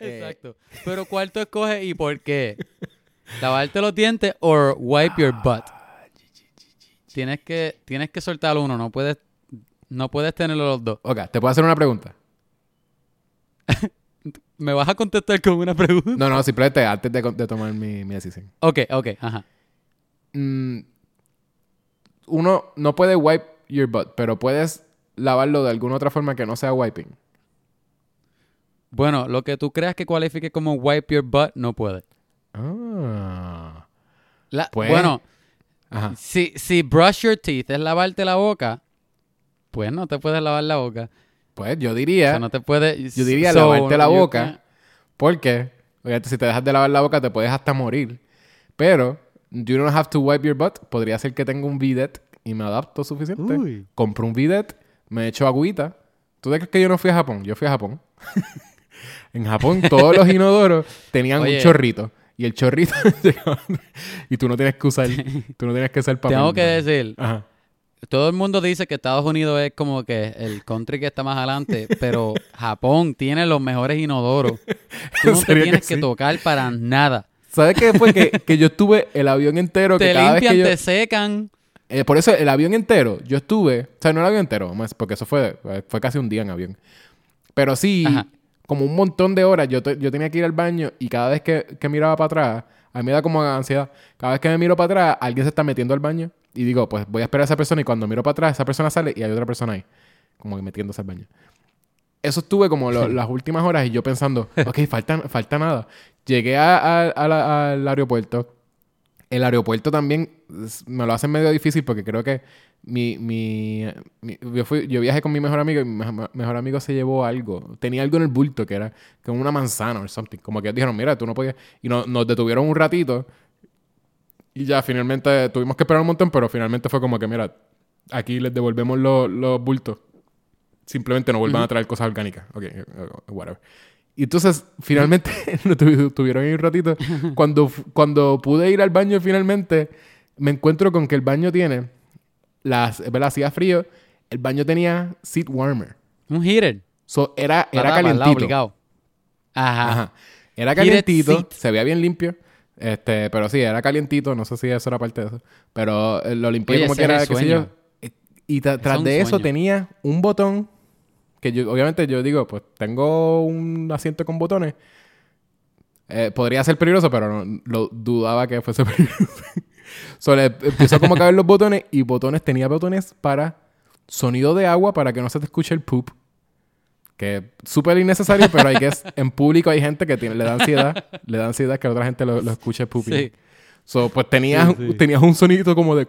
Eh, Exacto. Pero ¿cuál tú escoges y por qué? ¿Lavarte los dientes o wipe your butt? Tienes que, tienes que soltar uno, no puedes, no puedes tenerlo los dos. Ok, ¿te puedo hacer una pregunta? ¿Me vas a contestar con una pregunta? No, no, simplemente antes de, de tomar mi, mi decisión. Ok, ok, ajá. Mm, uno no puede wipe your butt, pero puedes lavarlo de alguna otra forma que no sea wiping. Bueno, lo que tú creas que cualifique como wipe your butt, no puede. Ah. La- Pues- Bueno, Ajá. si, si brush your teeth es lavarte la boca, pues no te puedes lavar la boca. Pues yo O diría, sea, no te puedes... yo diría so, lavarte la boca. porque, obviamente, si te dejas de lavar la boca, te puedes hasta morir. Pero, you don't have to wipe your butt. Podría ser que tenga un bidet y me adapto suficiente. Uy. Compro un bidet, me echo agüita. ¿Tú crees que yo no fui a Japón? Yo fui a Japón. en Japón, todos los inodoros tenían Oye. un chorrito. Y el chorrito y tú no tienes que usar, tú no tienes que usar papel. Tengo que decir, Ajá. todo el mundo dice que Estados Unidos es como que el country que está más adelante, pero Japón tiene los mejores inodoros. Tú ¿En no te que tienes que, sí? tocar para nada. ¿Sabes qué fue? Que, que yo estuve el avión entero, que Te cada vez limpian, que yo... te secan. Eh, por eso el avión entero, yo estuve, o sea, no el avión entero, porque eso fue, fue casi un día en avión. Pero sí, Ajá. Como un montón de horas, yo, te- yo tenía que ir al baño y cada vez que, que miraba para atrás, a mí me da como ansiedad. Cada vez que me miro para atrás, alguien se está metiendo al baño y digo, pues voy a esperar a esa persona y cuando miro para atrás, esa persona sale y hay otra persona ahí, como que metiéndose al baño. Eso estuve como lo- las últimas horas y yo pensando, ok, falta, falta nada. Llegué a- a- a la- al aeropuerto. El aeropuerto también me lo hace medio difícil porque creo que mi, mi, mi- yo, fui, yo viajé con mi mejor amigo y mi mejo- mejor amigo se llevó algo. Tenía algo en el bulto que era como una manzana o something. Como que dijeron, mira, tú no podías. Y no- nos detuvieron un ratito. Y ya finalmente tuvimos que esperar un montón, pero finalmente fue como que, mira, aquí les devolvemos los, los bultos. Simplemente no vuelvan a traer cosas orgánicas. Ok, eh, whatever. Y entonces, finalmente, nos tuvi- tuvieron ahí un ratito. Cuando, cuando pude ir al baño finalmente, me encuentro con que el baño tiene, las, ¿verdad? Hacía frío, el baño tenía seat warmer. Un heater. So, era, era calientito. Ajá. Ajá. Era calientito, se veía bien limpio. Este, pero sí, era calientito, no sé si eso era parte de eso. Pero eh, lo limpié Oye, como ese que es era, el qué sé yo. Y tra- tras de eso sueño. tenía un botón que yo, obviamente yo digo, pues tengo un asiento con botones. Eh, podría ser peligroso, pero no, lo dudaba que fuese peligroso. So, le empezó como a caber los botones y botones, tenía botones para sonido de agua para que no se te escuche el poop. Que es súper innecesario, pero hay que en público hay gente que tiene, le da ansiedad, le da ansiedad que otra gente lo, lo escuche pooping. Sí. So, pues tenías, Sí, sí. tenías un sonito como de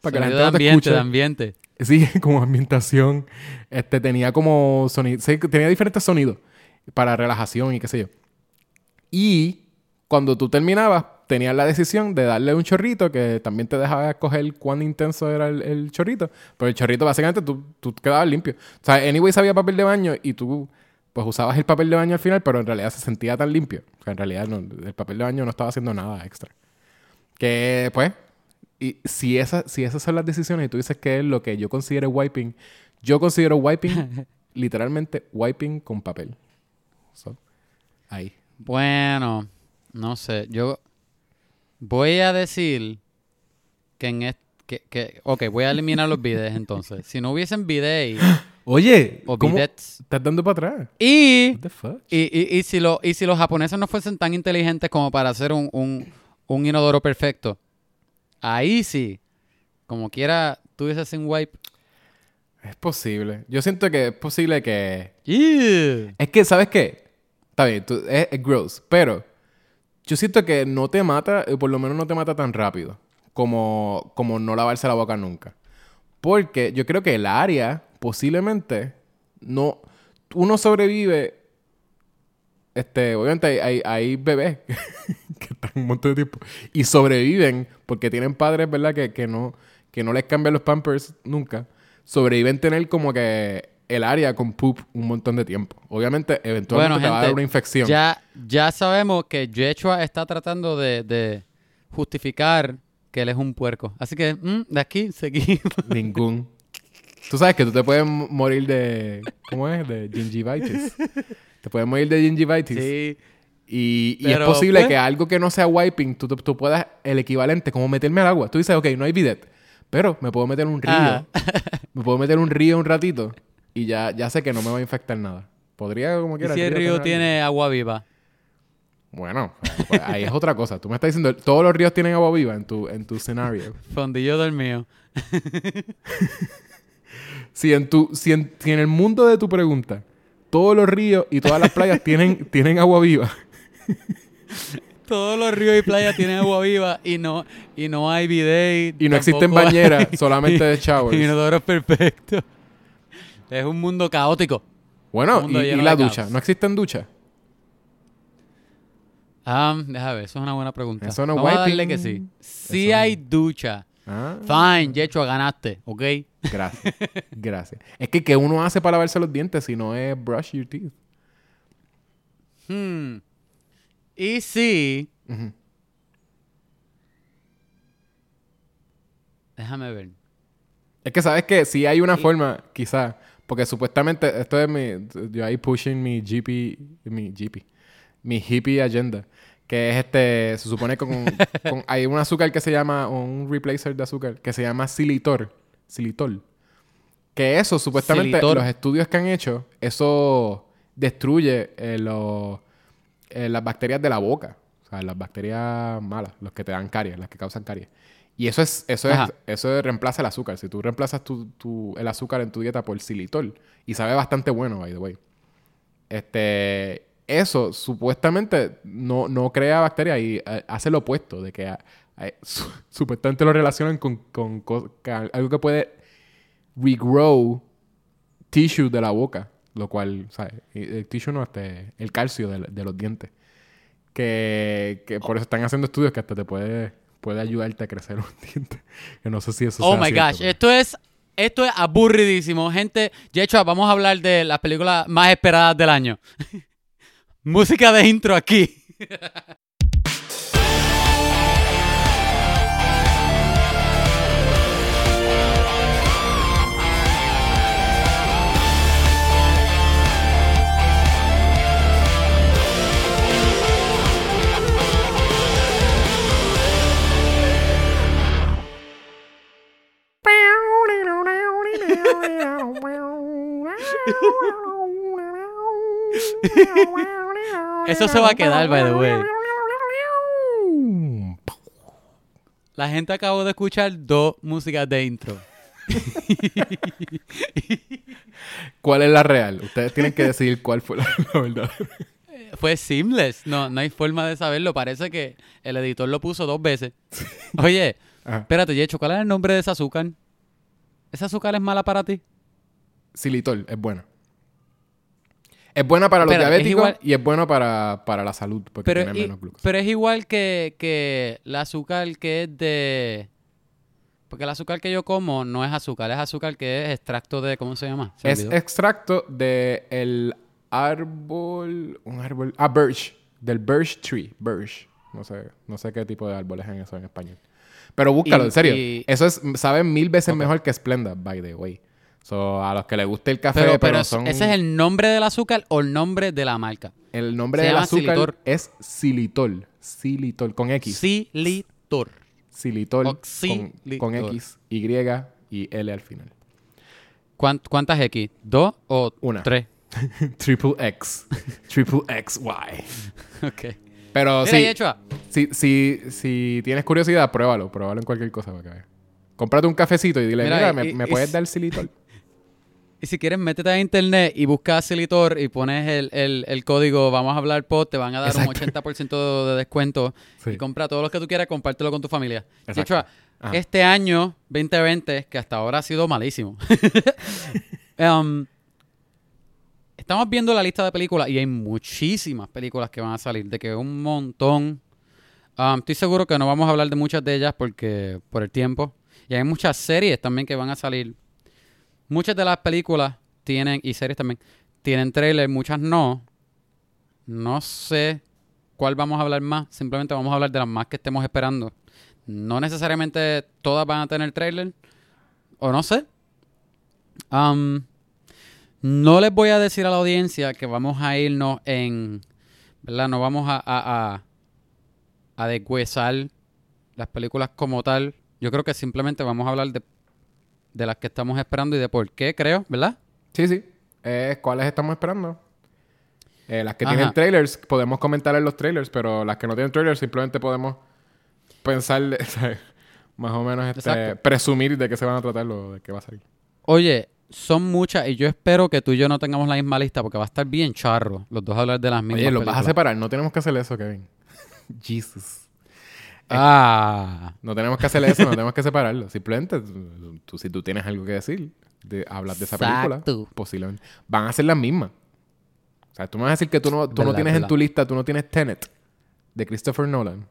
para que la Sonido gente de te ambiente, escuche. de ambiente. Sí, como ambientación. Este tenía como sonido, sí, tenía diferentes sonidos para relajación y qué sé yo. Y cuando tú terminabas, tenías la decisión de darle un chorrito que también te dejaba escoger cuán intenso era el, el chorrito. Pero el chorrito, básicamente, tú, tú quedabas limpio. O sea, anyways había papel de baño y tú, pues, usabas el papel de baño al final, pero en realidad se sentía tan limpio. Sea, en realidad no, el papel de baño no estaba haciendo nada extra. Que, pues, y si, esa, si esas son las decisiones y tú dices que es lo que yo considero wiping, yo considero wiping literalmente wiping con papel. So, ahí. Bueno, no sé. Yo voy a decir que en este... Que, que, ok, voy a eliminar los bidets entonces. Si no hubiesen bidets Oye, o ¿cómo bidets... estás dando para atrás? Y, y, y, y si lo, y si los japoneses no fuesen tan inteligentes como para hacer un, un, un inodoro perfecto, ahí sí, como quiera, tú dices sin wipe. Es posible. Yo siento que es posible que... Es que, ¿sabes qué? Está bien, tú- es, es gross, pero yo siento que no te mata, o por lo menos no te mata tan rápido como, como no lavarse la boca nunca. Porque yo creo que el área posiblemente no... Uno sobrevive... Este, obviamente hay, hay, hay bebés que están un montón de tiempo y sobreviven porque tienen padres, ¿verdad? Que, que, no, que no les cambian los pampers nunca. Sobreviven tener como que el área con poop un montón de tiempo. Obviamente, eventualmente Bueno, te va a dar una infección. Ya, ya sabemos que Yechua está tratando de, de justificar que él es un puerco. Así que, mm, de aquí seguimos. Ningún. Tú sabes que tú te puedes morir de... ¿Cómo es? De gingivitis. Te puedes morir de gingivitis. Sí. Y, y es posible pues- que algo que no sea wiping, tú, tú, tú puedas, el equivalente, como meterme al agua. Tú dices, ok, no hay bidet, pero me puedo meter en un río. Ah. me puedo meter en un río un ratito y ya, ya sé que no me va a infectar nada. Podría, como ¿Y quiera. si el río tiene agua viva? Bueno, pues, ahí es otra cosa. Tú me estás diciendo, todos los ríos tienen agua viva en tu, en tu escenario. Fondillo del mío. Si en, tu, si, en, si en el mundo de tu pregunta, todos los ríos y todas las playas tienen, tienen agua viva. Todos los ríos y playas tienen agua viva y no, y no hay bidet. Y no existen bañeras, solamente de showers. Inodoros perfectos. Es un mundo caótico. Bueno, mundo y, la ducha. caos. ¿No existen duchas? Ah, déjame ver, eso es una buena pregunta. Eso no es Vamos a darle que sí. Sí Eso no- hay ducha. Ah, Fine, Yecho, ganaste, ¿ok? gracias. gracias. Es que, ¿qué uno hace para lavarse los dientes si no es brush your teeth? Hmm. Y sí. Déjame ver. Es que sabes que si hay una forma, quizá, porque supuestamente esto es mi, yo ahí pushing mi GP, mi GP, mi hippie agenda, que es este, se supone que con, con- hay un azúcar que se llama, un replacer de azúcar, que se llama xilitor, xilitol, que eso supuestamente los estudios que han hecho, eso destruye eh, los- eh, las bacterias de la boca, o sea, las bacterias malas, los que te dan caries, las que causan caries. Y eso es, eso es, Ajá. eso reemplaza el azúcar. Si tú reemplazas tu, tu- el azúcar en tu dieta por xilitol, y sabe bastante bueno, by the way. Este, eso supuestamente no, no crea bacterias y eh, hace lo opuesto, de que eh, su- supuestamente lo relacionan con, con algo que puede regrow tissue de la boca, lo cual, ¿sabes? El tissue no, este, el calcio de, de los dientes. Que, que por eso están haciendo estudios que hasta te puede, puede ayudarte a crecer un diente. Que no sé si eso Oh sea my cierto, gosh, pero- esto es esto es aburridísimo, gente. Yecho, vamos a hablar de las películas más esperadas del año. Música de intro aquí. Eso se va a quedar, by the way. La gente acabó de escuchar dos músicas de intro. ¿Cuál es la real? Ustedes tienen que decidir cuál fue la, la verdad. Fue seamless. No, no hay forma de saberlo. Parece que el editor lo puso dos veces. Oye, Ajá. espérate, Yecho, ¿cuál es el nombre de ese azúcar? ¿Esa azúcar es mala para ti? Xilitol es buena. Es buena para los es diabéticos igual- y es buena para, para la salud porque Pero, tiene menos glucosa. pero es igual que, que el azúcar que es de... Porque el azúcar que yo como no es azúcar, es azúcar que es extracto de... ¿Cómo se llama? Se es olvidó. extracto de el árbol, un árbol, ah, birch, del birch tree, birch. No sé, no sé qué tipo de árbol es en eso en español. Pero búscalo, Y- en serio. y- Eso es, sabe mil veces mejor que Splenda, by the way. So, a los que les guste el café, Pero, pero, pero son... ¿ese es el nombre del azúcar o el nombre de la marca? el nombre del azúcar es xilitol. Xilitol, con X. Xilitor. Xilitol, con, X, Y y L al final. ¿Cuán- ¿Cuántas X? ¿Dos o Una. tres? Triple X. Triple X, Y. Ok. Pero Mira, sí, Yechua, si, si, si tienes curiosidad, pruébalo. Pruébalo en cualquier cosa para que veas. Cómprate un cafecito y dile, Mira, mira, y- ¿me, y- me y puedes dar xilitol? Y si quieres, métete a internet y busca Xilitor y pones el, el- el código Vamos a hablar pod, te van a dar Exacto. un 80% de descuento. Sí. Y compra todo lo que tú quieras, compártelo con tu familia. Exacto. Yechua, este año 2020, que hasta ahora ha sido malísimo. um, estamos viendo la lista de películas y hay muchísimas películas que van a salir, de que un montón. Um, estoy seguro que no vamos a hablar de muchas de ellas porque por el tiempo. Y hay muchas series también que van a salir. Muchas de las películas tienen, y series también, tienen trailer, muchas no. No sé cuál vamos a hablar más. Simplemente vamos a hablar de las más que estemos esperando. No necesariamente todas van a tener trailer. O no sé. No les voy a decir a la audiencia que vamos a irnos en. ¿Verdad? No vamos a. a, a, a deshuesar las películas como tal. Yo creo que simplemente vamos a hablar de, de las que estamos esperando y de por qué, creo, ¿verdad? Sí, sí. Eh, ¿Cuáles estamos esperando? Eh, las que Ajá. tienen trailers, podemos comentar en los trailers, pero las que no tienen trailers, simplemente podemos pensar, más o menos este, presumir de qué se van a tratar o de qué va a salir. Oye, son muchas y yo espero que tú y yo no tengamos la misma lista porque va a estar bien charro los dos hablar de las mismas Oye, los vas a separar, no tenemos que hacer eso, Kevin. Jesus. Ah. No tenemos que hacer eso, no tenemos que separarlo. Simplemente, tú, tú- si tú tienes algo que decir, de, hablas de esa película, Exacto. posiblemente. Van a ser las mismas. O sea, tú me vas a decir que tú no, tú no Verdad, tienes en tu lista, tú no tienes Tenet de Christopher Nolan.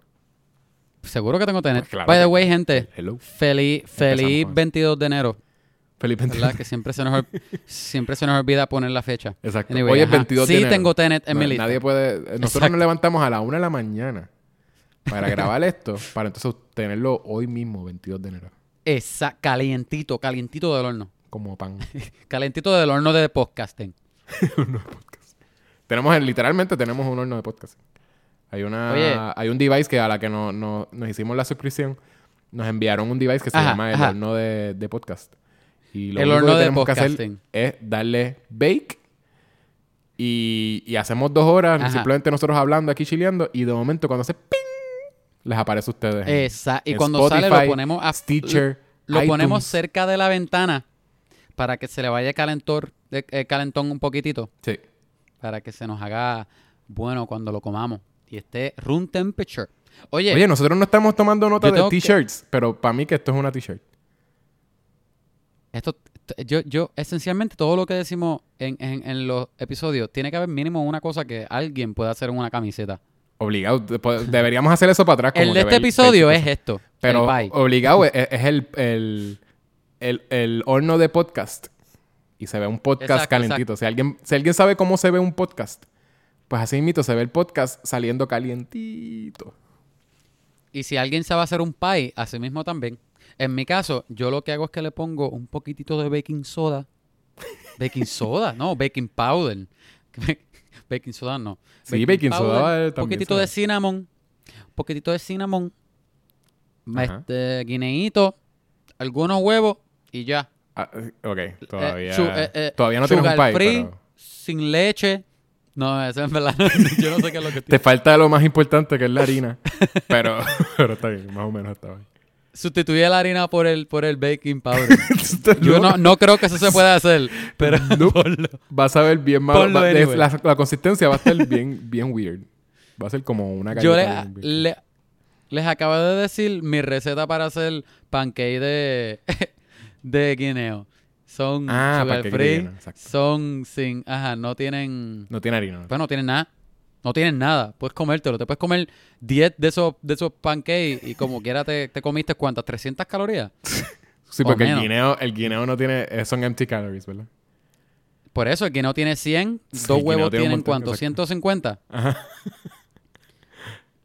Seguro que tengo Tenet. Pues claro By the way, gente, Hello. feliz, feliz con eso. 22 de enero. Felipe ¿Verdad? que siempre se, nos, ol- siempre se nos olvida poner la fecha. Exacto. Anyway, Hoy es ajá. 22 de Sí enero. tengo Tenet en No, mi lista. Nadie puede... Nosotros Exacto. nos levantamos a la una de la mañana para grabar esto, para entonces tenerlo hoy mismo, 22 de enero, Esa, calientito, calientito del horno. como pan. Calientito del horno de podcasting. tenemos, literalmente tenemos un horno de podcast. Hay una... Oye. Hay un device que a la que no, no- nos hicimos la suscripción, nos enviaron un device que se Ajá, llama el ajá. horno de, de podcast. Y lo El único horno que de tenemos que hacer es darle bake y, y hacemos dos horas Ajá. simplemente nosotros hablando aquí chileando y de momento cuando hace ping les aparece a ustedes. Esa, y en cuando sale lo ponemos a Stitcher, lo ponemos cerca de la ventana para que se le vaya calentor, eh, eh, calentón un poquitito, Sí. para que se nos haga bueno cuando lo comamos y esté room temperature. Oye, Oye, nosotros no estamos tomando nota de que- t-shirts, pero para mí que esto es una t-shirt. Esto yo yo esencialmente todo lo que decimos en, en, en los episodios tiene que haber mínimo una cosa que alguien pueda hacer en una camiseta. Obligado. Después- Deberíamos hacer eso para atrás. como El de este episodio es esto, Pero obligado es, es el, el, el, el horno de podcast. Y se ve un podcast Exacto, calientito. Si alguien, si alguien sabe cómo se ve un podcast, pues así mismo se ve el podcast saliendo calientito. Y si alguien sabe hacer un pie, así mismo también. En mi caso, yo lo que hago es que le pongo un poquitito de baking soda. baking soda, no, baking powder. baking soda no. Sí, baking soda, eh, Un poquitito de cinnamon. Un poquitito de cinnamon. Ajá. Este, guineíto. Algunos huevos y ya. Ah, ok, todavía, Eh, chu- eh, eh, todavía no tienes un pie, free, pero sin leche. No, eso en verdad. yo no sé qué es lo que te tiene. falta lo más importante que es la harina. pero, pero está bien, más o menos está bien. Sustituye la harina por el, por el baking powder. Yo no, no creo que eso se pueda hacer, pero ponlo. Vas a ver bien va- anyway. la, la consistencia va a estar bien, bien weird. Va a ser como una Yo le- galleta. bien- bien- le- les acabo de decir mi receta para hacer pancake de, de guineo. Son Ah, sugar free, guineo, son sin, ajá, no tienen, No tiene harina. pues no tienen nada. No tienen nada, puedes comértelo, te puedes comer 10 de esos de esos pancakes y como quiera te, te comiste cuántas, 300 calorías. Sí, porque el guineo, el guineo no tiene... eh, Son empty calories, ¿verdad? Por eso el guineo tiene 100, Sí, dos huevos tiene tienen cuánto, exacto. 150. Ajá.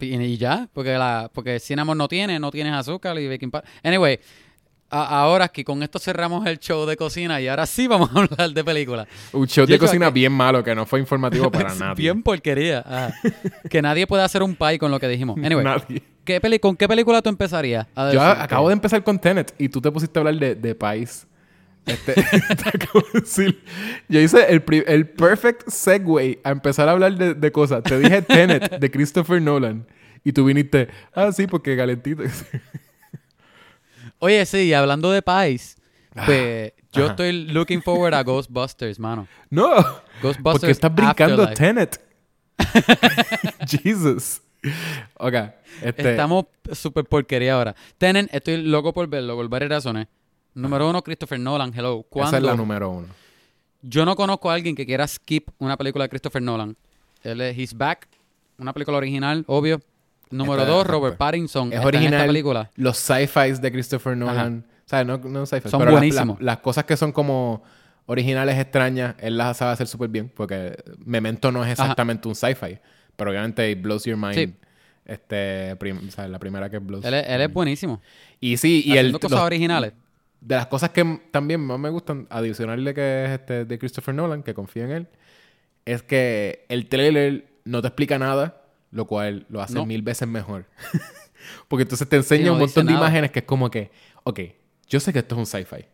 Y, y ya, porque la porque cinnamon no tiene, no tienes azúcar y baking powder. Anyway, a- ahora que con esto cerramos el show de cocina y ahora sí vamos a hablar de películas. Un show de cocina bien malo que no fue informativo para nadie. Bien porquería. ajá. que nadie puede hacer un pie con lo que dijimos. Anyway, Nadie. ¿qué peli ¿con qué película tú empezarías? a Yo decir? acabo de empezar con Tenet y tú te pusiste a hablar de, de país. Este, decir. Yo hice el perfect segue a empezar a hablar de, de cosas. Te dije Tenet de Christopher Nolan. Y tú viniste, ah, sí, porque calentito. Oye, sí, hablando de pies, pues yo Ajá. estoy looking forward a Ghostbusters, mano. no, Ghostbusters porque estás brincando Afterlife. Tenet. Jesus. Ok, este, Estamos súper porquería ahora. Tenen, estoy loco por verlo por varias razones. Número uno, Christopher Nolan, hello. esa es la ¿Cuándo? número uno. Yo no conozco a alguien que quiera skip una película de Christopher Nolan. Él es He's Back, una película original, obvio. Número Esta- dos. Robert Pattinson. Es está en esta original. película. Los sci-fis de Christopher Nolan. O sea, no, no sci-fi. Son pero buenísimos. Las, las cosas que son como originales extrañas, él las sabe hacer súper bien. Porque Memento no es exactamente un sci-fi. Pero obviamente it blows your mind. Sí. Este, prim- o sea, la primera que blows. Él es, él es buenísimo. Y sí, y el, cosas los, originales. de las cosas que también más me gustan, adicional de que es este de Christopher Nolan, que confío en él, es que el trailer no te explica nada, lo cual lo hace No. mil veces mejor. Porque entonces te enseña no un montón de nada. imágenes que es como que, ok, yo sé que esto es un sci-fi,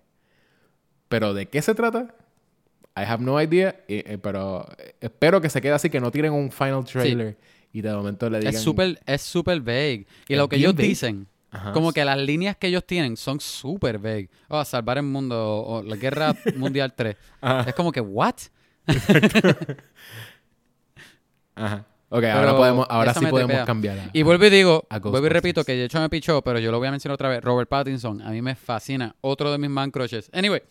pero ¿de qué se trata? I have no idea, eh, eh, pero eh, espero que se quede así, que no tiren un final trailer y de momento le digan... Es súper es super vague. Y lo que ellos vague. dicen, Ajá. como que las líneas que ellos tienen son súper vague. Oh, salvar el mundo o, o la guerra mundial 3. Ajá. Es como que, ¿what? Ajá. Ok, ahora, podemos, ahora sí podemos tripea. cambiar. a- Y vuelvo y digo, a vuelvo y repito que de hecho me pichó, pero yo lo voy a mencionar otra vez. Robert Pattinson, a mí me fascina. Otro de mis man crushes. Anyway.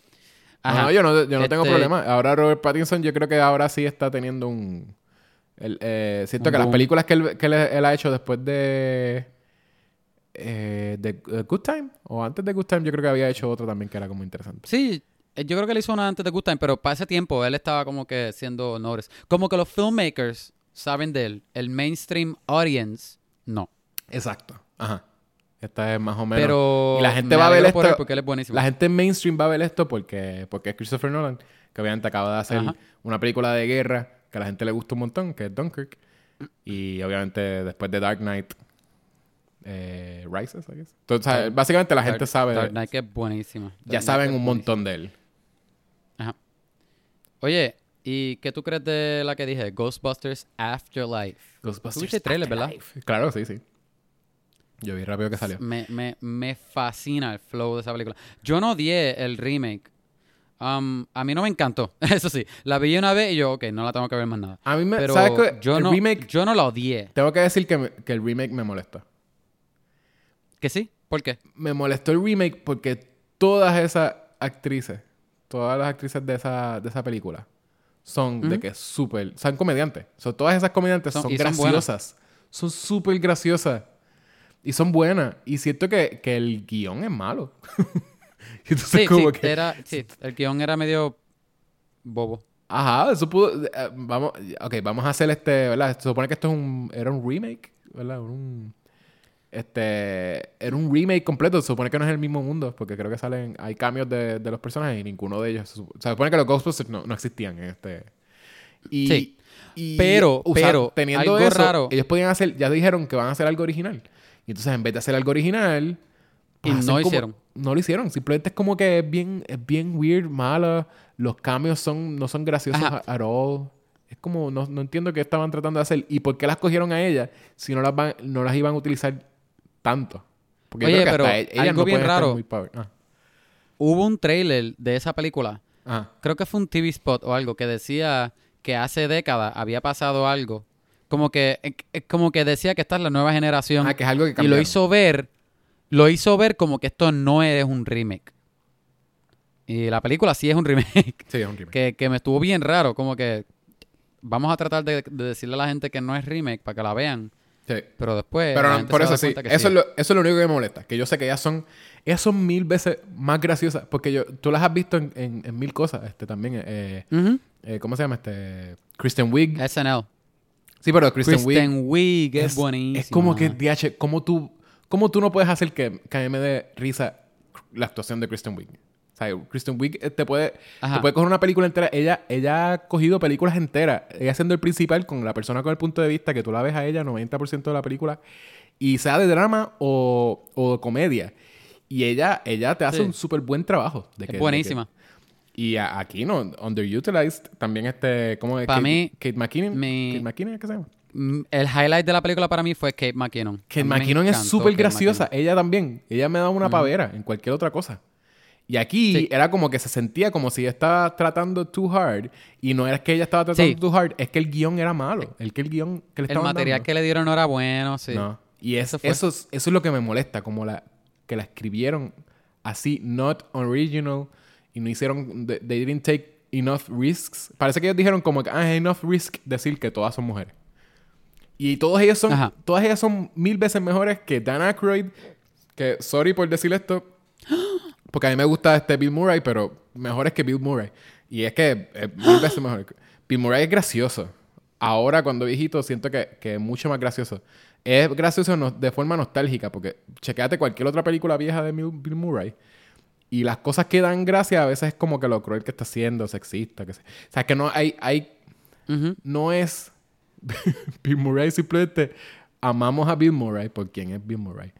No, Ajá. no, yo no, yo no tengo Este- problema. Ahora Robert Pattinson yo creo que ahora sí está teniendo un... el, eh, siento Un que las películas que, él, que él, él ha hecho después de... eh, de eh, Good Time, o antes de Good Time, yo creo que había hecho otro también que era como interesante. Sí, eh, yo creo que le hizo una antes de Good Time, pero para ese tiempo él estaba como que siendo honores. Como que los filmmakers saben de él. El mainstream audience, no. Exacto. Ajá. Esta es más o menos... Pero y la gente va a ver esto... porque él es buenísimo. La gente en mainstream va a ver esto porque, porque es Christopher Nolan, que obviamente acaba de hacer Ajá. una película de guerra que a la gente le gusta un montón, que es Dunkirk. Y obviamente después de Dark Knight eh, Rises, I guess. Entonces, Dark- básicamente la Dark- gente sabe, Dark Knight que es buenísima. Ya saben un montón de él. Ajá. Oye, ¿y qué tú crees de la que dije? Ghostbusters Afterlife. Ghostbusters Tuviste trailer, ¿verdad? Claro, sí, sí. Yo vi rápido que salió. Me, me, me fascina el flow de esa película. Yo no odié el remake. Um, a mí no me encantó. Eso sí, la vi una vez y yo, ok, no la tengo que ver más nada. A mí me... Pero ¿Sabes qué? yo, el no, remake... yo no la odié. Tengo que decir que, me- que el remake me molesta. ¿Que sí? ¿Por qué? me molestó el remake porque todas esas actrices, todas las actrices de esa, de esa película, son de que súper, son comediantes. So, todas esas comediantes Son- graciosas. Son súper graciosas. Y son buenas. Y siento que, que el guion es malo. Y Entonces, Sí, como sí, que... era, sí, el guion era medio bobo. Ajá, eso pudo... eh, vamos, ok, vamos a hacer este, ¿verdad? Se supone que esto es un... Era un remake, ¿verdad? Un... Este... Era un remake completo. Se supone que no es el mismo mundo. Porque creo que salen... Hay cambios de, de los personajes y ninguno de ellos... Se, sup- se supone que los Ghostbusters no, no existían en este... Y, Sí. y Pero- pero, Teniendo algo eso, raro. ellos podían hacer... Ya dijeron que van a hacer algo original. Y entonces, en vez de hacer algo original... Y no como- hicieron. No lo hicieron. Simplemente es como que es bien, es bien weird, mala. Los cambios son, no son graciosos Ajá. at all. Es como, no, no entiendo qué estaban tratando de hacer. ¿Y por qué las cogieron a ellas si no las, van, no las iban a utilizar tanto? Porque Oye, yo creo que pero hasta e- ellas algo no bien pueden estar raro. muy power. Ah. Hubo un trailer de esa película Ajá. creo que fue un TV spot o algo que decía que hace décadas había pasado algo. Como que, eh, eh, como que decía que esta es la nueva generación. Ah, que es algo que y lo cambiaron. hizo ver, lo hizo ver como que esto no es un remake. Y la película sí es un remake. Sí, es un remake. que, que me estuvo bien raro. Como que vamos a tratar de, de decirle a la gente que no es remake para que la vean. Sí. Pero después. Pero no, por eso sí. Eso, es lo, eso es lo único que me molesta. Que yo sé que ellas son... Ellas son mil veces más graciosas. Porque yo, tú las has visto en, en- en mil cosas. Este, también. Eh, eh, ¿Cómo se llama? Este... Kristen Wiig. SNL. Sí, pero Kristen, Wiig... Kristen Wiig es, buenísima. Es como que, DH, ¿cómo tú, cómo tú no puedes hacer que, que a mí me dé risa la actuación de Kristen Wiig? O sea, Kristen Wiig eh, te puede, te puede coger una película entera. Ella, ella ha cogido películas enteras. Ella siendo el principal con la persona con el punto de vista que tú la ves a ella 90% de la película. Y sea de drama o, o comedia. Y ella, ella te hace Sí. un súper buen trabajo. De Es de buenísima. que- y a- aquí no, underutilized. También este, ¿cómo es? Pa' Kate, mí, Kate McKinnon. mi- Kate McKinnon, ¿qué se llama? Mm, El highlight de la película para mí fue Kate McKinnon. Kate McKinnon es súper graciosa. McKinnon. Ella también. Ella me da una pavera en cualquier otra cosa. Y aquí Sí. era como que se sentía como si ella estaba tratando too hard. Y no era que ella estaba tratando Sí. too hard, es que el guion era malo. El que el guion que le El material dando. que le dieron no era bueno, sí. No. Y es- Eso eso, es, eso es lo que me molesta. Como la, que la escribieron así, not original. Y no hicieron... They, didn't take enough risks. Parece que ellos dijeron como que... Ah, enough risk decir que todas son mujeres. Y todas ellas son... Ajá. Todas ellas son mil veces mejores que Dan Aykroyd. Que, sorry por decir esto. Porque a mí me gusta este Bill Murray, pero mejores que Bill Murray. Y es que es mil veces mejor. Bill Murray es gracioso. Ahora, cuando viejito, siento que, que es mucho más gracioso. Es gracioso no- de forma nostálgica, porque chequeate cualquier otra película vieja de Bill Murray. Y las cosas que dan gracia a veces es como que lo cruel que está haciendo, sexista, que se... O sea, que no hay... hay no es... Bill Murray simplemente... Amamos a Bill Murray por quien es Bill Murray.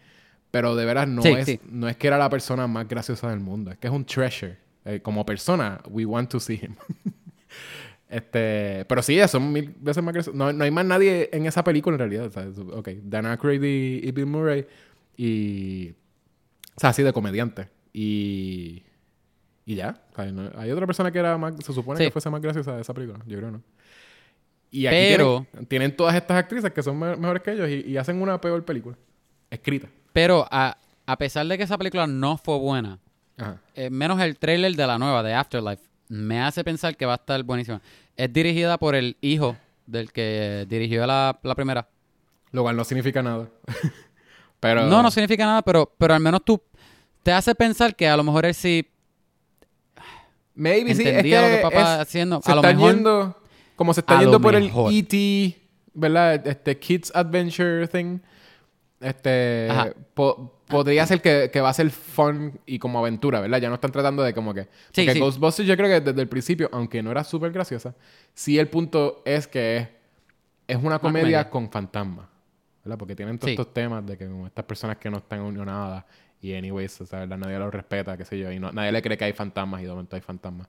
Pero de veras no, Sí, es, sí. no es que era la persona más graciosa del mundo. Es que es un treasure. Eh, como persona, we want to see him. este, pero sí, son mil veces más graciosos. No, no hay más nadie en esa película en realidad. O sea, es- ok, Dan Aykroyd y, y Bill Murray. Y... O sea, así de comediante. Y... Y ya. No- hay otra persona que era más... Se supone Sí. que fuese más graciosa de esa película. Yo creo no. Y aquí Pero- tienen, tienen todas estas actrices que son me- mejores que ellos y, y hacen una peor película. Escrita. Pero a, a pesar de que esa película no fue buena, Ajá. eh, menos el trailer de la nueva, de Afterlife, me hace pensar que va a estar buenísima. Es dirigida por el hijo del que dirigió la, la primera. Lo cual no significa nada. pero... No, no significa nada, pero, pero al menos tú te hace pensar que a lo mejor él sí Maybe sí. Es entendía lo que que papá es- haciendo. se A lo está mejor yendo... Como se está yendo por mejor. el E.T., ¿verdad? Este Kids Adventure thing. Este... Po- podría ser que, que va a ser fun y como aventura, ¿verdad? Ya no están tratando de como que... Sí, Porque sí. Ghostbusters yo creo que desde el principio, aunque no era súper graciosa, sí el punto es que es, es una comedia, comedia. con fantasmas, ¿verdad? Porque tienen todos Sí. estos temas de que como estas personas que no están unionadas y anyways, o sea, ¿verdad? nadie los respeta, qué sé yo, y no- nadie le cree que hay fantasmas y de momento hay fantasmas.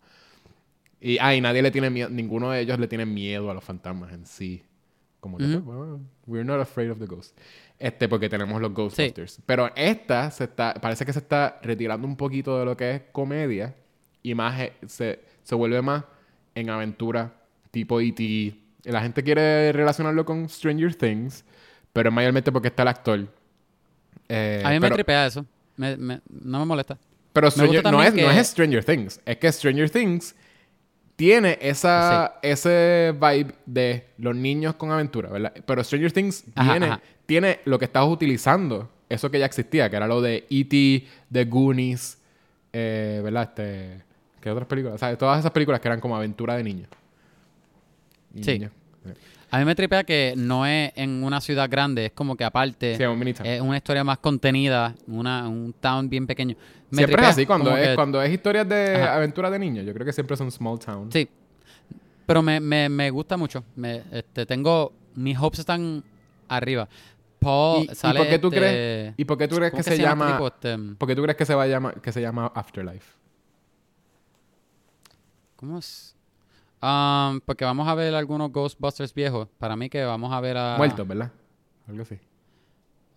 Y, ah, y nadie le tiene miedo, ninguno de ellos le tiene miedo a los fantasmas en sí. Como que, Ujú. pues, bueno, we're not afraid of the ghosts. Este, porque tenemos los Ghostbusters. Pero esta se está, parece que se está retirando un poquito de lo que es comedia y más eh, se, se vuelve más en aventura tipo E.T. La gente quiere relacionarlo con Stranger Things, pero es mayormente porque está el actor. Eh, a mí me tripea eso. Me- me- no me molesta. pero no, es, no que- es Stranger Things. Es que Stranger Things tiene esa, ese vibe de los niños con aventura, ¿verdad? Pero Stranger Things Ajá, tiene, ajá. tiene lo que estabas utilizando, eso que ya existía, que era lo de E.T., The Goonies, eh, ¿verdad? Este, ¿Qué otras películas? O sea, todas esas películas que eran como aventura de niños. Sí. niños. A mí me tripea que no es en una ciudad grande, es como que aparte Sí, un es una historia más contenida, una, un town bien pequeño. Me Siempre tripea es así, cuando es, que- cuando es historias de Ajá. aventura de niños. Yo creo que siempre son small town. Sí. Pero me, me, me gusta mucho. Me, este, tengo... Mis hopes están arriba. Paul ¿Y, y sale por qué tú este- crees, ¿Y por qué tú crees ¿cómo que se, llama, este tipo? Este, ¿Por qué tú crees que se va a llamar, que se llama Afterlife? ¿Cómo es? Um, porque vamos a ver algunos Ghostbusters viejos. Para mí que vamos a ver a... Muertos, ¿verdad? Algo así.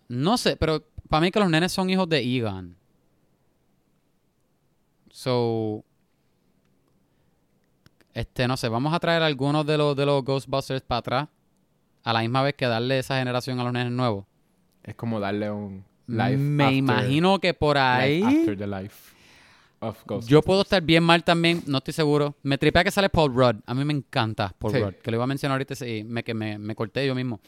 No sé, pero para mí que los nenes son hijos de Egon. So... Este, no sé, vamos a traer algunos de los, de los Ghostbusters para atrás. A la misma vez que darle esa generación a los nenes nuevos. Es como darle un life Me after- imagino que por life ahí... after the life of Ghostbusters. Yo puedo estar bien mal también, no estoy seguro. Me tripea que sale Paul Rudd. A mí me encanta Paul Sí. Rudd. Que lo iba a mencionar ahorita y me, que me, me corté yo mismo.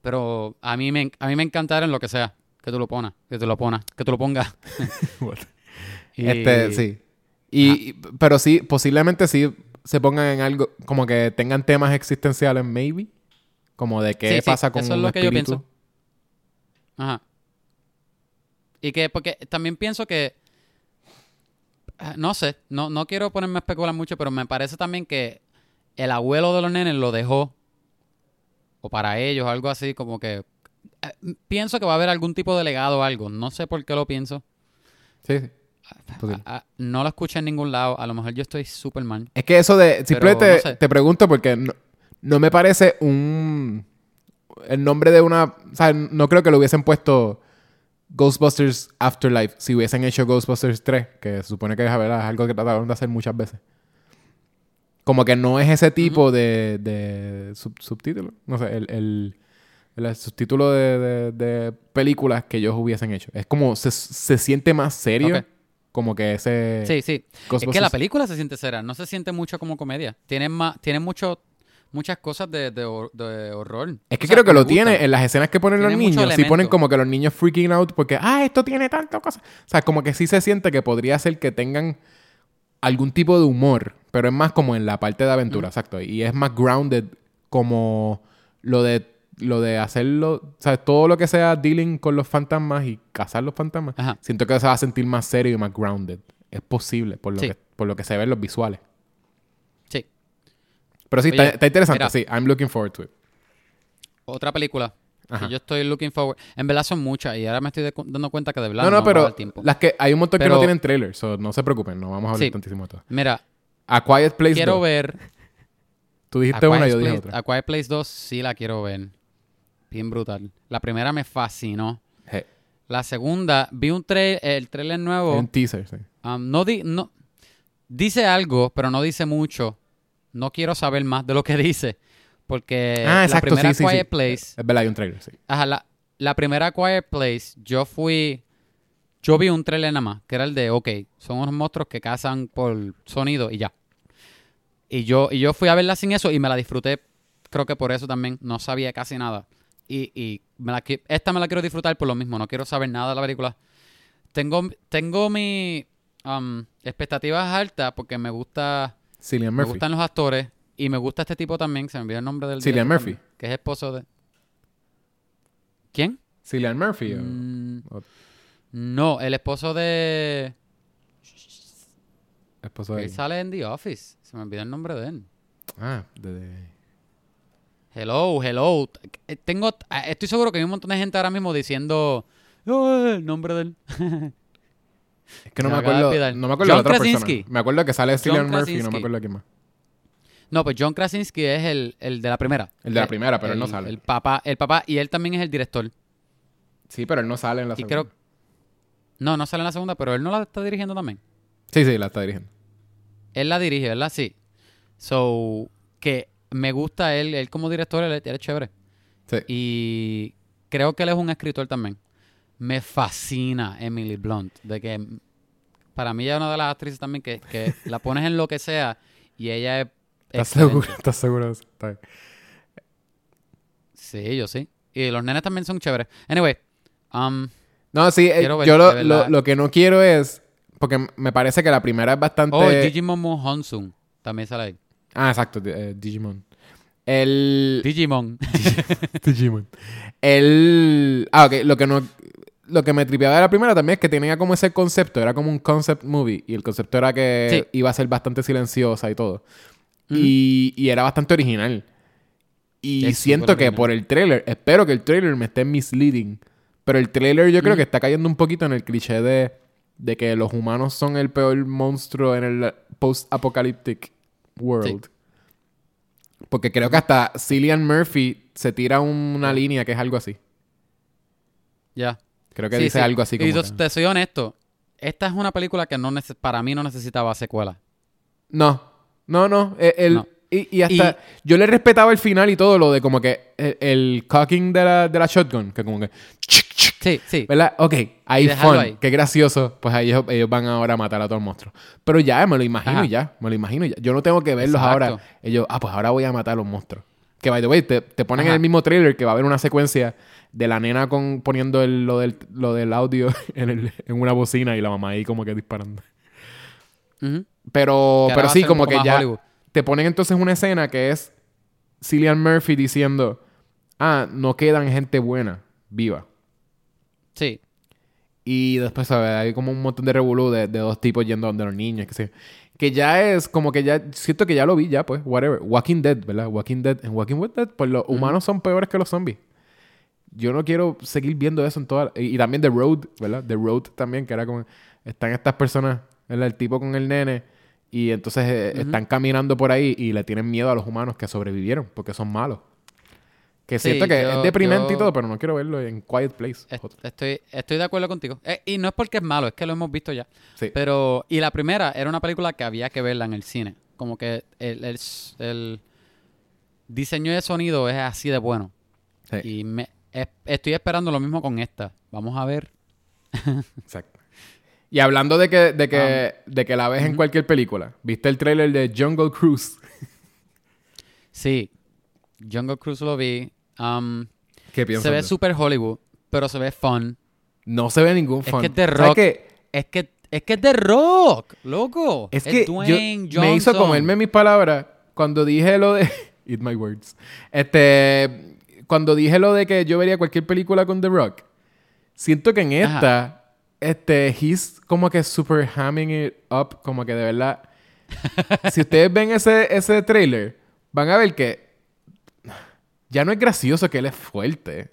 Pero a mí me, a mí me encantará en lo que sea. Que tú lo ponas, que tú lo ponas, que tú lo pongas. Este, sí. Y, pero sí, posiblemente sí se pongan en algo, como que tengan temas existenciales, maybe. Como de qué Sí, sí, pasa con eso es un lo que yo pienso. Ajá. Y que, porque también pienso que. ah, No sé, no, no quiero ponerme a especular mucho, pero me parece también que el abuelo de los nenes lo dejó. O para ellos, algo así, como que. ah, Pienso que va a haber algún tipo de legado o algo. No sé por qué lo pienso. Sí, sí. Posible. No lo escuché en ningún lado. A lo mejor yo estoy súper mal. Es que eso de. Simplemente no sé. te pregunto porque no, no me parece un. El nombre de una. O sea, no creo que lo hubiesen puesto Ghostbusters Afterlife si hubiesen hecho Ghostbusters 3, que se supone que ¿verdad? es algo que trataron de hacer muchas veces. Como que no es ese tipo de, de sub- subtítulo. No sé, el, el, el subtítulo de, de- de películas que ellos hubiesen hecho. Es como. Se, se siente más serio. Como que ese. Sí, sí. Es que la película se siente seria, no se siente mucho como comedia. Tiene más, tiene mucho, muchas cosas de, de hor- de horror. Es que O sea, creo que lo gusta. tiene en las escenas que ponen los Tiene niños. Sí ponen como que los niños freaking out porque, ah, esto tiene tantas cosas. O sea, como que sí se siente que podría ser que tengan algún tipo de humor, pero es más como en la parte de aventura, exacto. Y es más grounded como lo de lo de hacerlo, sea, todo lo que sea dealing con los fantasmas y cazar los fantasmas. Ajá. Siento que se va a sentir más serio y más grounded es posible por lo, Sí. que, por lo que se ve en los visuales. Sí. Pero sí, Oye, está, está interesante. mira. Sí, I'm looking forward to it. Otra película Ajá. que yo estoy looking forward. En verdad son muchas y ahora me estoy dando cuenta que de verdad No, no, a pero dar tiempo. las que hay un montón que no tienen trailer, so no se preocupen, no vamos a hablar Sí. tantísimo de todo. Mira, A Quiet Place quiero 2. ver. Tú A dijiste una, Quiet yo dije Place- otra. A Quiet Place 2 sí la quiero ver. Bien brutal. La primera me fascinó. Hey, La segunda, vi un tra- el trailer nuevo. un teaser, sí. Um, no, di- no dice algo, pero no dice mucho. No quiero saber más de lo que dice. Porque ah, la primera sí, sí, Quiet sí. Place, Es verdad, hay un trailer, sí. ajá, la, la primera Quiet Place, yo fui, yo vi un trailer nada más, que era el de, ok, son unos monstruos que cazan por sonido y ya. Y yo, y yo fui a verla sin eso y me la disfruté, creo que por eso también, no sabía casi nada. Y, y me la, qui- esta me la quiero disfrutar por lo mismo, no quiero saber nada de la película. Tengo, tengo mis um, expectativas altas porque me gusta Cillian me gustan los actores y me gusta este tipo también, se me olvidó el nombre del Cillian director Murphy. que es esposo de ¿Quién? Cillian Murphy. Mm, o no, el esposo de esposo de él sale en The Office. Se me olvidó el nombre de él. Ah, de, de- Hello, hello. Eh, Tengo, eh, estoy seguro que hay un montón de gente ahora mismo diciendo "Oh, el nombre de él. Es que no me me de acuerdo. No me acuerdo de la John otra Krasinski. persona. Me acuerdo que sale Cillian Murphy no me acuerdo quién más. No, pues John Krasinski es el, el de la primera. El de la Eh, primera, pero él no sale. El papá, el papá y él también es el director. Sí, pero él no sale en la Y segunda. creo No, no sale en la segunda, pero él no la está dirigiendo también. Sí, sí, la está dirigiendo. Él la dirige, ¿verdad? Sí. So, que me gusta él, él como director, él, él es chévere. Sí. Y creo que él es un escritor también. Me fascina Emily Blunt. De que para mí ella es una de las actrices también que, que la pones en lo que sea y ella es. ¿Estás seguro? ¿Estás seguro? Está. Sí, yo sí. Y los nenes también son chéveres. Anyway, um, No, sí, eh, ver, yo lo, lo, lo que no quiero es. Porque me parece que la primera es bastante. oh, Digimon Honsun también sale ahí. Ah, exacto, eh, Digimon. El. Digimon. Digimon. El. Ah, ok, lo que no. Lo que me tripeaba de la primera también es que tenía como ese concepto, era como un concept movie. Y el concepto era que Sí. iba a ser bastante silenciosa y todo. Ujú. y, y era bastante original. Y Es siento que original. por el trailer, espero que el trailer me esté misleading. Pero el trailer yo creo Ujú. que está cayendo un poquito en el cliché de, de que los humanos son el peor monstruo en el post-apocalyptic world. Porque creo que hasta Cillian Murphy se tira una línea que es algo así. Ya. Creo que Sí, dice sí. algo así como. Y yo te soy honesto. Esta es una película que no para mí no necesitaba secuela. No, no, no. eh, el- No. Y, y hasta yo le respetaba el final y todo lo de como que el, el cocking de la, de la shotgun, que como que. Sí, sí. ¿Verdad? Ok, ahí fun. ahí. Qué gracioso. Pues ahí ellos, ellos van ahora a matar a todos los monstruos. Pero ya, me lo imagino Ajá. ya. Me lo imagino ya. Yo no tengo que verlos Exacto. ahora. Ellos, ah, pues ahora voy a matar a los monstruos. Que by the way, te, te ponen en el mismo trailer que va a haber una secuencia de la nena con poniendo el- lo, del, lo del audio en, el- en una bocina y la mamá ahí como que disparando. Pero, Que pero sí, como que ya Hollywood. te ponen entonces una escena que es Cillian Murphy diciendo, ah, no quedan gente buena, viva. Sí. Y después, ¿sabes? Hay como un montón de revolú de, de dos tipos yendo donde los niños, que sé. Que ya es como que ya, siento que ya lo vi ya, pues, whatever. Walking Dead, ¿verdad? Walking Dead. En Walking Dead, pues los humanos son peores que los zombies. Yo no quiero seguir viendo eso en toda... Y, y también The Road, ¿verdad? The Road también, que era como... Están estas personas, ¿verdad? El tipo con el nene. Y entonces eh, están caminando por ahí y le tienen miedo a los humanos que sobrevivieron porque son malos. Que Sí, siento que yo- es deprimente y todo, pero no quiero verlo en Quiet Place. Est- Estoy, estoy de acuerdo contigo. Eh, y no es porque es malo, es que lo hemos visto ya. Sí. Pero, y la primera era una película que había que verla en el cine. Como que el, el- el diseño de sonido es así de bueno. Sí. Y me, es- estoy esperando lo mismo con esta. Vamos a ver. Exacto. Y hablando de que, de que, de que la ves en cualquier película, ¿viste el trailer de Jungle Cruise? Sí, Jungle Cruise lo vi. Um, ¿Qué piensas? se ve súper Hollywood, pero se ve fun. No se ve ningún Es fan. que es de ¿Sabes rock. Es que es que es de rock, loco. Es que Dwayne yo- me hizo comerme mis palabras cuando dije lo de... Eat my words. Este... Cuando dije lo de que yo vería cualquier película con The Rock, siento que en Ajá. esta este, he's como que super hamming it up, como que de verdad. si ustedes ven ese, ese trailer, van a ver que ya no es gracioso que él es fuerte.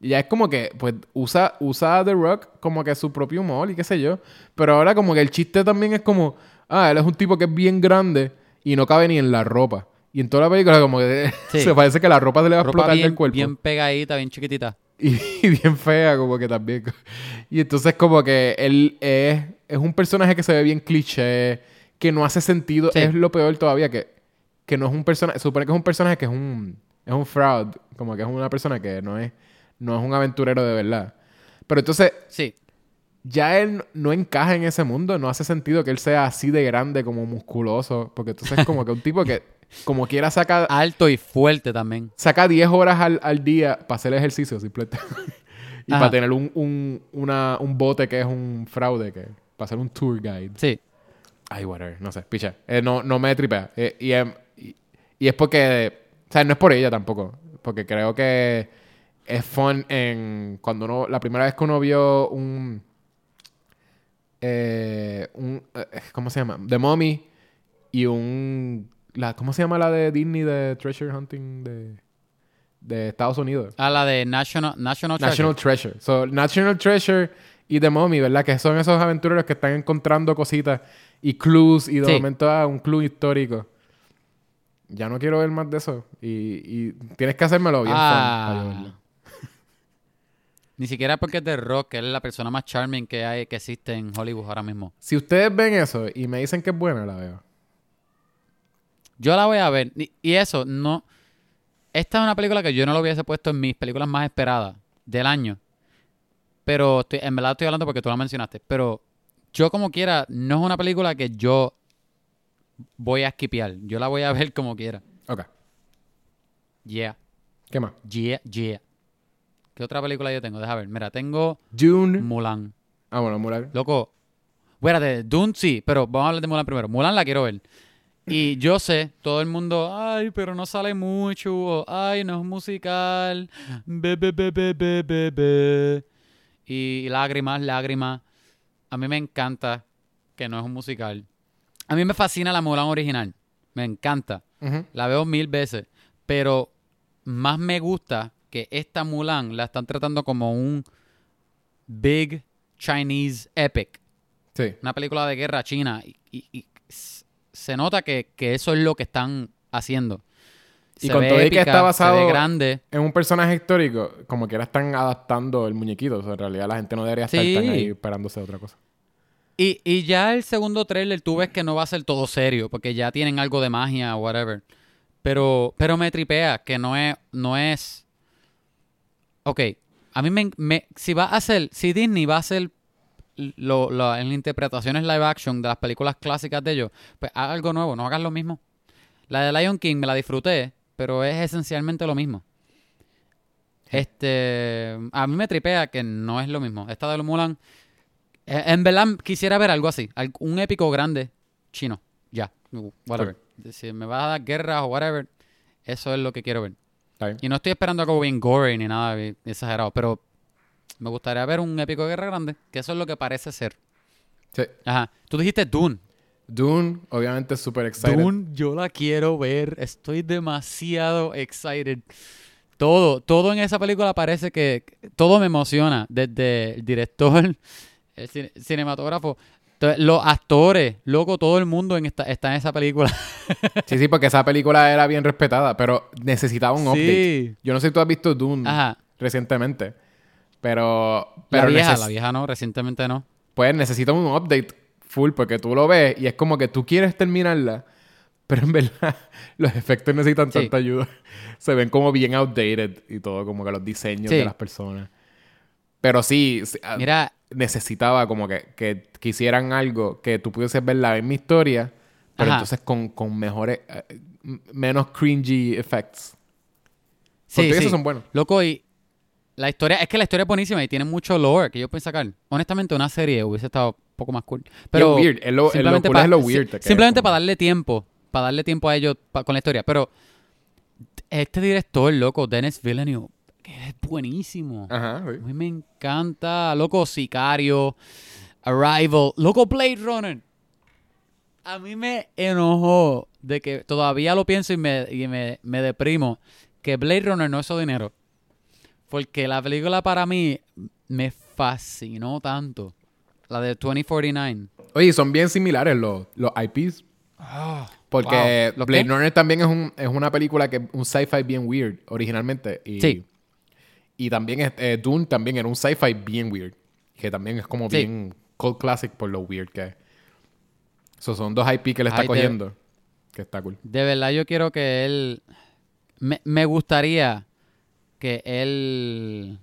Ya es como que, pues, usa, usa a The Rock como que su propio humor y qué sé yo. Pero ahora como que el chiste también es como, ah, él es un tipo que es bien grande y no cabe ni en la ropa. Y en toda la película como que Sí. se parece que la ropa se le va a Ropa explotar bien, del cuerpo. bien pegadita, bien chiquitita. Y, y bien fea, como que también. Y entonces, como que él es, es un personaje que se ve bien cliché, que no hace sentido. Sí. Es lo peor todavía, que, que no es un personaje. Se supone que es un personaje que es un, es un fraud, como que es una persona que no es, no es un aventurero de verdad. Pero entonces, Sí. ya él no encaja en ese mundo, no hace sentido que él sea así de grande, como musculoso, porque entonces es como que un tipo que, como quiera, saca, Alto y fuerte también. saca 10 horas al, al día para hacer ejercicio simplemente. y Ajá. para tener un, un, una- un bote que es un fraude, que para ser un tour guide. Sí. Ay, whatever, no sé, picha. Eh, no, no me tripea. Eh, y, em, y, y es porque, sea, no es por ella tampoco, porque creo que es fun en cuando uno, la primera vez que uno vio un, eh, un eh, ¿cómo se llama? The Mommy y un, la, ¿cómo se llama la de Disney de Treasure Hunting de, de Estados Unidos? A la de National, National Treasure. National Treasure. So, National Treasure y The Mommy, ¿verdad? Que son esos aventureros que están encontrando cositas y clues y de Sí. momento ah, un clue histórico. Ya no quiero ver más de eso. Y, y tienes que hacérmelo bien. Ah. Ni siquiera porque es de Rock, que él es la persona más charming que hay, que existe en Hollywood ahora mismo. Si ustedes ven eso y me dicen que es buena, la veo. Yo la voy a ver. Y, y eso, no. Esta es una película que yo no lo hubiese puesto en mis películas más esperadas del año. Pero estoy- en verdad estoy hablando porque tú la mencionaste. Pero yo, como quiera, no es una película que yo voy a skipear. Yo la voy a ver como quiera. Ok. Yeah, ¿Qué más? yeah, yeah. ¿Qué otra película yo tengo? Deja ver. Mira, tengo Dune. Mulan. Ah, bueno, Mulan. Loco, espérate, Dune sí, pero vamos a hablar de Mulan primero. Mulan la quiero ver. Y yo sé, todo el mundo, ay, pero no sale mucho, o, ay, no es musical, be, be, be, be, be, be, be. Y lágrimas, lágrimas. A mí me encanta que no es un musical. A mí me fascina la Mulan original, me encanta. La veo mil veces, pero más me gusta que esta Mulan la están tratando como un big Chinese epic, Sí. una película de guerra china y, y- y se nota que, que eso es lo que están haciendo. Y Se con ve todo y que épica, está basado- grande. En un personaje histórico, como que ahora están adaptando el muñequito. O sea, en realidad la gente no debería estar Sí. tan ahí esperándose otra cosa. Y, y ya el segundo trailer tú ves que no va a ser todo serio, porque ya tienen algo de magia o whatever. Pero, pero me tripea que no es, no es. Ok, a mí me, me- si va a hacer, si Disney va a hacer lo, lo- en interpretaciones live action de las películas clásicas de ellos, pues haz algo nuevo, no hagas lo mismo. La de Lion King me la disfruté, pero es esencialmente lo mismo. Este, a mí me tripea que no es lo mismo. Esta de Mulan, en verdad quisiera ver algo así, un épico grande chino, ya, whatever. Si me va a dar guerra o whatever, eso es lo que quiero ver. Y no estoy esperando algo bien gory ni nada exagerado, pero me gustaría ver un épico de guerra grande, que eso es lo que parece ser. Sí. Ajá. Tú dijiste Dune. Dune, obviamente, súper excited. Dune, yo la quiero ver. Estoy demasiado excited. Todo, todo en esa película parece que todo me emociona. Desde el director, el cine- cinematógrafo, los actores, loco, todo el mundo en esta, está en esa película. Sí, sí, porque esa película era bien respetada, pero necesitaba un update. Yo no sé si tú has visto Dune Ajá. recientemente, pero... La pero vieja, neces- la vieja no, recientemente no. Pues necesita un update full porque tú lo ves y es como que tú quieres terminarla, pero en verdad los efectos necesitan Sí. tanta ayuda. Se ven como bien outdated y todo, como que los diseños Sí. de las personas. Pero sí, sí, ah, Mira, necesitaba como que, que, que hicieran algo que tú pudieses ver la misma historia, pero Ajá. entonces con, con mejores, eh, menos cringy effects. sí, Porque sí. esos son buenos. Loco, y la historia, es que la historia es buenísima y tiene mucho lore que yo puedo sacar. Honestamente, una serie hubiese estado un poco más cool. Pero es lo- simplemente cool pa- es lo weird Simplemente como- para darle tiempo, para darle tiempo a ellos pa- con la historia. Pero este director, loco, Dennis Villeneuve, que es buenísimo. Ajá, A mí me encanta. Loco, Sicario, Arrival, loco, Blade Runner. A mí me enojó de que todavía lo pienso y me, y me, me deprimo que Blade Runner no hizo dinero. Porque la película para mí me fascinó tanto. La de 2049. Oye, son bien similares los, los IPs. Porque wow. ¿Los Blade qué? Runner también es, un, es una película que un sci-fi bien weird originalmente. Y, Sí. Y también eh, Dune también era un sci-fi bien weird. Que también es como Sí. bien cult classic por lo weird que es. So, son dos IP que le está Ay, de- cogiendo. Que está cool. De verdad yo quiero que él... Me, me gustaría que él...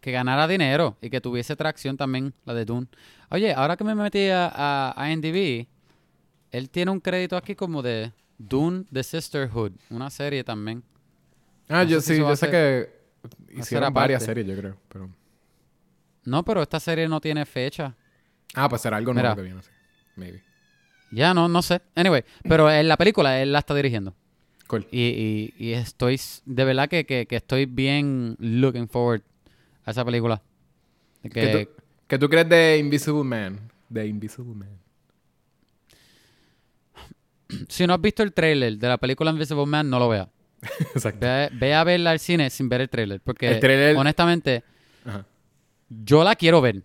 Que ganara dinero y que tuviese tracción también, la de Dune. Oye, ahora que me metí a, a, IMDb, él tiene un crédito aquí como de Dune The Sisterhood, una serie también. Ah, No yo sí, yo sé que hicieron varias series, yo creo. Pero... No, pero esta serie no tiene fecha. Ah, pues será algo nuevo que viene, sí. Maybe. Ya, no, no sé. Anyway, pero en la película él la está dirigiendo. Cool. Y, y, y estoy, de verdad que, que, que estoy bien looking forward a esa película. De ¿Qué, que, tú, qué tú crees de Invisible Man? De Invisible Man. si no has visto el trailer de la película Invisible Man, no lo veas. Exacto. Ve, ve a verla al cine sin ver el trailer. Porque, El honestamente, Ajá. yo la quiero ver.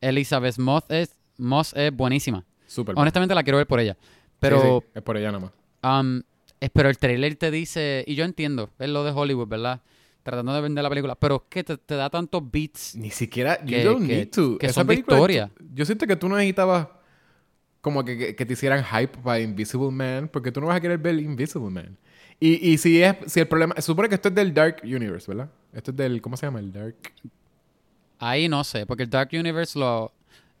Elizabeth Moss es, Moss es buenísima. Súper. Honestamente, la quiero ver por ella. Pero, sí, es por ella nomás. um, es- pero el trailer te dice, y yo entiendo, es lo de Hollywood, ¿verdad? Tratando de vender la película, pero es que te, te da tantos beats. Ni siquiera. You que- don't que- need to. que Esa son película, tú- Yo siento que tú no necesitabas como que, que- que te hicieran hype para Invisible Man, porque tú no vas a querer ver Invisible Man. Y, y si es si el problema. Se supone que esto es del Dark Universe, ¿verdad? Esto es del. ¿Cómo se llama? El Dark. Ahí no sé, porque el Dark Universe lo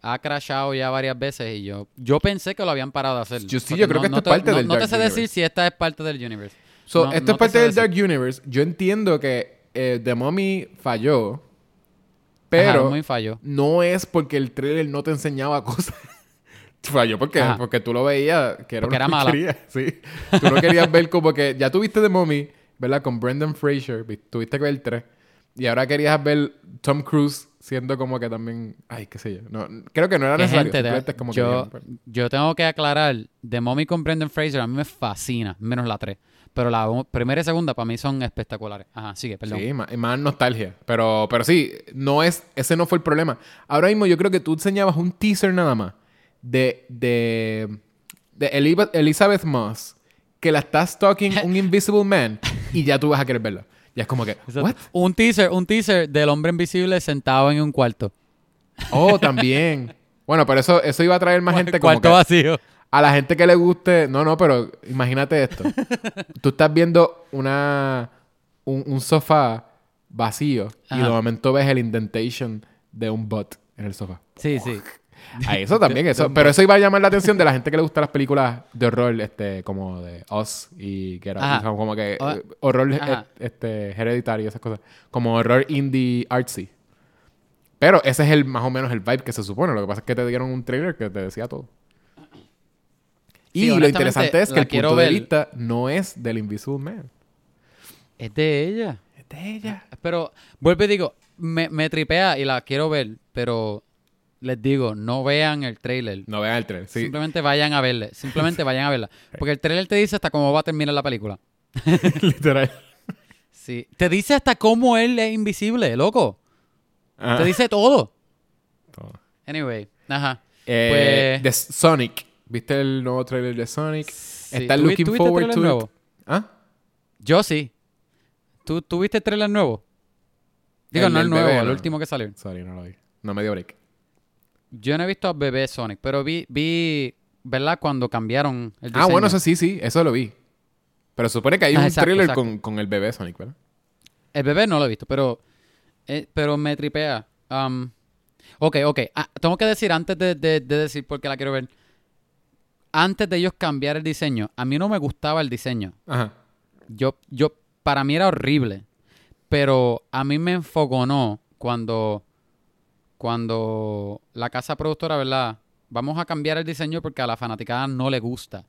ha crashado ya varias veces y yo yo pensé que lo habían parado de hacer. Yo sí, yo creo que esto no es te- parte no- del No te Dark sé decir Universe. si esta es parte del Universe. So, No- esto no es parte del decir. Dark Universe. Yo entiendo que eh, The Mummy falló, Ajá, pero muy fallo. no es porque el trailer no te enseñaba cosas. Falló porque, Ajá. porque tú lo veías que era Porque una era mala. Sí. Tú no querías ver como que... Ya tuviste The Mummy, ¿verdad? Con Brendan Fraser. vi- Tuviste que ver el 3. Y ahora querías ver Tom Cruise siendo como que también... Ay, qué sé yo. No, creo que no era Que, necesario. gente, como que yo, dijeron, pues, yo tengo que aclarar, The Mommy con Brendan Fraser a mí me fascina, menos la 3. Pero la primera y segunda para mí son espectaculares. Ajá, sigue, perdón. Sí, más, más nostalgia. Pero, pero sí, no es, ese no fue el problema. Ahora mismo yo creo que tú enseñabas un teaser nada más de, de, de Elizabeth Moss que la está stalking un Invisible Man y ya tú vas a querer verla. Ya es como que. Un teaser, un teaser del hombre invisible sentado en un cuarto. Oh, también. bueno, pero eso, eso iba a traer más gente como cuarto que vacío. a la gente que le guste. No, no, pero imagínate esto. tú estás viendo una un, un sofá vacío y de momento ves el indentation de un bot en el sofá. Sí, sí. A eso también, eso. Pero eso iba a llamar la atención de la gente que le gusta las películas de horror, este, como de Us y que era Ajá. como que eh, horror eh, Ajá. este, hereditario y esas cosas. Como horror indie artsy. Pero ese es el más o menos el vibe que se supone. Lo que pasa es que te dieron un trailer que te decía todo. Y lo interesante es que el punto de ver. vista no es del Invisible Man. Es de ella. Es de ella. Pero, vuelvo y digo, me, me tripea y la quiero ver, pero les digo, no vean el trailer. No vean el trailer. Sí. Simplemente vayan a verle. Simplemente vayan a verla. Porque el trailer te dice hasta cómo va a terminar la película. Literal. Sí. Te dice hasta cómo él es invisible, loco. Ajá. Te dice todo. Todo. Anyway, ajá. Eh, Pues- de Sonic. ¿Viste el nuevo trailer de Sonic? Sí. ¿Estás ¿Tú vi- looking forward to nuevo? ¿Ah? Yo sí. ¿Tú, ¿Tú viste el trailer nuevo? Digo, El no el nuevo, bebé, el último que salió. Sorry, no lo vi. No me dio break. Yo no he visto a Bebé Sonic, pero vi, vi, ¿verdad? Cuando cambiaron el Ah, diseño. bueno, eso sí, sí. Eso lo vi. Pero supone que hay Ah, un exacto, exacto. con, con el bebé Sonic, ¿verdad? El bebé no lo he visto, pero, eh, pero me tripea. Um, ok, ok. Ah, tengo que decir antes de, de- de decir por qué la quiero ver. Antes de ellos cambiar el diseño, a mí no me gustaba el diseño. Ajá. Yo, yo, para mí era horrible. Pero a mí me enfogonó cuando, cuando la casa productora, ¿verdad? Vamos a cambiar el diseño porque a la fanaticada no le gusta.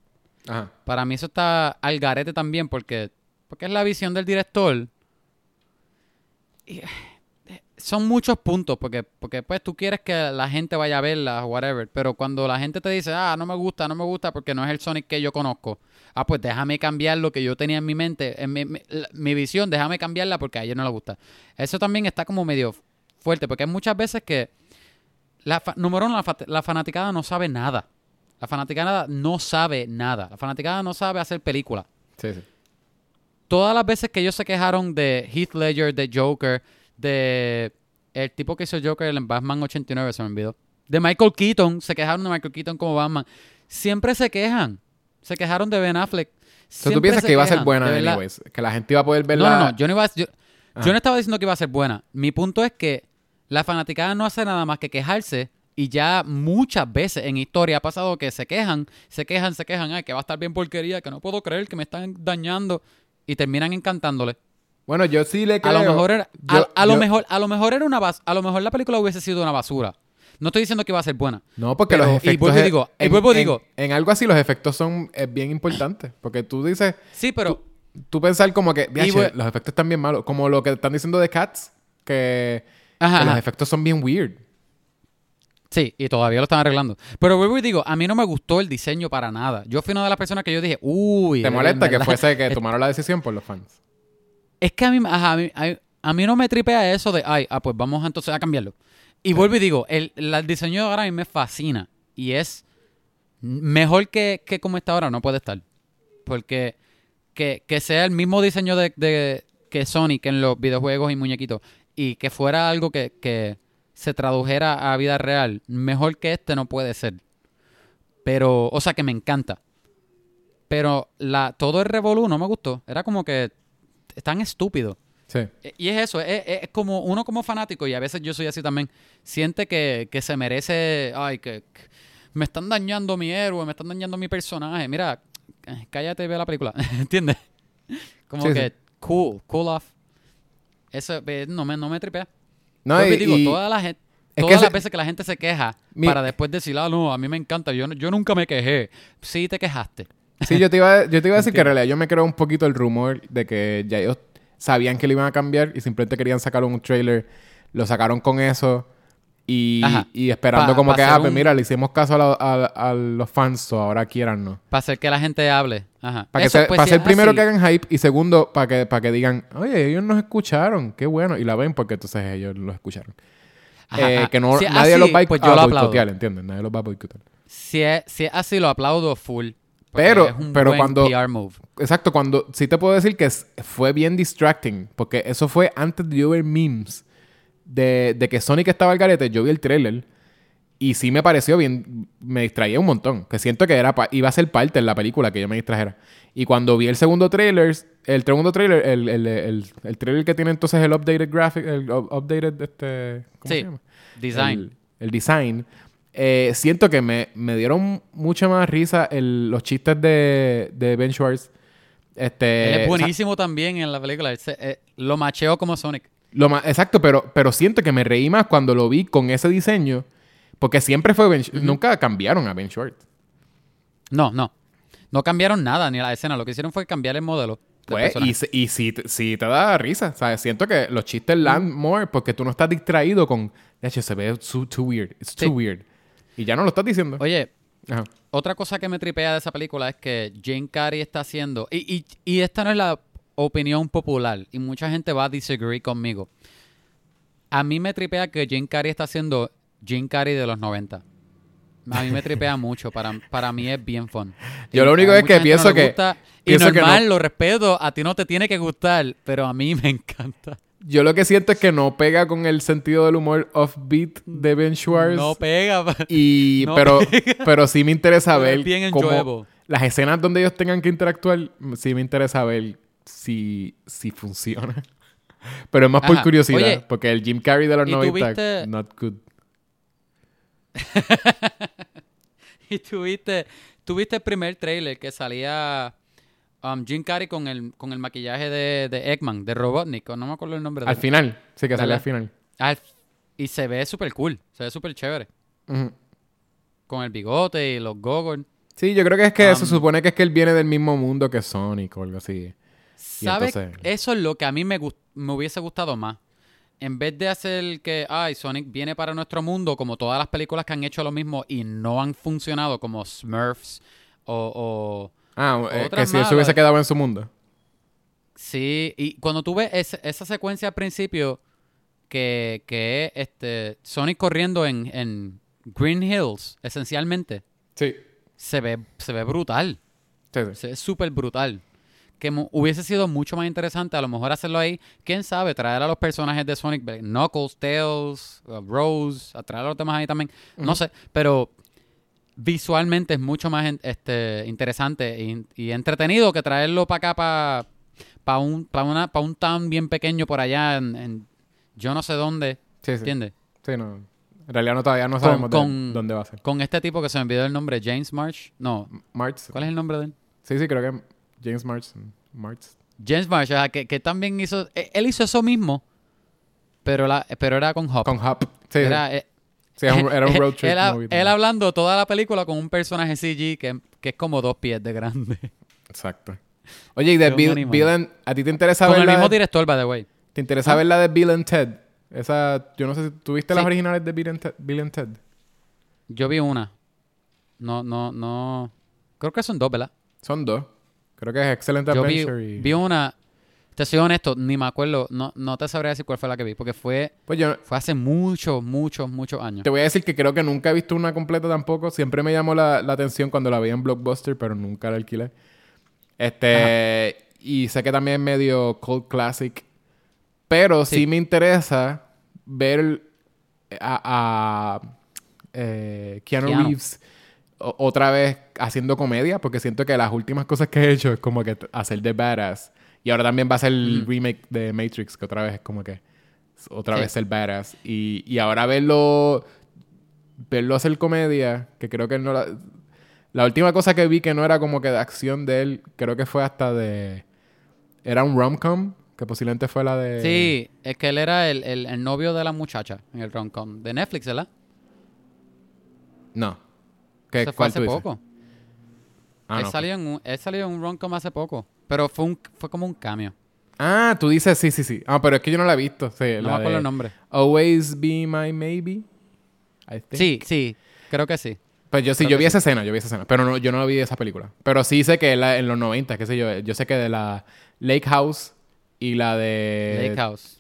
Ajá. Para mí eso está al garete también porque, porque es la visión del director. y- son muchos puntos, porque, porque pues tú quieres que la gente vaya a verla, whatever, pero cuando la gente te dice, ah, no me gusta, no me gusta porque no es el Sonic que yo conozco, ah, pues déjame cambiar lo que yo tenía en mi mente, en mi, mi- mi visión, déjame cambiarla porque a ella no le gusta. Eso también está como medio fuerte, porque hay muchas veces que, la número uno, la, fa- la fanaticada no sabe nada. La fanaticada no sabe nada. La fanaticada no sabe hacer Sí, sí. todas las veces que ellos se quejaron de Heath Ledger, de Joker, de el tipo que hizo Joker en Batman 89, se me olvidó. De Michael Keaton, se quejaron de Michael Keaton como Batman. Siempre se quejan. Se quejaron de Ben Affleck. Tú piensas se que iba a ser buena, anyways. Que la gente iba a poder No, verla. no, no. Yo no, iba a- yo, Ah. yo no estaba diciendo que iba a ser buena. Mi punto es que la fanaticada no hace nada más que quejarse. Y ya muchas veces en historia ha pasado que se quejan, se quejan, se quejan. Ay, que va a estar bien porquería, que no puedo creer que me están dañando. Y terminan encantándole. Bueno, yo sí le A creo. lo mejor era, a, Yo- a lo yo- mejor, a lo mejor era una bas- a lo mejor la película hubiese sido una basura. No estoy diciendo que iba a ser buena. No, porque Pero- los y efectos. vuelvo y es- digo, y en, vuelvo en- digo. En, algo así, los efectos son es bien importantes. Porque tú dices. Sí, pero Tú pensar como que. "Diache, voy- los efectos están bien malos. Como lo que están diciendo de Cats. Que, Ajá, los ajá. efectos son bien weird. sí, y todavía lo están arreglando. Pero vuelvo y digo, a mí no me gustó el diseño para nada. Yo fui una de las personas que yo dije, uy. ¿Te molesta que fuese que tomaron la decisión por los fans? Es que a mí, ajá, a mí, a- a mí no me tripea eso de, ay, ah, pues vamos entonces a cambiarlo. Y vuelvo y digo, el, el diseño de ahora a mí me fascina. Y es mejor que, que como está ahora, no puede estar. Porque que, que sea el mismo diseño de, de- que Sonic en los videojuegos y muñequitos y que fuera algo que, que se tradujera a vida real, mejor que este no puede ser. Pero, o sea, que me encanta. Pero la, todo el revolú no me gustó. Era como que es tan estúpido. Sí. E- Y es eso, es, es como uno como fanático, y a veces yo soy así también, siente que, que se merece, ay, que, que me están dañando mi héroe, me están dañando mi personaje. Mira, eh, cállate y ve la película, ¿entiendes? Como Sí, que sí. cool, cool off. Eso no me, no me tripea. No, y digo, y- toda la gente... es Todas que las se- veces que la gente se queja Mi- para después decir, ah, no, a mí me encanta, yo, no- yo nunca me quejé. Sí, te quejaste. Sí, yo te iba, yo te iba a decir que en realidad yo me creo un poquito el rumor de que ya ellos sabían que lo iban a cambiar y simplemente querían sacar un trailer. Lo sacaron con eso y, esperando Pa- como pa que, ah, pues un- mira, le hicimos caso a, la- a- a los fans, so ahora quieran, ¿no? Para hacer que la gente hable. Ajá. Para pues, si ser es primero que hagan hype y segundo para que, para que digan, oye, ellos nos escucharon, qué bueno. Y la ven porque entonces ellos los escucharon. Ajá, Eh, ajá. que no, Si nadie así, los va a, pues a lo boicotear, ¿entiendes? Nadie los va a boicotear. Si es, si es así, lo aplaudo full. Pero- es un pero buen cuando- PR move. Exacto, cuando sí te puedo decir que fue bien distracting, porque eso fue antes de yo ver memes de, de que Sonic estaba al garete, yo vi el trailer y sí me pareció bien, me distraía un montón, que siento que era iba a ser parte de la película que yo me distrajera. Y cuando vi el segundo trailer, el segundo trailer, el, el, el, el trailer que tiene entonces el updated graphic, el up- updated, este, ¿cómo Sí, se llama? Design. El, design. Eh, siento que me, me dieron mucha más risa el- los chistes de, de Ben Schwartz. Este, Él es o sea, buenísimo también en la película. Se- eh, lo macheó como Sonic. Lo más, exacto, pero, pero siento que me reí más cuando lo vi con ese diseño. Porque siempre fue Ben Sch- Nunca cambiaron a Ben Schwartz. No, no. No cambiaron nada ni la escena. Lo que hicieron fue cambiar el modelo. del Pues, y y si, te- si te da risa, ¿sabes? Siento que los chistes land more porque tú no estás distraído con, de hecho, se ve too, too weird. It's too Sí. weird. Y ya no lo estás diciendo. Oye, Ajá. otra cosa que me tripea de esa película es que Jane Carrey está haciendo. Y, y, y esta no es la opinión popular. Y mucha gente va a disagree conmigo. A mí me tripea que Jane Carrey está haciendo Jane Carrey de los 90. A mí me tripea mucho. Para, para mí es bien fun. Yo Y lo único es que no pienso le que- gusta, y pienso que normal, no- lo respeto. A ti no te tiene que gustar. Pero a mí me encanta. Yo lo que siento es que no pega con el sentido del humor offbeat de Ben Schwartz. No pega. y, no pero, pero sí me interesa ver bien cómo las escenas donde ellos tengan que interactuar, sí me interesa ver si, si funciona. Pero es más por curiosidad, Oye, porque el Jim Carrey de los ¿y 90, tuviste- not good. Y tuviste, tuviste el primer trailer que salía um, Jim Carrey con el, con el maquillaje de, de Eggman, de Robotnik, o no me acuerdo el nombre de Al final, sí que sale al final. Al- y se ve súper cool, se ve súper chévere. Con el bigote y los goggles. Sí, yo creo que es que se Um, supone que es que él viene del mismo mundo que Sonic o algo así. ¿Sabes? entonces- Eso es lo que a mí me, me hubiese gustado más. en vez de hacer que, ay, Sonic viene para nuestro mundo, como todas las películas que han hecho lo mismo y no han funcionado, como Smurfs o... o Ah, eh, que si malas. hubiese quedado en su mundo. sí, y cuando tú ves esa secuencia al principio, que, que es este, Sonic corriendo en, en Green Hills, esencialmente, Sí. se ve, se ve brutal. Sí, sí. Se ve súper brutal. Que hubiese sido mucho más interesante a lo mejor hacerlo ahí. ¿Quién sabe? Traer a los personajes de Sonic, Knuckles, Tails, uh, Rose, a traer a los demás ahí también. No sé, pero visualmente es mucho más este, interesante y, y entretenido que traerlo para acá, para pa un, pa una, pa un town bien pequeño por allá en, en yo no sé dónde. Sí, sí. ¿Entiendes? Sí, no. En realidad no todavía no sabemos con- dónde va a ser. Con este tipo que se me olvidó el nombre, James March. No, March. ¿cuál es el nombre de él? Sí, sí, creo que James March. March. James Marsh, ajá, que, que también hizo. e- Él hizo eso mismo, pero, la, pero era con Hop. Con Hop. Sí, era, eh, sí, era un, era un road trip él, movie. él hablando toda la película con un personaje CG que, que es como dos pies de grande. Exacto. Oye, y de Bill, and- ¿a ti te interesa con ver el la mismo de, director, by the way. ¿Te interesa ¿Ah? ver la de Bill and Ted? Esa, yo no sé si tuviste las Sí. originales de Bill and, Ted, Bill and Ted. Yo vi una. No, no, no. Creo que son dos, ¿verdad? Son dos. Creo que es Excellent Yo vi, y... vi una. Te soy honesto, ni me acuerdo. No, no te sabría decir cuál fue la que vi, porque fue, Pues yo fue hace muchos, muchos, muchos años. te voy a decir que creo que nunca he visto una completa tampoco. Siempre me llamó la, la atención cuando la vi en Blockbuster, pero nunca la alquilé. Este... Y sé que también es medio cult classic. Pero sí, Sí. me interesa ver a, a, eh, Keanu, Keanu. Reeves otra vez haciendo comedia, porque siento que las últimas cosas que he hecho es como que hacer de badass. Y ahora también va a ser el remake de Matrix, que otra vez es como que otra Sí. vez el badass. Y, y ahora verlo verlo hacer comedia, que creo que no la... La última cosa que vi que no era como que de acción de él, creo que fue hasta de... Era un rom-com, que posiblemente fue la de... Sí, es que él era el, el, el novio de la muchacha en el rom-com de Netflix, ¿verdad? No. ¿Qué, Eso fue ¿Cuál hace poco. Ah, él, no. salió en un, él salió en un rom-com hace poco. Pero fue, un, fue como un cameo. Ah, tú dices sí, sí, sí. Ah, pero es que yo no la he visto. Sí, No la me acuerdo de el nombre. Always Be My Maybe. I think. Sí, sí, creo que sí. Pues yo sí, Creo yo vi sí. esa escena, yo vi esa escena. Pero no, yo no vi esa película. Pero sí sé que la- en los 90, qué sé yo. Yo sé que de la Lake House y la de... Lake House.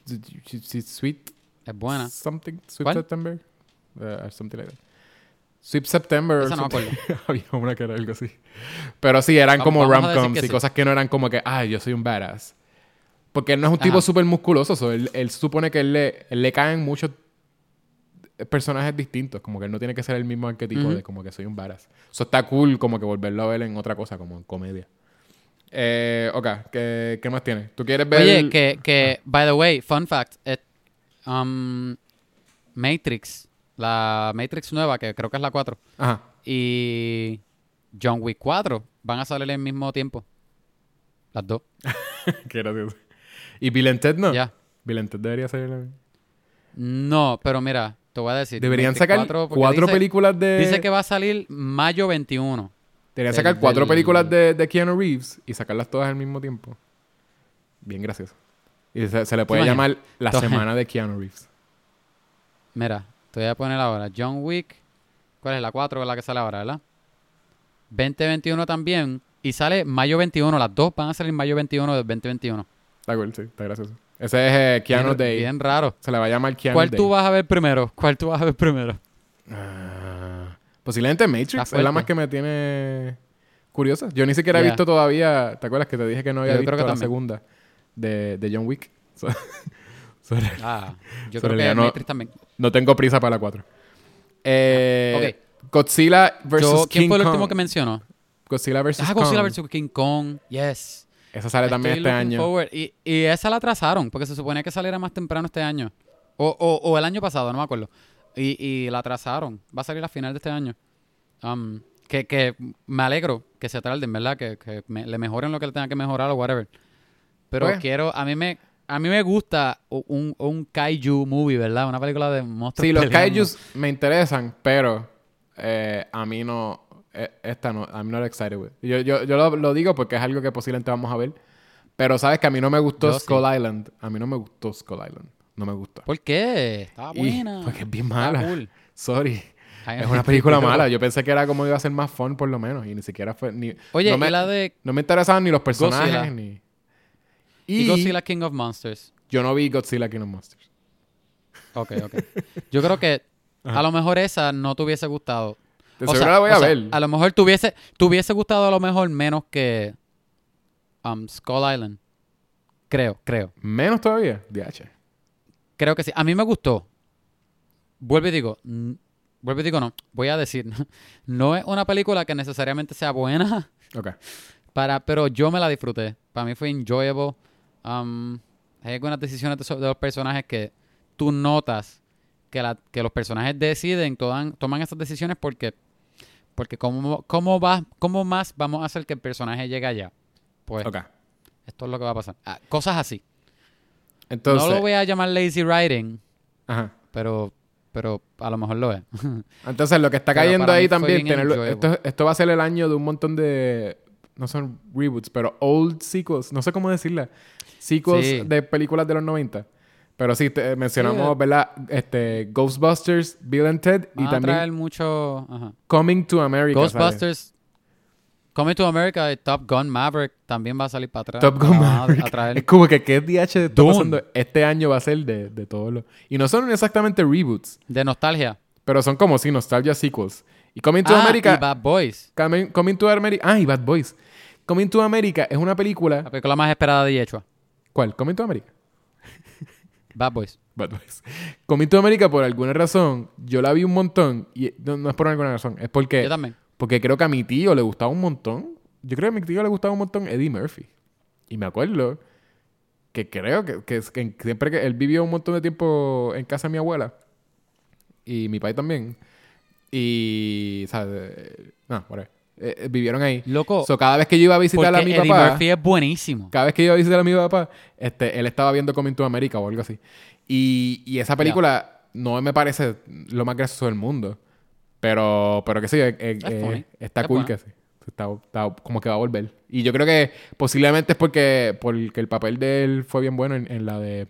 Sweet Es buena. something. Sweet ¿Cuál? September. Uh, something like that. Sweet September. or Esa no me. Había una que era algo así. Pero sí, eran Vamos- como rom-coms y sí. cosas que no eran como que, ay, yo soy un badass. Porque él no es un Ajá. tipo súper musculoso. so, él, él supone que él le, él le caen muchos personajes distintos. Como que él no tiene que ser el mismo arquetipo Ujú. de como que soy un badass. Eso está cool como que volverlo a ver en otra cosa, como en comedia. Eh, ok, ¿qué, qué más tienes? ¿Tú quieres ver...? Oye, que, que, by the way, fun fact, eh, um, Matrix, la Matrix nueva, que creo que es la 4, Ajá. y John Wick 4 van a salir al mismo tiempo. Las dos. Qué gracioso. ¿Y Bill and Ted no? Ya. Bill and Ted debería la- No, pero mira, te voy a decir. Deberían 24, sacar cuatro dice- películas de... Dice que va a salir mayo 21. Deberían del- sacar cuatro del- películas de, de Keanu Reeves y sacarlas todas al mismo tiempo. Bien gracioso. Y se, se le puede ¿Te llamar la semana de Keanu Reeves. Mira, te voy a poner ahora. John Wick. ¿Cuál es la 4? Es la que sale ahora, ¿verdad? 2021 también. Y sale mayo 21. Las dos van a salir mayo 21 del 2021. Está cool, sí, está gracioso. Ese es eh, Keanu bien, Day. bien raro. Se le va a llamar Keanu ¿Cuál Day. tú vas a ver primero? ¿Cuál tú vas a ver primero? Ah, posiblemente Matrix es la más que me tiene curiosa. Yo ni siquiera he visto todavía... ¿Te acuerdas que te dije que no había Yo creo visto que la también. segunda de, de John Wick? So- Ah, yo Sobre creo que no- Matrix también. no tengo prisa para la 4. Eh, Godzilla vs. Yo, ¿Quién King fue el Kong. último que mencionó? Godzilla vs. Ah, Kong. Godzilla vs. King Kong. Yes. Esa sale también este año. Y, y esa la atrasaron, porque se suponía que saliera más temprano este año. O, o, o el año pasado, no me acuerdo. Y, y la atrasaron. Va a salir a final de este año. Um, que, que me alegro que se tarden, ¿verdad? Que, que me- le mejoren lo que le tenga que mejorar o whatever. Pero Pues. quiero, a mí me a mí me gusta un, un kaiju movie, ¿verdad? Una película de monstruos Sí, los peleando. kaijus me interesan, pero eh, a mí no... eh, Esta no... I'm not excited with. Yo, yo, yo lo, lo digo porque es algo que posiblemente vamos a ver. Pero sabes que a mí no me gustó Yo sí. Skull Island. A mí no me gustó Skull Island. No me gustó. ¿Por qué? Estaba Y- buena. porque es bien mala. cool. Sorry. Ay, Es una película mala. Yo pensé que era como iba a ser más fun por lo menos. Y ni siquiera fue... Ni, Oye, no me, la de no me interesaban ni los personajes Godzilla. ni... y Y, Godzilla King of Monsters. yo no vi Godzilla King of Monsters. Ok, ok. Yo creo que Ajá. a lo mejor esa no te hubiese gustado. De O sea, la voy o a sea, ver. A lo mejor te hubiese, te hubiese gustado a lo mejor menos que um, Skull Island. Creo, creo. Menos todavía. DH. Creo que sí. A mí me gustó. Vuelvo y digo. Vuelvo y digo no. Voy a decir. No es una película que necesariamente sea buena. Ok. Para, pero yo me la disfruté. Para mí fue enjoyable. Um, hay algunas decisiones de, los personajes que tú notas que, la- que los personajes deciden, toman, toman esas decisiones porque, porque cómo, cómo, va, cómo más vamos a hacer que el personaje llegue allá. Pues esto es lo que va a pasar. Ah, cosas así. Entonces... no lo voy a llamar lazy writing, Ajá. pero, pero a lo mejor lo es. Entonces, lo que está cayendo ahí también, tenerlo- esto, esto va a ser el año de un montón de, no son reboots, pero old sequels, no sé cómo decirla, sequels Sí. de películas de los 90. Pero sí, te- mencionamos, Sí. ¿verdad? Este, Ghostbusters, Bill and Ted y Van a también traer mucho... ajá. Coming to America. ¿sabes? Ghostbusters, Coming to America, y Top Gun Maverick también va a salir para atrás. Top Gun Van a- Maverick. A traer. Es como que qué DH está Dune. pasando. Este año va a ser de, de todos los... Y no son exactamente reboots, De nostalgia. pero son como si nostalgia sequels. Y Coming to Ah, America... y Bad Boys. Coming, Coming to America. Ah, y Bad Boys. Coming to America es una película. La película más esperada de Yechua. ¿Cuál? Coming to America. Bad Boys. Bad Boys. Coming to America, por alguna razón, yo la vi un montón. Y no, no es por alguna razón. Es porque, Yo también. porque creo que a mi tío le gustaba un montón. Yo creo que a mi tío le gustaba un montón Eddie Murphy. Y me acuerdo que creo que, que, que siempre que él vivió un montón de tiempo en casa de mi abuela. Y mi padre también. Y, ¿sabes? Eh, No, whatever. Eh, eh, vivieron ahí. Loco, So, cada vez que yo iba a visitar a mi Eddie papá, Murphy es buenísimo. cada vez que iba a visitar a mi papá, este, él estaba viendo Coming to America o algo así. Y, y esa película no me parece lo más gracioso del mundo. Pero, pero que sí, eh, eh, Es funny. está Es cool buena. que sí. Está, está como que va a volver. Y yo creo que posiblemente es porque, porque el papel de él fue bien bueno en, en la de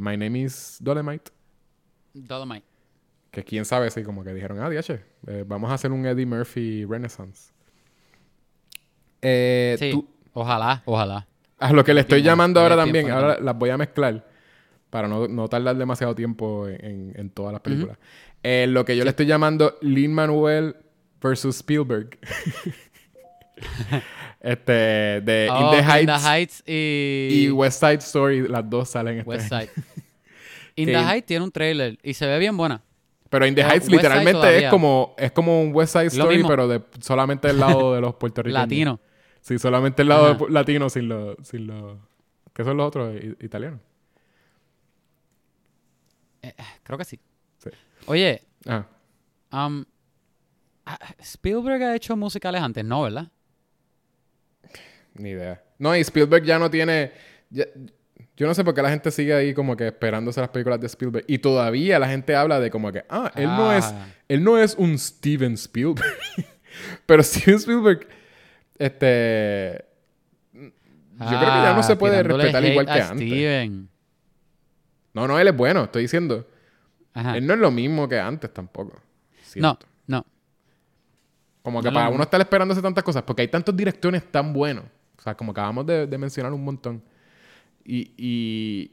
My Name is Dolemite. Dolomite. Que quién sabe si como que dijeron, ah, DH, eh, vamos a hacer un Eddie Murphy Renaissance. Eh, Sí. tú- Ojalá, ojalá. A lo que le estoy Tiempo, llamando ahora también, tiempo. ahora las voy a mezclar para no, no tardar demasiado tiempo en, en- todas las películas. Eh, lo que yo le estoy llamando Lin Manuel versus Spielberg. este, de Oh, In the Heights, In the Heights y, y West Side Story, las dos salen este West. Side. In the Heights tiene un trailer y se ve bien buena. Pero In the Oh, Heights West literalmente es como, es como un West Side Lo Story, pero de solamente el lado de los puertorriqueños. Latino. Sí, solamente el lado de- latino sin los... Sin los ¿Qué son los otros? Italianos. Creo que sí. Sí. Oye, Ah. um, ah, Spielberg ha hecho musicales antes, ¿no? ¿Verdad? Ni idea. No, y Spielberg ya no tiene. ya- yo no sé por qué la gente sigue ahí como que esperándose las películas de Spielberg. Y todavía la gente habla de como que, ah, él no es. Ah. Él no es un Steven Spielberg. Pero Steven Spielberg. Este. Yo creo que ya no se puede Ah, respetar igual que antes. Steven. No, no, él es bueno, estoy diciendo. Ajá. Él no es lo mismo que antes tampoco. No, Siento. no. Como que para uno estar esperándose tantas cosas, porque hay tantos directores tan buenos. O sea, como acabamos de, de mencionar un montón. Y, y,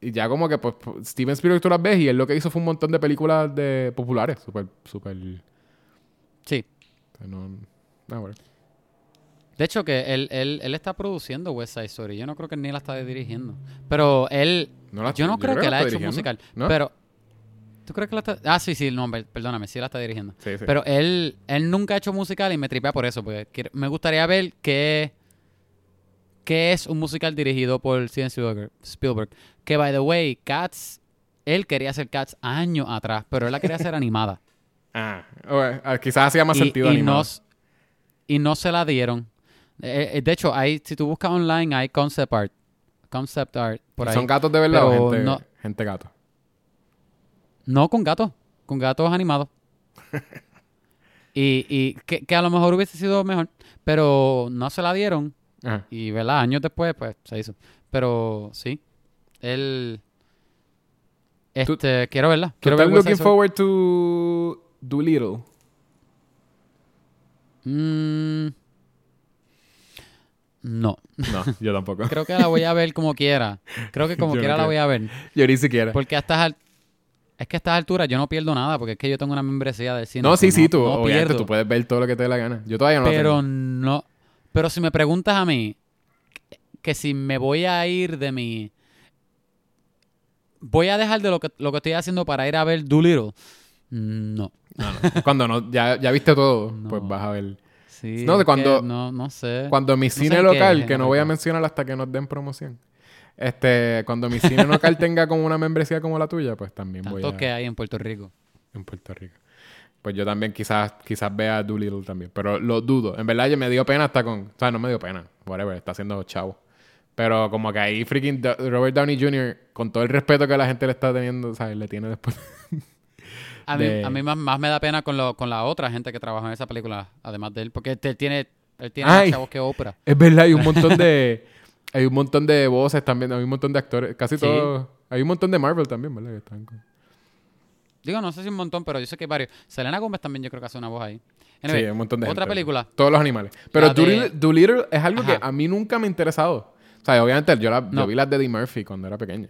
y ya como que pues Steven Spielberg tú las ves y él lo que hizo fue un montón de películas de populares. Súper, súper... Sí. No, no, bueno. De hecho, que él, él, él está produciendo West Side Story. Yo no creo que ni la está dirigiendo. Pero él... No la- yo no creo, que la ha hecho dirigiendo, musical. ¿no? Pero... ¿Tú crees que la está...? Ah, sí, sí. No, per- perdóname. Sí la está dirigiendo. Sí, sí. Pero él, él nunca ha hecho musical y me tripea por eso. Porque me gustaría ver qué... ¿Qué es un musical dirigido por Steven Spielberg? Spielberg? Que, by the way, Cats... Él quería hacer Cats años atrás, pero él la quería hacer animada. Ah, ah, quizás hacía más y, sentido y animado. y no se la dieron. Eh, eh, de hecho, hay, si tú buscas online, hay concept art. Concept art por ahí. ¿Son gatos de verdad o gente, no- gente gato? No, con gatos. Con gatos animados. y y que, que a lo mejor hubiese sido mejor. Pero no se la dieron. Ajá. Y, ¿verdad? Años después, pues, se hizo. Pero, sí. Él... Este, quiero verla. ¿Tú Quiero ver looking forward to Doolittle? Mm, no. No, yo tampoco. Creo que la voy a ver como quiera. Creo que como Yo no quiera la voy a ver. yo ni siquiera. Porque a estas es que a estas alturas yo no pierdo nada, porque es que yo tengo una membresía del cine. No, sí, sí, tú, no obviamente, pierdo. tú puedes ver todo lo que te dé la gana. Yo todavía no Pero lo tengo. no. Pero si me preguntas a mí que- si me voy a ir de mi. Voy a dejar de lo que, lo que estoy haciendo para ir a ver Doolittle. No. No, no. Cuando no, ya, ya viste todo, No. pues vas a ver. Sí, No, de cuando- que no, no sé. Cuando mi cine local, es que no voy a mencionar hasta que nos den promoción. Este, cuando mi cine local tenga como una membresía como la tuya, pues también voy Tanto a que hay en Puerto Rico. en Puerto Rico. Pues yo también quizás quizás vea Doolittle también, pero lo dudo. En verdad, yo me dio pena hasta con, o sea, no me dio pena, whatever, está haciendo chavo. Pero como que ahí freaking Robert Downey Jr. con todo el respeto que la gente le está teniendo, ¿sabes? Le tiene después. A mí, a mí más, más me da pena con, lo, con la otra gente que trabaja en esa película, además de él, porque él tiene, él tiene Ay. más chavos que Oprah. Es verdad, hay un montón de hay un montón de voces también, hay un montón de actores, casi Sí. todos, hay un montón de Marvel también, ¿verdad? Que están con- Digo, no sé si un montón, pero yo sé que hay varios. Selena Gómez también yo creo que hace una voz ahí. sí, Anyway, un montón de Otra gente. película. Todos los animales. Pero de- Doolittle, es algo que a mí nunca me ha interesado. O sea, obviamente yo, la, yo vi las de Eddie Murphy cuando era pequeña.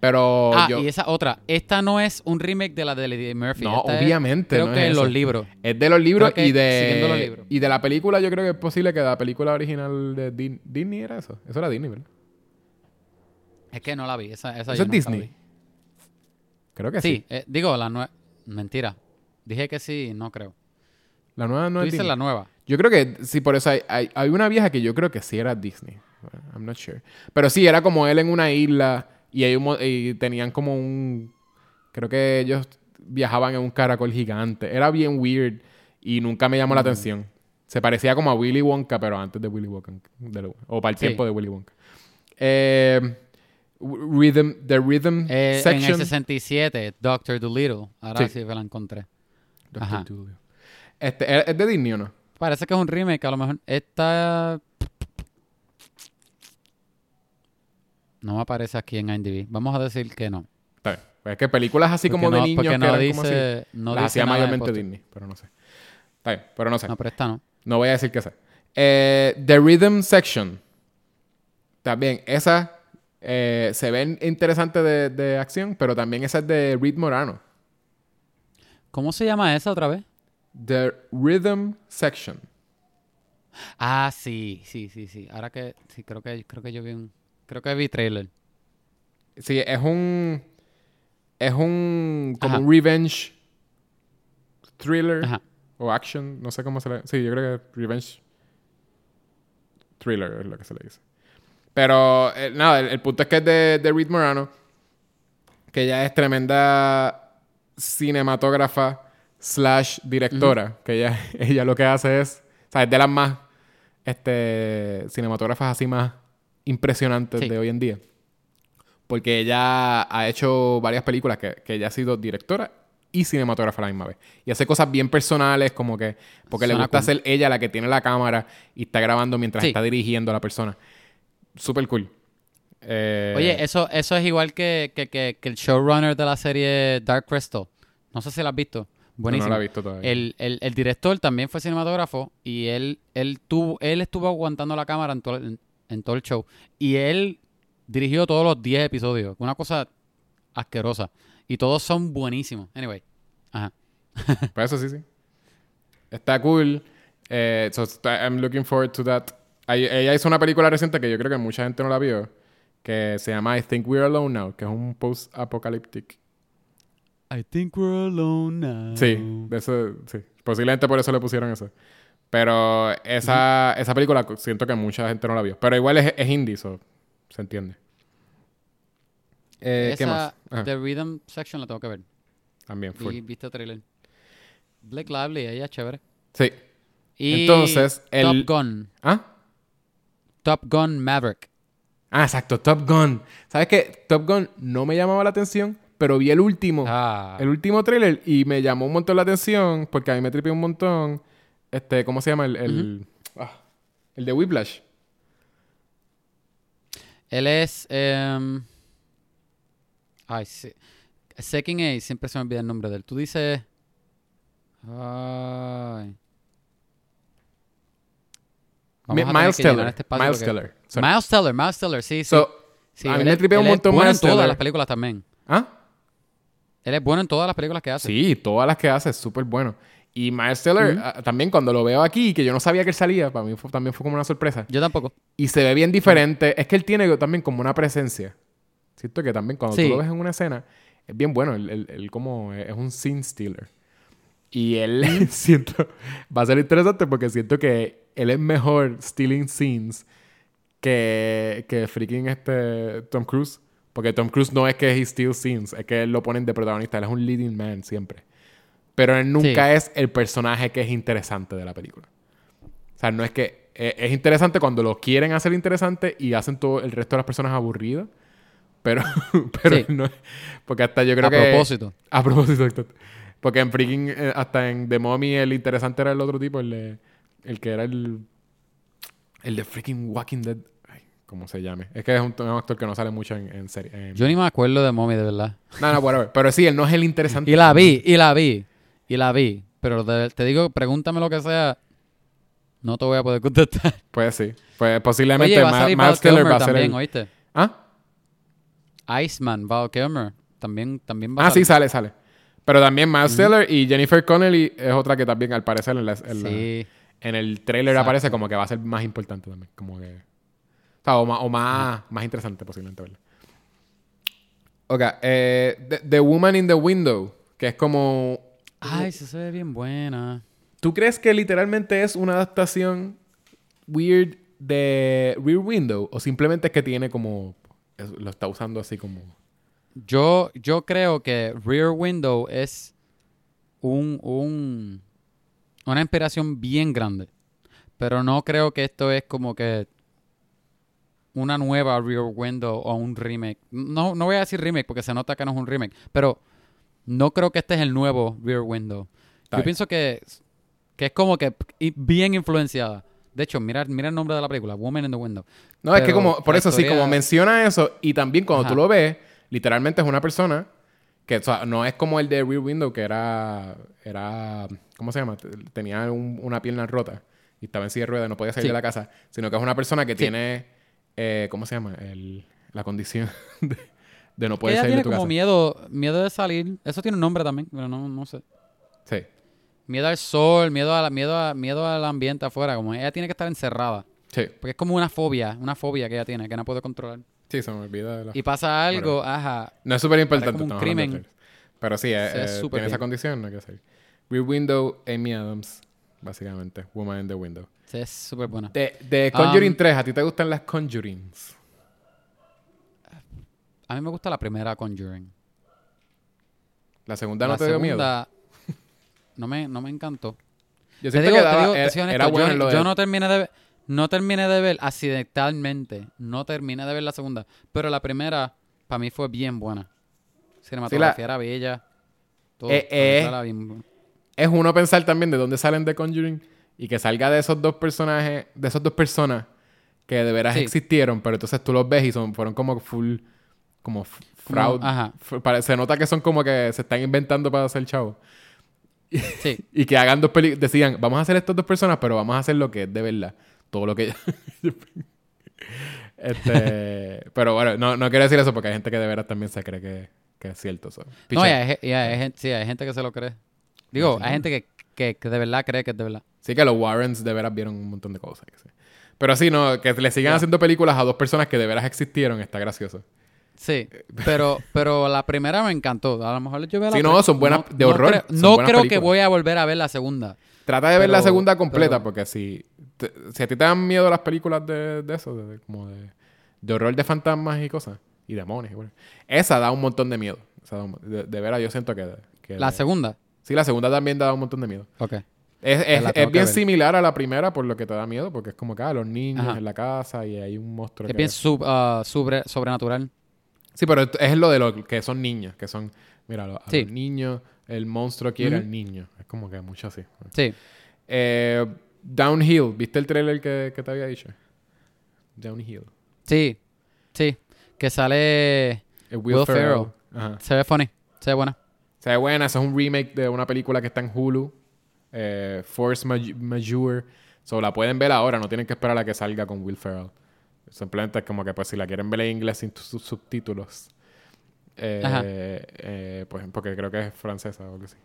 Pero Ah, yo... y esa otra. Esta no es un remake de la de Eddie Murphy. No, Esta es- obviamente creo no que es en los libros. Es de los libros y de... siguiendo los libros. Y de la película yo creo que es posible que la película original de Disney era eso. Eso era Disney, ¿verdad? Es que no la vi. Esa, esa Eso yo es la Disney. vi. Creo que Sí, sí. eh, digo, la nueva. Mentira. Dije que sí, no creo. La nueva no Tú es dices Disney. la nueva. Yo creo que sí, por eso hay, hay, hay una vieja que yo creo que sí era Disney. I'm not sure. Pero sí, era como él en una isla y, hay un y tenían como un... Creo que ellos viajaban en un caracol gigante. Era bien weird y nunca me Mm. llamó la atención. Se parecía como a Willy Wonka, pero antes de Willy Wonka. de o para el Sí. tiempo de Willy Wonka. Eh, rhythm, the Rhythm Eh, en Section. el 67, Doctor Dolittle. Ahora sí, Sí. que la encontré. Ajá. Dolittle. Este, ¿Es de Disney o no? Parece que es un remake, a lo mejor. Esta. No me aparece aquí en IMDb. Vamos a decir que no. Está bien. Pues es que películas así Porque como de no- niños porque que no eran como así, dice- no las dice hacía mayormente. Disney, pero no sé. Está bien, pero no sé. No, No, pero esta no. voy a decir que sé. Eh, The Rhythm Section. También, esa eh, se ven interesante de, de acción, pero también esa es de Reed Morano. ¿Cómo se llama esa otra vez? The Rhythm Section. Ah, sí, sí, sí, sí. Ahora que sí, creo que creo que yo vi un creo que vi trailer. Sí, es un. Es un. Como Ajá. un revenge thriller. Ajá. O action. No sé cómo se le. Sí, yo creo que revenge thriller es lo que se le dice. Pero eh, nada, el, el punto es que es de, de Reed Morano. Que ella es tremenda cinematógrafa slash directora. Que ella, ella lo que hace es. O sea, es de las más este, cinematógrafas así más impresionantes Sí. de hoy en día. Porque ella ha hecho varias películas que, que ella ha sido directora y cinematógrafa a la misma vez. Y hace cosas bien personales, como que. Porque le gusta cool. ser ella la que tiene la cámara y está grabando mientras Sí. está dirigiendo a la persona. Súper cool. Eh, Oye, eso, eso es igual que, que, que, que el showrunner de la serie Dark Crystal. No sé si la has visto. Buenísimo. No la he visto todavía. El, el, el director también fue cinematógrafo y él, él, tuvo, él estuvo aguantando la cámara en todo, en, en todo el show. Y él dirigió todos los 10 episodios. Una cosa asquerosa. Y todos son buenísimos. Anyway. Ajá. Pues eso sí, sí. Está cool. Eh, so, I'm looking forward to that. Ella hizo una película reciente que yo creo que mucha gente no la vio. Que se llama I Think We're Alone Now. Que es un post-apocalyptic. I think we're alone now. Sí, de eso, sí. Posiblemente por eso le pusieron eso. Pero esa, esa película siento que mucha gente no la vio. Pero igual es, es indie, so se entiende. Eh, ¿Qué más? Ajá, The Rhythm Section la tengo que ver. También, full. Vi, viste el trailer. Blake Lively, ella es chévere. Sí. Y Entonces, el- Top Gun. ¿Ah? Top Gun Maverick. Ah, exacto, Top Gun. ¿Sabes qué? Top Gun no me llamaba la atención, pero vi el último. Ah. El último trailer y me llamó un montón la atención porque a mí me tripió un montón. Este, ¿cómo se llama? El, el, ah, el de Whiplash. Él es. em, ay, sí. Second A, siempre se me olvida el nombre de él. Tú dices. Ay. A Miles Teller. este Miles porque- Teller. Miles Teller, Miles Teller, sí, sí. So, Sí, a mí me tripea un montón bueno Miles en todas Teller. las películas también. ¿Ah? Él es bueno en todas las películas que hace. Sí, todas las que hace es súper bueno. Y Miles Teller, ah, también cuando lo veo aquí, que yo no sabía que él salía, para mí fue- también fue como una sorpresa. Yo tampoco. Y se ve bien diferente. Es que él tiene también como una presencia. Siento que también cuando Sí. tú lo ves en una escena, es bien bueno. Él, él- él como es un scene stealer. Y él siento, va a ser interesante porque siento que él es mejor stealing scenes que, que freaking este Tom Cruise. Porque Tom Cruise no es que he steals scenes, es que él lo ponen de protagonista. Él es un leading man siempre. Pero él nunca es el personaje que es interesante de la película. O sea, no es que... eh, es interesante cuando lo quieren hacer interesante y hacen todo el resto de las personas aburridas. Pero, pero Sí. no. Porque hasta yo creo a que... propósito. A propósito, exacto. Porque en freaking... eh, hasta en The Mommy el interesante era el otro tipo, el de... El que era el... El de freaking Walking Dead. Ay, ¿Cómo se llame? Es que es un, un actor que no sale mucho en, en serie. en- Yo ni me acuerdo de Mommy, de verdad. No, no, whatever. Pero sí, él no es el interesante. Y la vi, y la vi, y la vi. Pero de- te digo, pregúntame lo que sea. No te voy a poder contestar. Pues sí. Pues posiblemente Oye, va a Ma- salir Miles Teller Kilmer va a ser también, el... ¿oíste? ¿Ah? Iceman, Val Kilmer. También, también va a Ah, sí, salir. sale, sale. Pero también Miles Teller y Jennifer Connelly es otra que también al parecer en, la- en la- Sí. En el trailer Exacto. aparece como que va a ser más importante también. Como que... O sea, o más, o más, más interesante posiblemente, ¿verdad? Ok. eh, the, The Woman in the Window. Que es como... Ay, se ve bien buena. ¿Tú crees que literalmente es una adaptación weird de Rear Window? ¿O simplemente es que tiene como... es- lo está usando así como... Yo, yo creo que Rear Window es un, un, una inspiración bien grande. Pero no creo que esto es como que una nueva Rear Window o un remake. No, no voy a decir remake porque se nota que no es un remake. Pero no creo que este es el nuevo Rear Window. Yo pienso que, que es como que bien influenciada. De hecho, mira, mira el nombre de la película, Woman in the Window. No, es que como, por eso sí, como menciona eso, y también cuando tú lo ves, literalmente es una persona que o sea, no es como el de Rear Window, que era, era ¿cómo se llama? Tenía un- una pierna rota y estaba en silla de ruedas no podía salir Sí. de la casa, sino que es una persona que Sí. tiene, eh, ¿cómo se llama? El, la condición de, de no poder Ella salir de tiene tu como casa. miedo, miedo de salir. Eso tiene un nombre también, pero no, no sé. Sí, Miedo al sol, miedo, a la- miedo, a- miedo al ambiente afuera. Como ella tiene que estar encerrada. sí, Porque es como una fobia, una fobia que ella tiene, que no puede controlar. sí, se me olvida de la... Y pasa algo, ajá. No es súper importante. como un crimen. Pero sí, eh, eh, tiene esa condición, no hay que hacer. Rear Window, Amy Adams, básicamente. Woman in the Window. Sí, es súper buena. De, de Conjuring Um, 3, ¿a ti te gustan las Conjurings? A mí me gusta la primera Conjuring. ¿La segunda no la te dio miedo? segunda no me, no me encantó. Yo Te digo, que te daba- digo, era, te honesto, era bueno yo, lo yo de- no terminé de ver, no terminé de ver accidentalmente, no terminé de ver la segunda, pero la primera para mí fue bien buena. Cinematografía era bella. Todo, Eh, la película eh. era bien- Es uno pensar también de dónde salen de Conjuring y que salga de esos dos personajes, de esas dos personas que de veras Sí. existieron, pero entonces tú los ves y son, fueron como full, como fraud. ajá. Pare- se nota que son como que se están inventando para hacer chavo. Sí, Y que hagan dos películas, decían, vamos a hacer estas dos personas, pero vamos a hacer lo que es de verdad. Todo lo que... este... pero bueno, no, no quiero decir eso porque hay gente que de veras también se cree que, que es cierto. so. no, Pichea. y hay, y hay gen- sí, hay gente que se lo cree. Digo, hay gente que, que, que de verdad cree que es de verdad. Sí que los Warrens de veras vieron un montón de cosas. que sí. Pero sí, no, que le sigan haciendo películas a dos personas que de veras existieron, está gracioso. Sí, pero, pero la primera me encantó. A lo mejor yo veo la Sí, no, son buenas- de horror, creo- no creo que voy a volver a ver la segunda. Trata de ver la segunda completa, pero- porque si, te- si a ti te dan miedo las películas de, de eso, de, como de, de horror de fantasmas y cosas, y demonios, y bueno, esa da un montón de miedo. Da un- de, de veras, yo siento que... que La segunda. Sí, la segunda también da un montón de miedo. Ok. Es, es- es bien similar a la primera por lo que te da miedo, porque es como que ah, los niños Ajá. en la casa y hay un monstruo Es que... bien sub, ah, sobre, sobrenatural. Sí, pero es lo de lo que son niños, que son, mira, lo- a Sí. los niños, el monstruo quiere Ujú. al niño. Es como que mucho así. Sí. Eh, Downhill, ¿viste el trailer que, que te había dicho? Downhill. Sí. Sí. Que sale. El Will, Will Ferrell. Se ve funny. Se ve buena. Se ve buena. Eso es un remake de una película que está en Hulu. eh, Force Maj- Majeure. So, la pueden ver ahora. No tienen que esperar a que salga con Will Ferrell. Simplemente es como que pues si la quieren ver en inglés sin sus subtítulos. eh, eh, pues porque creo que es francesa o algo así.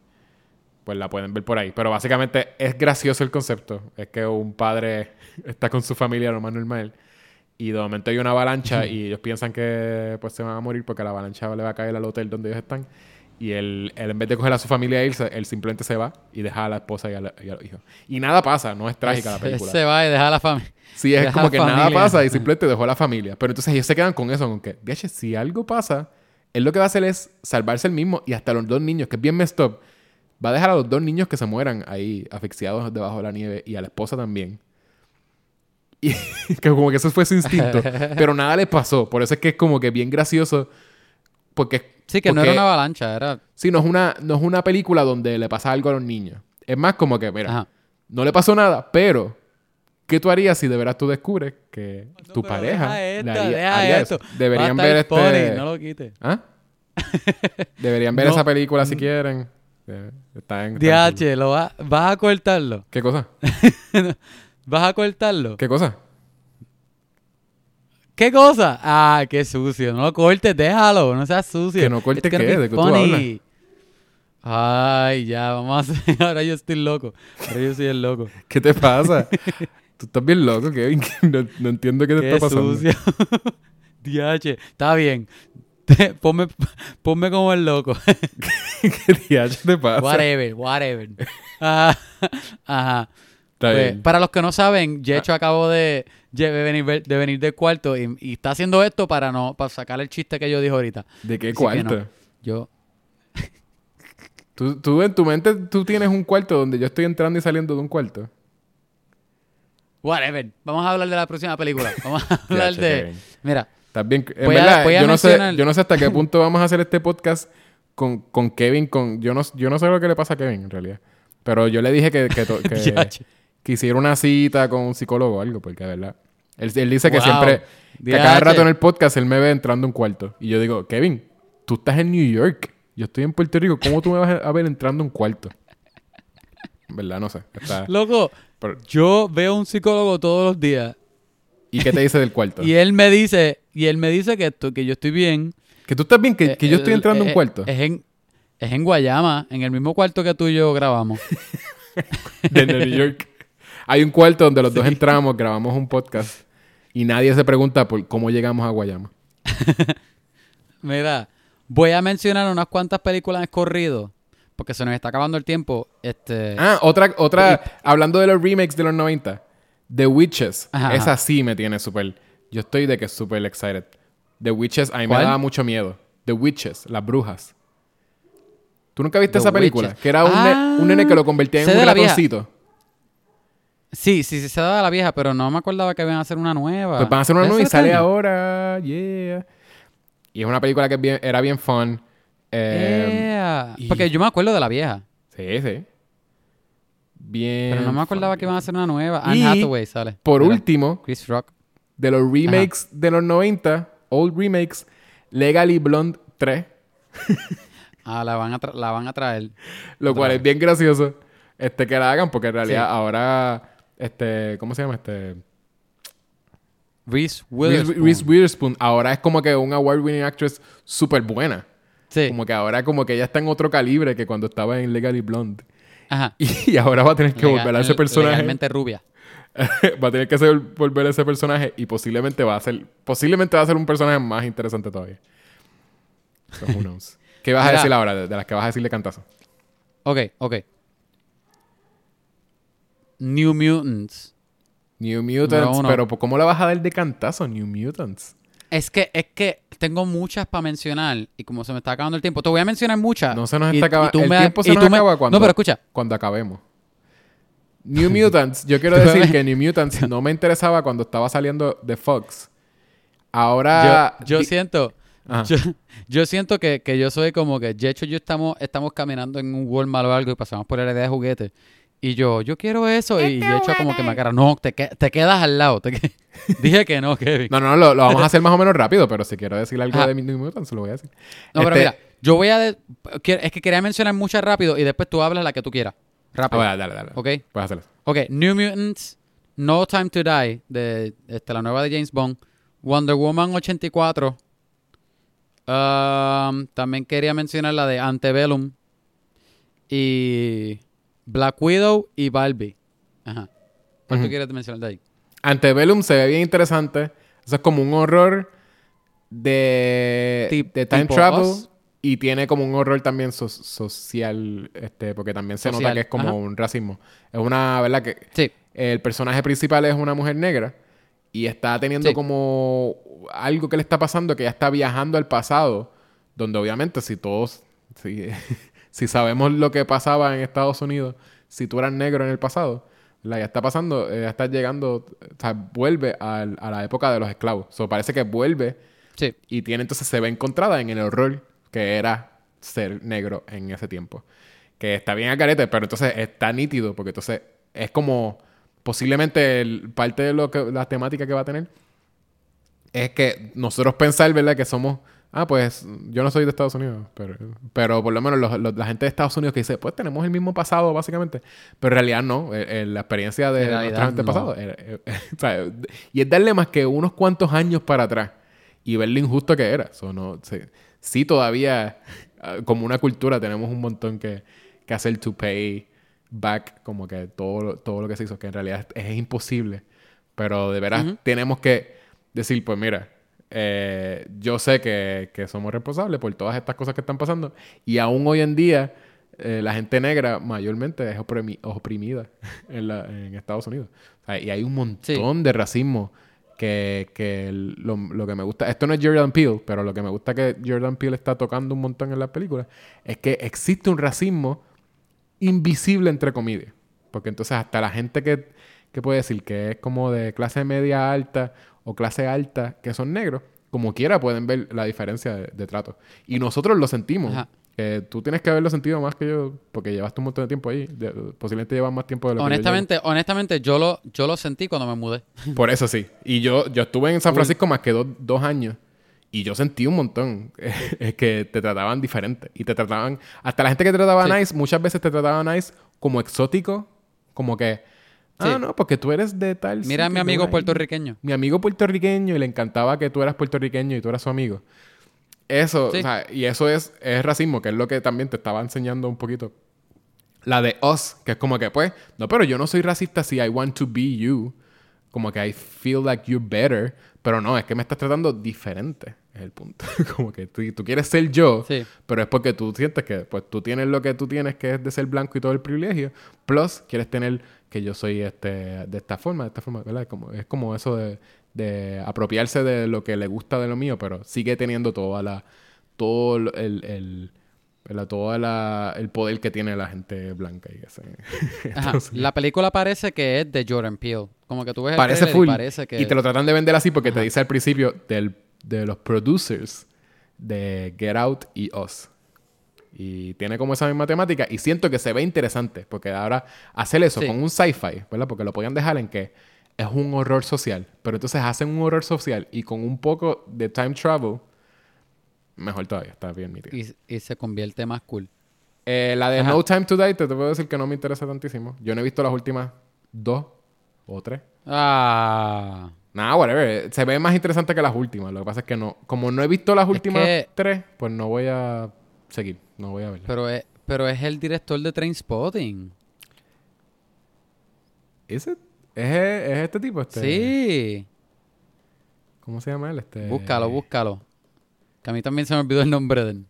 Pues la pueden ver por ahí. Pero básicamente es gracioso el concepto. Es que un padre está con su familia lo más normal. Y de momento hay una avalancha y ellos piensan que pues se van a morir porque la avalancha le va a caer al hotel donde ellos están. Y él, él, en vez de coger a su familia e irse, él simplemente se va y deja a la esposa y a, la- y a los hijos. Y nada pasa, no es trágica la película. Se va y deja a la familia. Sí, es deja como que nada pasa y simplemente dejó a la familia. Pero entonces ellos se quedan con eso, con que, si algo pasa, él lo que va a hacer es salvarse el mismo y hasta los dos niños, que es bien messed up, va a dejar a los dos niños que se mueran ahí asfixiados debajo de la nieve y a la esposa también. Y que como que eso fue su instinto. pero nada les pasó. Por eso es que es como que bien gracioso. Porque. Sí, que no era una avalancha, era... Sí, no es una, no es una película donde le pasa algo a los niños. Es más como que, mira, Ajá. no le pasó nada, pero ¿qué tú harías si de verdad tú descubres que tu pareja deja esto, haría, deja haría esto. eso? Deberían Va a ver este... no lo quites. ¿Ah? Deberían ver No. esa película si quieren. Eh, Está en... está en- DH, lo va- vas a cortarlo. ¿Qué cosa? ¿Vas a cortarlo? ¿Qué cosa? ¿Qué cosa? Ah, qué sucio. No lo cortes, déjalo. No seas sucio. Que no corte It's gonna qué, ¿de qué tú funny. Ay, ya, vamos a hacer. Ahora yo estoy loco. Ahora yo soy el loco. ¿Qué te pasa? tú estás bien loco, Kevin. No, no entiendo qué te Qué está pasando. sucio. DH, está bien. Te- ponme, ponme como el loco. ¿Qué diacho te pasa? whatever, whatever. Ah, Ajá. Está Pues, bien. para los que no saben, Yecho acabó de, de venir, de venir del cuarto y, y está haciendo esto para no para sacar el chiste que yo dije ahorita. ¿De qué Así cuarto? no. Yo, ¿Tú, tú en tu mente tú tienes un cuarto donde yo estoy entrando y saliendo de un cuarto. whatever. Vamos a hablar de la próxima película. Vamos a hablar de. Kevin. Mira, bien. En verdad, a yo, no sé, mencionar- yo no sé hasta qué punto vamos a hacer este podcast con, con Kevin. Con, yo, no, yo no sé lo que le pasa a Kevin, en realidad. Pero yo le dije que, que, to- que, DH. Que hiciera una cita con un psicólogo o algo, porque de verdad. Él, él dice que siempre, que a cada rato en el podcast él me ve entrando a un cuarto. Y yo digo, Kevin, tú estás en New York. Yo estoy en Puerto Rico. ¿Cómo tú me vas a ver entrando a un cuarto? En verdad, no sé. Está- loco, pero- yo veo un psicólogo todos los días ¿Y qué te dice del cuarto? y él me dice, y él me dice que, esto- que yo estoy bien. Que tú estás bien, que, que yo estoy Eh, entrando a un eh, cuarto. Es en, es en Guayama, en el mismo cuarto que tú y yo grabamos. de New York. Hay un cuarto donde los dos entramos, grabamos un podcast y nadie se pregunta por cómo llegamos a Guayama. Mira, voy a mencionar unas cuantas películas en corrido, porque se nos está acabando el tiempo. Este, Ah, otra, otra, hablando de los remakes de los 90, The Witches. Ajá, Esa sí me tiene súper. Yo estoy de que súper excited. The Witches, a mí me daba mucho miedo. The Witches, las brujas. ¿Tú nunca viste The esa película? Witches. Que era un, ne- Ah, un nene que lo convertía en sé un ratoncito. Sí, sí, sí, se daba la vieja, pero no me acordaba que iban a hacer una nueva. Pues van a hacer una ¿Ya nueva y sale año? ahora. Yeah. Y es una película que bien- era bien fun. Eh, Yeah. y- Porque yo me acuerdo de la vieja, Sí, sí. Bien. pero no me acordaba que iban a hacer una nueva. Y, Anne Hathaway sale. Por Mira, último, Chris Rock. de los remakes de los 90, old remakes, Legally Blonde 3, Ah, la van a, la van a traer. lo cual es bien gracioso este, que la hagan, porque en realidad Sí. ahora, este, ¿cómo se llama? Este, Reese Witherspoon. Reese Witherspoon, ahora es como que una award-winning actress súper buena. Sí. Como que ahora como que ella está en otro calibre que cuando estaba en Legally Blonde. Ajá. Y, ahora va a tener que Legal- volver a ese personaje. Legalmente rubia. va a tener que ser, volver a ese personaje y posiblemente va a ser posiblemente va a ser un personaje más interesante todavía. So, who knows. ¿Qué vas a decir ahora de, de las que vas a decirle cantazo? Ok, ok. New Mutants. New Mutants, pero ¿cómo la vas a dar de cantazo New Mutants? Es que, es que tengo muchas para mencionar y como se me está acabando el tiempo, te voy a mencionar muchas. No se nos está acabando. El me- tiempo se nos me- acaba cuando, No, pero escucha. cuando acabemos. New Mutants, yo quiero decir que New Mutants no me interesaba cuando estaba saliendo de Fox. Ahora. yo, siento, yo, yo siento que, que yo soy como que Jecho y yo estamos, estamos caminando en un Walmart o algo y pasamos por el área de juguetes. Y yo, yo quiero eso. Y Jecho como que me agarra, no, te, que- te quedas al lado. te que-". Dije que no, Kevin. No, no, no, lo, lo vamos a hacer más o menos rápido, pero si quiero decir algo Ajá. de New Mutants, lo voy a decir. No, pero Este, mira, Yo voy a... de- Es que quería mencionar muchas rápido y después tú hablas la que tú quieras. Ah, Rápido. bueno, dale, dale. ¿Ok? Puedes hacerlo. Ok, New Mutants, No Time to Die, de este, la nueva de James Bond, Wonder Woman 84. Um, también quería mencionar la de Antebellum y Black Widow y Barbie. Ajá. ¿Cuál tú Ujú. quieres mencionar de ahí? Antebellum se ve bien interesante. Eso es como un horror de, Tip- de time travel. Us. Y tiene como un horror también so- social, este, porque también se nota Social, que es como ajá. un racismo. Es una, ¿verdad? Que Sí. el personaje principal es una mujer negra y está teniendo Sí. como algo que le está pasando, que ya está viajando al pasado, donde obviamente si todos, si, si sabemos lo que pasaba en Estados Unidos, si tú eras negro en el pasado, la ya está pasando, eh, ya está llegando, o sea, vuelve a, la época de los esclavos. So, parece que vuelve Sí. y tiene entonces se ve encontrada en el horror que era ser negro en ese tiempo. Que está bien a carete, pero entonces está nítido, porque entonces es como posiblemente el- parte de lo que la temática que va a tener es que nosotros pensar, ¿verdad? Que somos, ah, pues yo no soy de Estados Unidos, pero, pero por lo menos los- los- la gente de Estados Unidos que dice, pues tenemos el mismo pasado, básicamente. Pero en realidad no, eh, eh, la experiencia de nuestra gente no. eh, y es darle más que unos cuantos años para atrás y ver lo injusto que era. So, no, sí, sí todavía, ah, como una cultura, tenemos un montón que, que hacer to pay back, como que todo, lo- todo lo que se hizo, que en realidad es, es imposible. Pero de veras tenemos que decir, pues mira, eh, yo sé que, que somos responsables por todas estas cosas que están pasando y aún hoy en día eh, la gente negra mayormente es oprimi- oprimida en, la- en Estados Unidos. O sea, y hay un montón de racismo que, que lo, lo que me gusta, esto no es Jordan Peele, pero lo que me gusta que Jordan Peele está tocando un montón en las películas es que existe un racismo invisible entre comillas. Porque entonces hasta la gente que, que puede decir que es como de clase media alta o clase alta que son negros, como quiera pueden ver la diferencia de, de trato. Y nosotros lo sentimos. Ajá. Que tú tienes que haberlo sentido más que yo, porque llevaste un montón de tiempo ahí. De- posiblemente llevas más tiempo de lo Honestamente, honestamente, yo lo, yo lo sentí cuando me mudé. que yo. Por eso sí. Y yo, yo estuve en San Francisco más que dos, dos años. Y yo sentí un montón es que te trataban diferente. Y te trataban... Hasta la gente que te trataba Sí. nice, muchas veces te trataba nice como exótico. Como que... Ah, no, porque tú eres de tal... Mira a mi amigo puertorriqueño. mi amigo puertorriqueño y le encantaba que tú eras puertorriqueño y tú eras su amigo. Eso, Sí. o sea, y eso es, es racismo, que es lo que también te estaba enseñando un poquito. La de us, que es como que, pues, no, pero yo no soy racista si I want to be you. Como que I feel like you're better. Pero no, es que me estás tratando diferente. Es el punto. como que tú, tú quieres ser yo, Sí. pero es porque tú sientes que, pues, tú tienes lo que tú tienes, que es de ser blanco y todo el privilegio. Plus, quieres tener que yo soy este de esta forma, de esta forma, ¿verdad? Como, es como eso de, de apropiarse de lo que le gusta de lo mío, pero sigue teniendo toda la, todo el, el, ¿verdad? Todo la- el poder que tiene la gente blanca. Y ese. Ajá. Entonces, La película parece que es de Jordan Peele. Como que tú ves el parece y full. parece que... Y te lo tratan de vender así porque te dice al principio del, de los producers de Get Out y Us. Y tiene como esa misma temática. Y siento que se ve interesante. Porque ahora hacer eso Sí. con un sci-fi, ¿verdad? Porque lo podían dejar en que es un horror social. Pero entonces hacen un horror social y con un poco de time travel, mejor todavía. Está bien nítido. y, y se convierte más cool. Eh, la de Ajá. No Time to Die, te, te puedo decir que no me interesa tantísimo. Yo no he visto las últimas dos o tres. Ah... Nada, whatever. Se ve más interesante que las últimas. Lo que pasa es que no. Como no he visto las últimas que- tres, pues no voy a seguir. No voy a verlas. Pero es, pero es el director de Trainspotting. ¿Ese? ¿Es, es este tipo? Este, Sí. ¿Cómo se llama él? Este... Búscalo, búscalo. Que a mí también se me olvidó el nombre de él.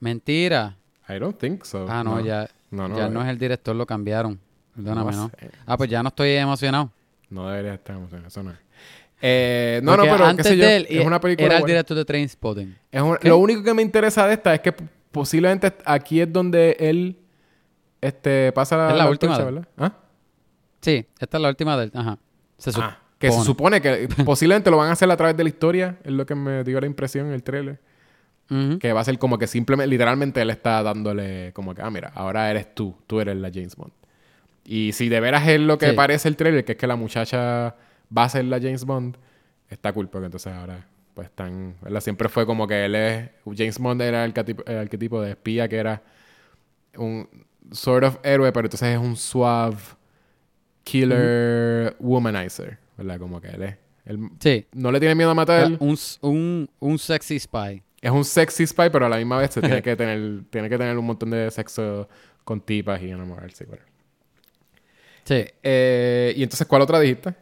Mentira. I don't think so. Ah, no, ya, No, no. ya eh, no es el director, lo cambiaron. Perdóname, no. Ah, pues ya no estoy emocionado. No debería estar emocionado. Eso no es. Eh, no, Porque no, pero qué antes sé yo. de él es una película era el buena. director de Trainspotting. Es un-. Lo único que me interesa de esta es que posiblemente aquí es donde él este, pasa la, Es la última. ¿verdad? ¿Ah? Sí, esta es la última de él. Ajá. Se supone. Ah, que se supone que posiblemente lo van a hacer a través de la historia, es lo que me dio la impresión en el trailer. Que va a ser como que simplemente, literalmente él está dándole como que, ah, mira, ahora eres tú, tú eres la James Bond. Y si de veras es lo que Sí. parece el trailer, que es que la muchacha va a ser la James Bond, está cool, porque entonces ahora pues están, ¿verdad? Siempre fue como que él es, James Bond era el arquetipo, el arquetipo de espía que era un sort of héroe, pero entonces es un suave killer womanizer, ¿verdad? Como que él es, él Sí. no le tiene miedo a matar, Un, s- un, un sexy spy. es un sexy spy, pero a la misma vez se tiene que tener, tiene que tener un montón de sexo con tipas y enamorarse. whatever. Sí. Eh, y entonces, ¿cuál otra dijiste?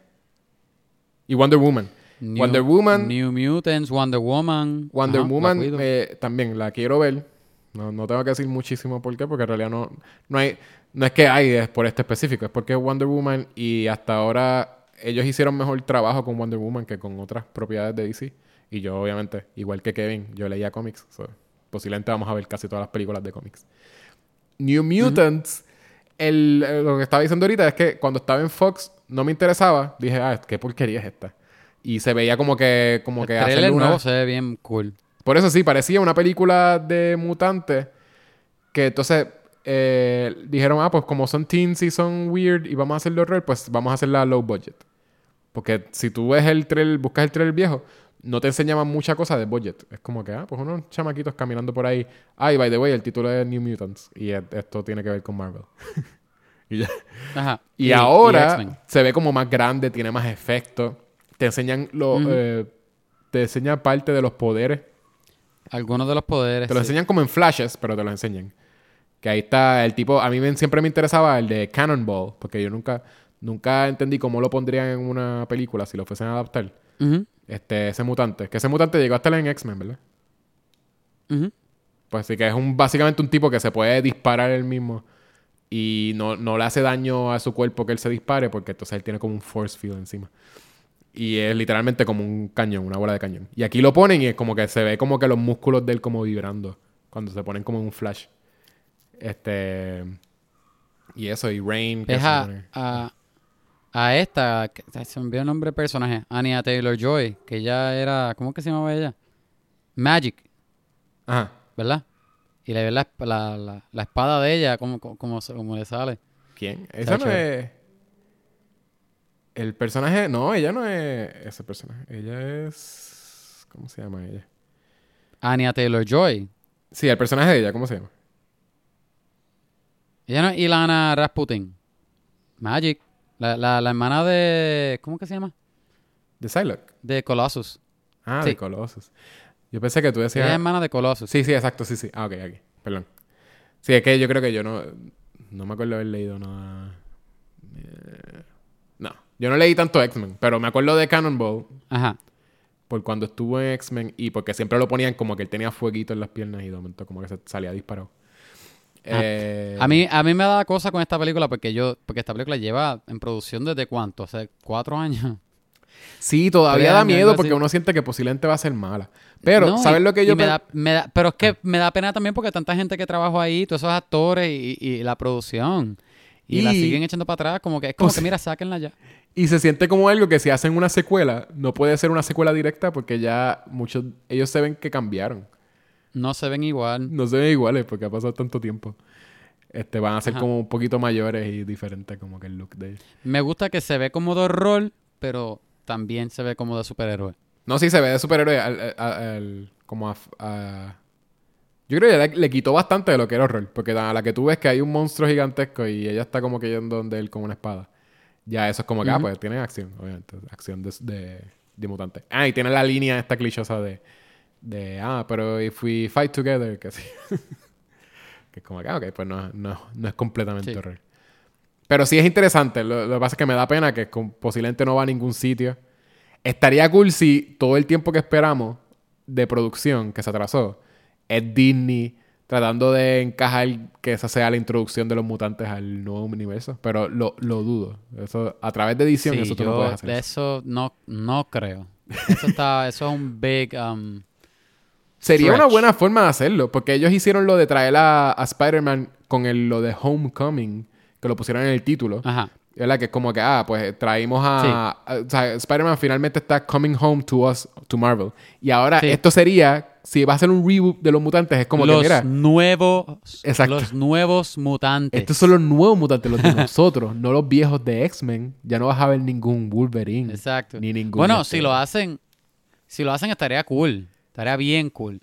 Y Wonder Woman. New- Wonder Woman. New Mutants, Wonder Woman. Wonder Ajá, Woman eh, también la quiero ver. No, no tengo que decir muchísimo por qué, porque en realidad no, no hay, no es que hay es por este específico, es porque es Wonder Woman y hasta ahora ellos hicieron mejor trabajo con Wonder Woman que con otras propiedades de DC. Y yo, obviamente, igual que Kevin, yo leía cómics. so, posiblemente vamos a ver casi todas las películas de cómics. New Mutants, el, lo que estaba diciendo ahorita es que cuando estaba en Fox no me interesaba. Dije, ah, qué porquería es esta. Y se veía como que, como El que hacerle una... nuevo se ve bien cool. Por eso sí, parecía una película de mutantes que entonces eh, dijeron, ah, pues como son teens y son weird y vamos a hacerlo horror, pues vamos a hacerla low budget. Porque si tú ves el trailer, buscas el trailer viejo, no te enseñaban mucha cosa de budget. Es como que, ah, pues unos chamaquitos caminando por ahí. Ay, by the way, el título es New Mutants. Y esto tiene que ver con Marvel. y ya. Ajá. Y, y ahora se ve como más grande, tiene más efectos. Te enseñan lo, eh, te enseñan parte de los poderes. Algunos de los poderes. Te lo sí. enseñan como en flashes, pero te lo enseñan. Que ahí está el tipo. A mí me- siempre me interesaba el de Cannonball, porque yo nunca, nunca entendí cómo lo pondrían en una película si lo fuesen a adaptar. Este, ese mutante. Que ese mutante llegó hasta en X-Men, ¿verdad? Pues sí, que es un, básicamente un tipo que se puede disparar él mismo y no, no le hace daño a su cuerpo que él se dispare, porque entonces él tiene como un force field encima. Y es literalmente como un cañón, una bola de cañón. Y aquí lo ponen y es como que se ve como que los músculos de él como vibrando cuando se ponen como en un flash. Este. Y eso, y Rain. Es a, a, a esta, que- se me olvidó el nombre del personaje, Anya Taylor Joy, que ella era, ¿cómo que se llamaba ella? Magic, Ajá. ¿verdad? Y le ve la, la, la, la espada de ella, como, como, como, le sale. ¿Quién? Esa no es. El personaje. No, ella no es ese personaje. Ella es. ¿Cómo se llama ella? Anya Taylor Joy. Sí, el personaje de ella, ¿cómo se llama? Ella no es Ilana Rasputin. Magic. La, la, la hermana de. ¿Cómo que se llama? De Psylocke. De Colossus. Ah, Sí. de Colossus. Yo pensé que tú Ella decías. es hermana de Colossus. Sí, sí, exacto, sí, sí. Ah, ok, ok. Perdón. Sí, es que yo creo que yo no. No me acuerdo haber leído nada. eh. Yo no leí tanto X-Men, pero me acuerdo de Cannonball Ajá. por cuando estuvo en X-Men y porque siempre lo ponían como que él tenía fueguito en las piernas y de momento como que se salía disparado. Ah, Eh, A mí, a mí me da cosa con esta película porque yo, porque esta película lleva en producción desde cuánto, sea, cuatro años. Sí, todavía da miedo porque así. uno siente que posiblemente va a ser mala. Pero, No, ¿sabes y- lo que yo me da, me da- Pero es que me da pena también porque tanta gente que trabajó ahí, todos esos actores y, y la producción. Y, la Y- siguen echando para atrás, como que es como Pues- que mira, sáquenla ya. Y se siente como algo que si hacen una secuela, no puede ser una secuela directa porque ya muchos, ellos se ven que cambiaron. No se ven igual. No se ven iguales porque ha pasado tanto tiempo. Este, van a ser Ajá. como un poquito mayores y diferentes como que el look de ellos. Me gusta que se ve como de horror, pero también se ve como de superhéroe. No, sí se ve de superhéroe al, al- al- como a, a- Yo creo que le, le quitó bastante de lo que era horror. Porque a la que tú ves que hay un monstruo gigantesco y ella está como que yendo donde él con una espada. Ya eso es como que, ah, pues tiene acción, obviamente. Acción de, de, de mutante. Ah, y tiene la línea esta clichosa de... De, ah, pero if we fight together, que sí. que es como que, ah, ok, pues no, no, no es completamente Sí. horror. Pero sí es interesante. Lo, lo que pasa es que me da pena que con- posiblemente no va a ningún sitio. Estaría cool si todo el tiempo que esperamos de producción que se atrasó es Disney tratando de encajar que esa sea la introducción de los mutantes al nuevo universo. Pero lo, lo dudo. Eso, a través de edición, Sí, eso tú yo no puedes hacer. de eso. no, no creo. Eso está, eso es un big um, Sería stretch. una buena forma de hacerlo, porque ellos hicieron lo de traer a, a Spider-Man con el, lo de Homecoming, que lo pusieron en el título. ajá. ¿Verdad? Que es como que, ah, pues traímos a... a- o sea, Spider-Man finalmente está coming home to us, to Marvel. Y ahora Sí. esto sería, si va a ser un reboot de los mutantes, es como los que, mira, nuevos Exacto. los nuevos mutantes. estos son los nuevos mutantes, los de nosotros, no los viejos de X-Men. Ya no vas a ver ningún Wolverine. Exacto. Ni ningún... Bueno, este- si lo hacen Si lo hacen estaría cool. Estaría bien cool.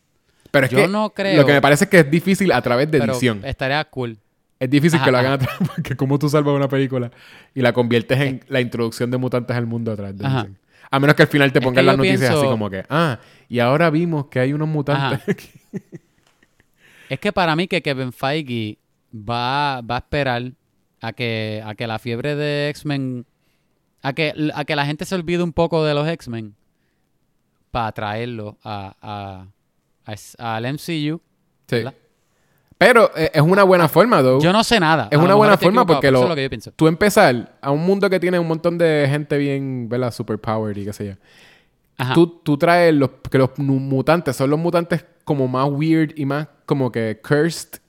Pero es Yo que no creo. lo que me parece es que es difícil a través de Pero edición. estaría cool. Es difícil Ajá, que lo hagan ajá. a través porque como tú salvas una película y la conviertes en la introducción de mutantes al mundo a través de Ajá. edición. A menos que al final te Es pongan que las noticias así como que, ah, y ahora vimos que hay unos mutantes. Es que para mí que Kevin Feige va, va a esperar a que, a que la fiebre de X-Men, a que, a que la gente se olvide un poco de los X-Men para traerlo a, a, a- al MCU. Sí. Pero eh, es una buena forma, though. Yo no sé nada. Es A una buena forma porque lo-. Tú empezar a un mundo que tiene un montón de gente bien, ¿verdad? Superpowered y qué sé yo. Ajá. Tú, tú traes los, que los mutantes son los mutantes como más weird y más como que cursed.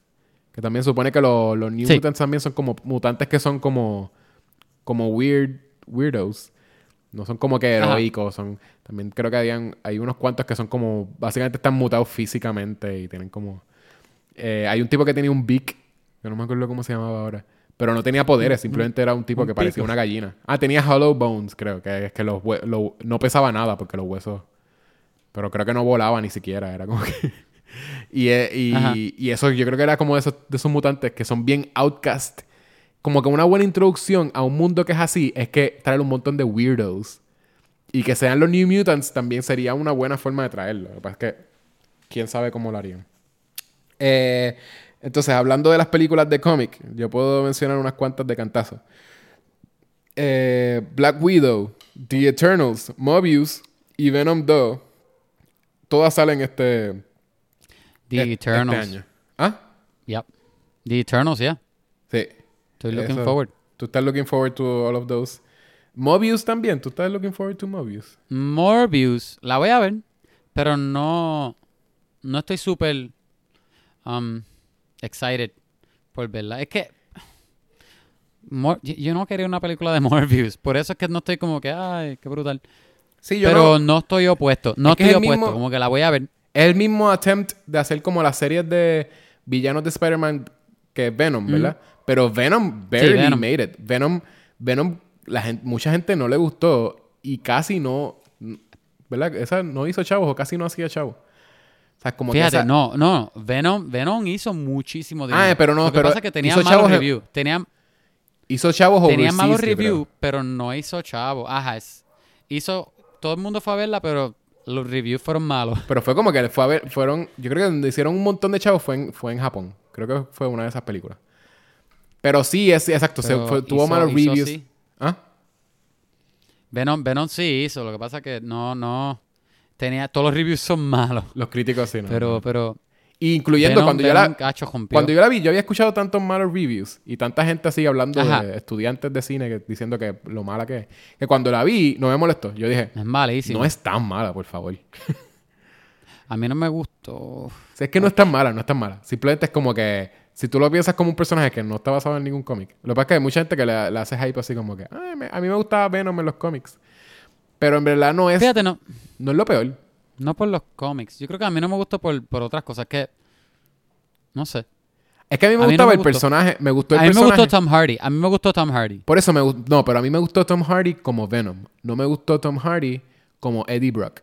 Que también supone que los, los New Sí. Mutants también son como mutantes que son como, como weird, weirdos. No son como que Ajá. heroicos. Son, también creo que habían, hay unos cuantos que son como, básicamente están mutados físicamente y tienen como... eh, hay un tipo que tenía un beak, que no me acuerdo cómo se llamaba ahora. Pero no tenía poderes, simplemente era un tipo un que parecía pico. una gallina. Ah, tenía hollow bones, creo, que es que los lo- no pesaba nada porque los huesos. Pero creo que no volaba ni siquiera, era como que. y, eh, y, y eso yo creo que era como de esos, de esos mutantes que son bien outcast. Como que una buena introducción a un mundo que es así es que traer un montón de weirdos. Y que sean los New Mutants también sería una buena forma de traerlo. Lo que pasa es que quién sabe cómo lo harían. Eh, entonces, hablando de las películas de cómic, yo puedo mencionar unas cuantas de cantazo. Eh, Black Widow, The Eternals, Mobius y Venom 2. Todas salen este, The Eternals. este año. ¿Ah? Yep. The Eternals, yeah. Sí. Estoy looking Eso. forward. Tú estás looking forward to all of those. Mobius también. Tú estás looking forward to Mobius. Morbius, la voy a ver, pero no, no estoy súper um, excited por verla. Es que Mor- yo- no quería una película de Morbius, por eso es que no estoy como que, ay, qué brutal. Sí, yo Pero no- no estoy opuesto, no Es estoy es opuesto, mismo- como que la voy a ver. Es el mismo attempt de hacer como las series de villanos de Spider-Man que Venom, ¿verdad? Pero Venom barely Venom. made it. Venom, Venom, la gente, mucha gente no le gustó y casi no, ¿verdad? Esa no hizo chavos o casi no hacía chavos. O sea, como que Fíjate, esa- no, no, Venom, Venom hizo muchísimo dinero. Ah, pero no, Lo que pero pasa es que tenía malos chavos reviews. Tenía, hizo chavos tenía malos reviews, pero no hizo chavo. Ajá, es- hizo, todo el mundo fue a verla, pero los reviews fueron malos. Pero fue como que fue a ver, fueron, yo creo que donde hicieron un montón de chavos fue en, fue en Japón. Creo que fue una de esas películas. Pero sí, es exacto, se Pero fue- tuvo hizo- malos hizo reviews. sí. ¿Ah? Venom, Venom sí hizo, lo que pasa es que no, no. Tenía, todos los reviews son malos. Los críticos sí, ¿no? Pero, pero. Incluyendo Venom- cuando yo la... Cuando yo la vi, yo había escuchado tantos malos reviews y tanta gente así hablando Ajá. de estudiantes de cine que, diciendo que lo mala que es. Que cuando la vi, no me molestó. Yo dije, Es no es tan mala, por favor. A mí no me gustó. Es que no es tan mala, no es tan mala. Simplemente es como que, si tú lo piensas como un personaje que no está basado en ningún cómic. Lo que pasa es que hay mucha gente que le, le hace hype así como que, "Ay, me- a mí me gustaba Venom en los cómics. Pero en verdad no es, Fíjate, no, no es lo peor. no por los cómics. Yo creo que a mí no me gustó por, por otras cosas que. No sé. Es que a mí me A mí no gustaba me el gustó. personaje. Me gustó el A mí me gustó Tom Hardy. A mí me gustó Tom Hardy. Por eso me gustó. No, pero a mí me gustó Tom Hardy como Venom. No me gustó Tom Hardy como Eddie Brock.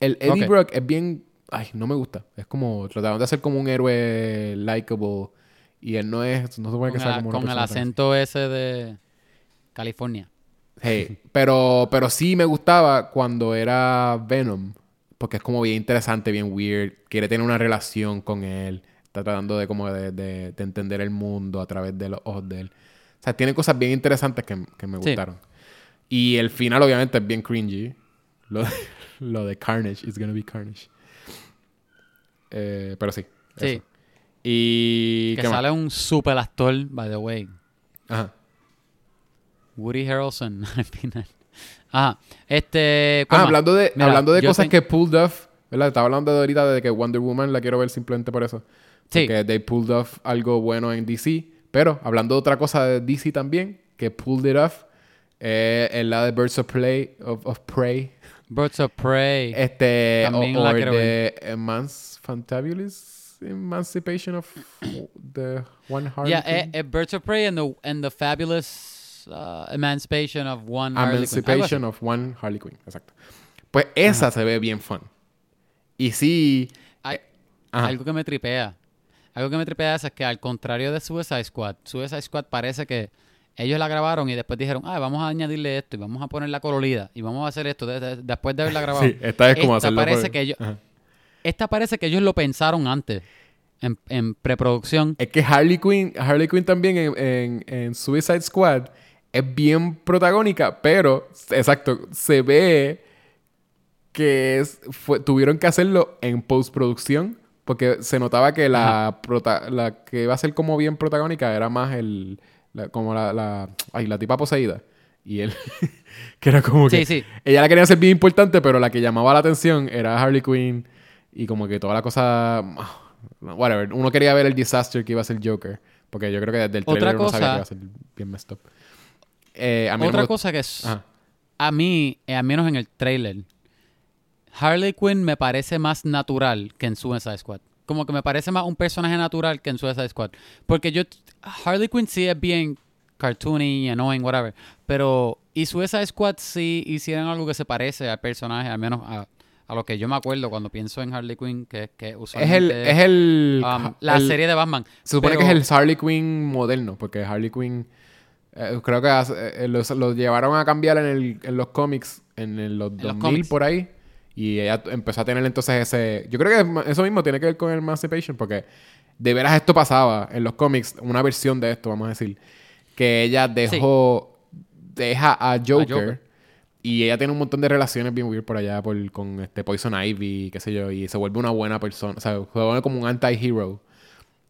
El Eddie. Brock es bien. Ay, no me gusta. Es como. Trataron de hacer como un héroe likable. Y él no es. No se supone que sea como una con el persona acento ese de California. Hey, pero, pero sí me gustaba cuando era Venom. Porque es como bien interesante, bien weird. Quiere tener una relación con él. Está tratando de como de, de- de entender el mundo a través de los ojos de él. O sea, tiene cosas bien interesantes que, que me Sí. gustaron. Y el final, obviamente, es bien cringy. Lo de, lo de Carnage. It's gonna be Carnage. Eh, pero sí. Sí. eso. Y... Que sale un super actor, by the way. Ajá. Woody Harrelson al final. Ajá. Este. Ah, ¿cuál más? hablando de, Mira, hablando de cosas ten- que pulled off, ¿verdad? Estaba hablando de ahorita de que Wonder Woman la quiero ver simplemente por eso. Sí. Que they pulled off algo bueno en DC. Pero hablando de otra cosa de DC también, que pulled it off, eh, la de Birds of Prey. Of, of Prey. Birds of Prey. Este, También o, la the Emans Fantabulous Emancipation of the One Harley yeah, eh, eh, Birds of Prey and the, and the Fabulous uh, Emancipation of One Harley Quinn. Emancipation of One Harley Quinn, exacto. Pues esa se ve bien fun. Y sí... Hay- Ajá. algo que me tripea. Algo que me tripea es que al contrario de Suicide Squad, Suicide Squad parece que ellos la grabaron y después dijeron, ah, vamos a añadirle esto y vamos a ponerla colorida y vamos a hacer esto de- de- después de haberla grabado. Sí, esta es como Esta hacerlo parece por- que ellos, Ajá. esta parece que ellos lo pensaron antes en, en preproducción. Es que Harley Quinn, Harley Quinn también en, en- en Suicide Squad es bien protagónica, pero, exacto, se ve que es, fue- tuvieron que hacerlo en postproducción porque se notaba que la, prota- la que iba a ser como bien protagónica era más el, la- como la, la, ay, la tipa poseída. Y él, que era como que... Sí, sí. Ella la quería hacer bien importante, pero la que llamaba la atención era Harley Quinn y como que toda la cosa... ah, Whatever. Uno quería ver el disaster que iba a ser Joker. Porque yo creo que desde el Otra trailer uno sabía que cosa- iba a ser bien messed up. Eh, a mí no Otra me cosa que es, Ajá. a mí, eh, al menos en el trailer, Harley Quinn me parece más natural que en Suicide Squad. Como que me parece más un personaje natural que en Suicide Squad. Porque yo, Harley Quinn sí es bien cartoony, annoying, whatever. Pero, y Suicide Squad sí hicieron algo que se parece al personaje, al menos a, a lo que yo me acuerdo cuando pienso en Harley Quinn, que, que Es el... Es el, um, la el- serie de Batman. Se supone Pero- que es el Harley Quinn moderno. Porque Harley Quinn... eh, creo que hace- eh, los- lo, llevaron a cambiar en, el- en los cómics en el- los los 2000 cómics. por ahí. Y ella empezó a tener entonces ese... Yo creo que eso mismo tiene que ver con el Emancipation. Porque de veras esto pasaba en los cómics. Una versión de esto, vamos a decir. Que ella dejó... Deja a Joker, Joker. Y ella tiene un montón de relaciones bien weird por allá por, con este Poison Ivy, qué sé yo. Y se vuelve una buena persona. O sea, se vuelve como un anti-hero.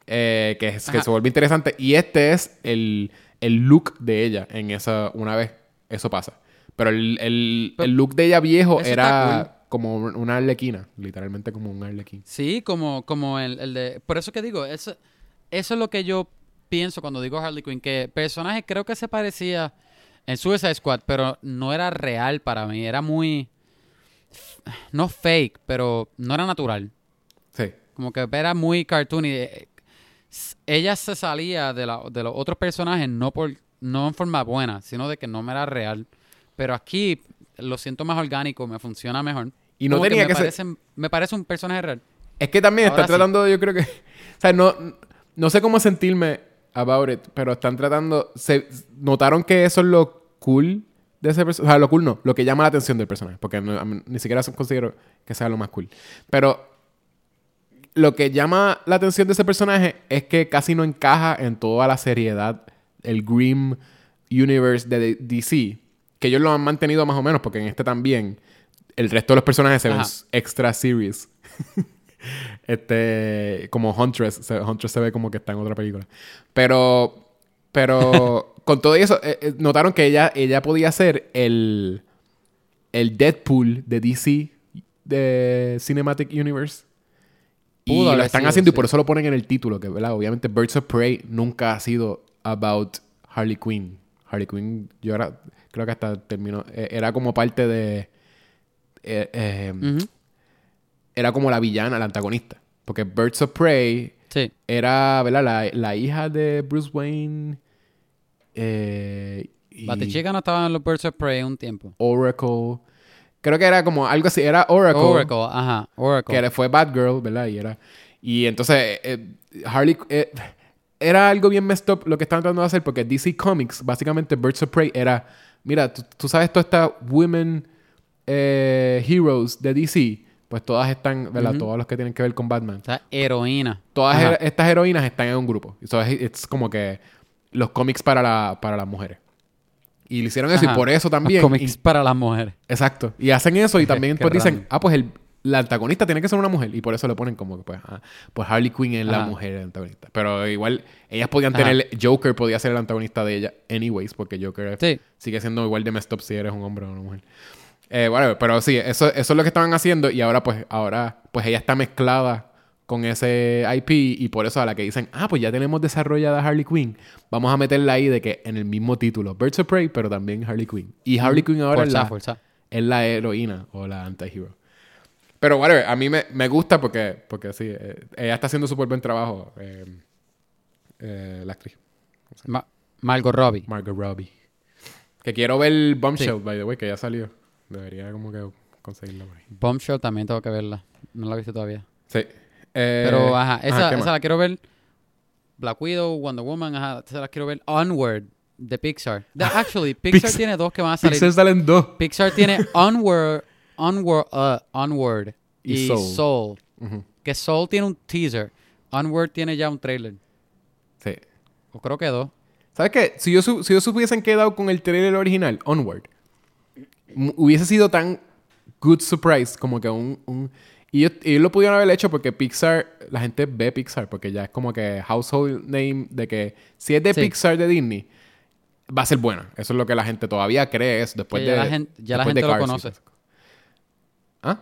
eh, que, se vuelve interesante. Y este es el, el look de ella en esa... Una vez eso pasa. Pero el, el, Pero- el look de ella viejo era como una arlequina. Literalmente como un arlequín. Sí, como, como el, el de... Por eso que digo, eso, eso es lo que yo pienso cuando digo Harley Quinn, que el personaje creo que se parecía en Suicide Squad, pero no era real para mí, era muy... No fake, pero no era natural. Sí. Como que era muy cartoony. Ella se salía de, la- de los otros personajes no por no en forma buena, sino de que no me era real. Pero aquí lo siento más orgánico, me funciona mejor. Y no Como tenía me que ser- me parece un personaje real. Es que también Ahora están sí. tratando, yo creo que. O sea, no, no sé cómo sentirme about it, pero están tratando. Se, notaron que eso es lo cool de ese personaje. O sea, lo cool no, lo que llama la atención del personaje. Porque no- ni siquiera considero que sea lo más cool. Pero lo que llama la atención de ese personaje es que casi no encaja en toda la seriedad, el Grim Universe de DC. Que ellos lo han mantenido más o menos, porque en este también. El resto de los personajes se ven Ajá. extra serious. este, como Huntress. Huntress se ve como que está en otra película. Pero, pero con todo eso, eh, eh, notaron que ella, ella podía ser el, el Deadpool de DC, de Cinematic Universe. Y lo están sido, haciendo y por eso lo ponen en el título, que ¿verdad? obviamente Birds of Prey nunca ha sido about Harley Quinn. Harley Quinn, yo era, creo que hasta terminó, eh, era como parte de... eh, eh, Ujú. Era como la villana, la antagonista. Porque Birds of Prey Sí. era, ¿verdad? La, la hija de Bruce Wayne. Eh, y Batichica no estaba en los Birds of Prey un tiempo. Oracle. Creo que era como algo así. Era Oracle. Oracle, ajá, Oracle. Que fue Batgirl, ¿verdad? Y era. Y entonces, eh, Harley. eh, era algo bien messed up lo que estaban tratando de hacer porque DC Comics, básicamente Birds of Prey era. Mira, tú, tú sabes todas estas women eh, heroes de DC. Pues todas están, ¿verdad? Ujú. Todos los que tienen que ver con Batman. O sea, heroína. Todas her- estas heroínas están en un grupo. So, es, es como que los cómics para, la, para las mujeres. Y le hicieron eso y Ajá. por eso también. Cómics y- para las mujeres. exacto. Y hacen eso y también pues dicen, ah, pues el, la antagonista tiene que ser una mujer. Y por eso le ponen como que pues, ah, pues Harley Quinn es la Ajá. mujer antagonista. Pero igual ellas podían Ajá. tener, Joker podía ser el antagonista de ella, anyways, porque Joker Sí. sigue siendo igual de messed up si eres un hombre o una mujer. Eh, whatever, pero sí, eso, eso es lo que estaban haciendo y ahora pues, ahora pues ella está mezclada con ese IP y por eso a la que dicen, ah, pues ya tenemos desarrollada Harley Quinn, vamos a meterla ahí de que en el mismo título, Birds of Prey, pero también Harley Quinn. Y Harley Quinn ahora es la, es la heroína o la anti-hero. Pero whatever, a mí me, me gusta porque, porque sí, eh, ella está haciendo súper buen trabajo, eh, eh, la actriz. Ma- Margot Robbie. Margot Robbie. Que quiero ver Bombshell, by the way, que ya salió. Debería como que conseguirla por ahí. Bombshell también tengo que verla. No la he visto todavía. Sí. Eh, Pero, ajá, esa, ¿qué esa la quiero ver. Black Widow, Wonder Woman, ajá, esa la quiero ver. Onward, de Pixar. De- actually, Pixar Pixar- tiene dos que van a salir. Pixar salen dos. Pixar tiene Onward, Onward, uh, Onward Y y, Soul. Que Soul tiene un teaser. Onward tiene ya un trailer. Sí. O creo que dos. ¿Sabes qué? Si yo, si se hubiesen quedado con el trailer original, Onward, hubiese sido tan good surprise como que un... un y ellos, ellos lo pudieron haber hecho porque Pixar, la gente ve Pixar porque ya es como que household name de que si es de Sí. Pixar de Disney, va a ser buena. Eso es lo que la gente todavía cree eso después Que de... ya la gente- ya la de gente lo Cars conoce. ¿Ah?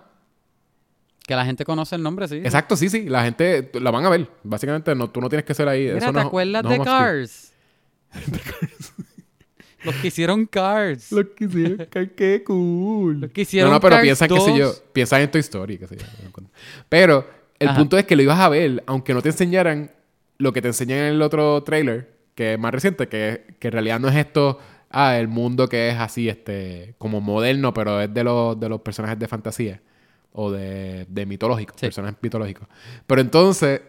Que la gente conoce el nombre, sí. Exacto, sí, sí. La gente la van a ver. Básicamente, no, tú no tienes que ser ahí. Mira, Eso ¿te no es- acuerdas no de es un obscure. Cars? Los que hicieron Cars. Lo que hicieron, qué- qué cool. Los que hicieron no, no, pero Cars piensan que si yo, 2. piensan en Toy Story, qué sé yo. Pero el Ajá. punto es que lo ibas a ver, aunque no te enseñaran lo que te enseñan en el otro trailer, que es más reciente, que, que en realidad no es esto, ah, el mundo que es así, este, como moderno, pero es de los, de los personajes de fantasía o de, de mitológicos, Sí. personajes mitológicos. Pero entonces,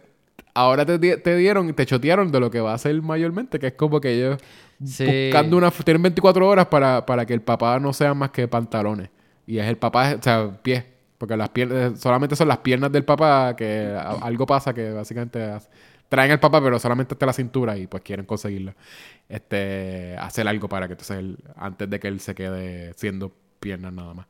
ahora te, te dieron, te chotearon de lo que va a ser mayormente, que es como que ellos Buscando una... Tienen 24 horas para, para que el papá no sea más que pantalones. Y es el papá, o sea, pies. Porque las piernas, solamente son las piernas del papá que algo pasa que básicamente traen al papá, pero solamente hasta la cintura y pues quieren conseguirlo. Este, hacer algo para que entonces él, antes de que él se quede siendo piernas nada más.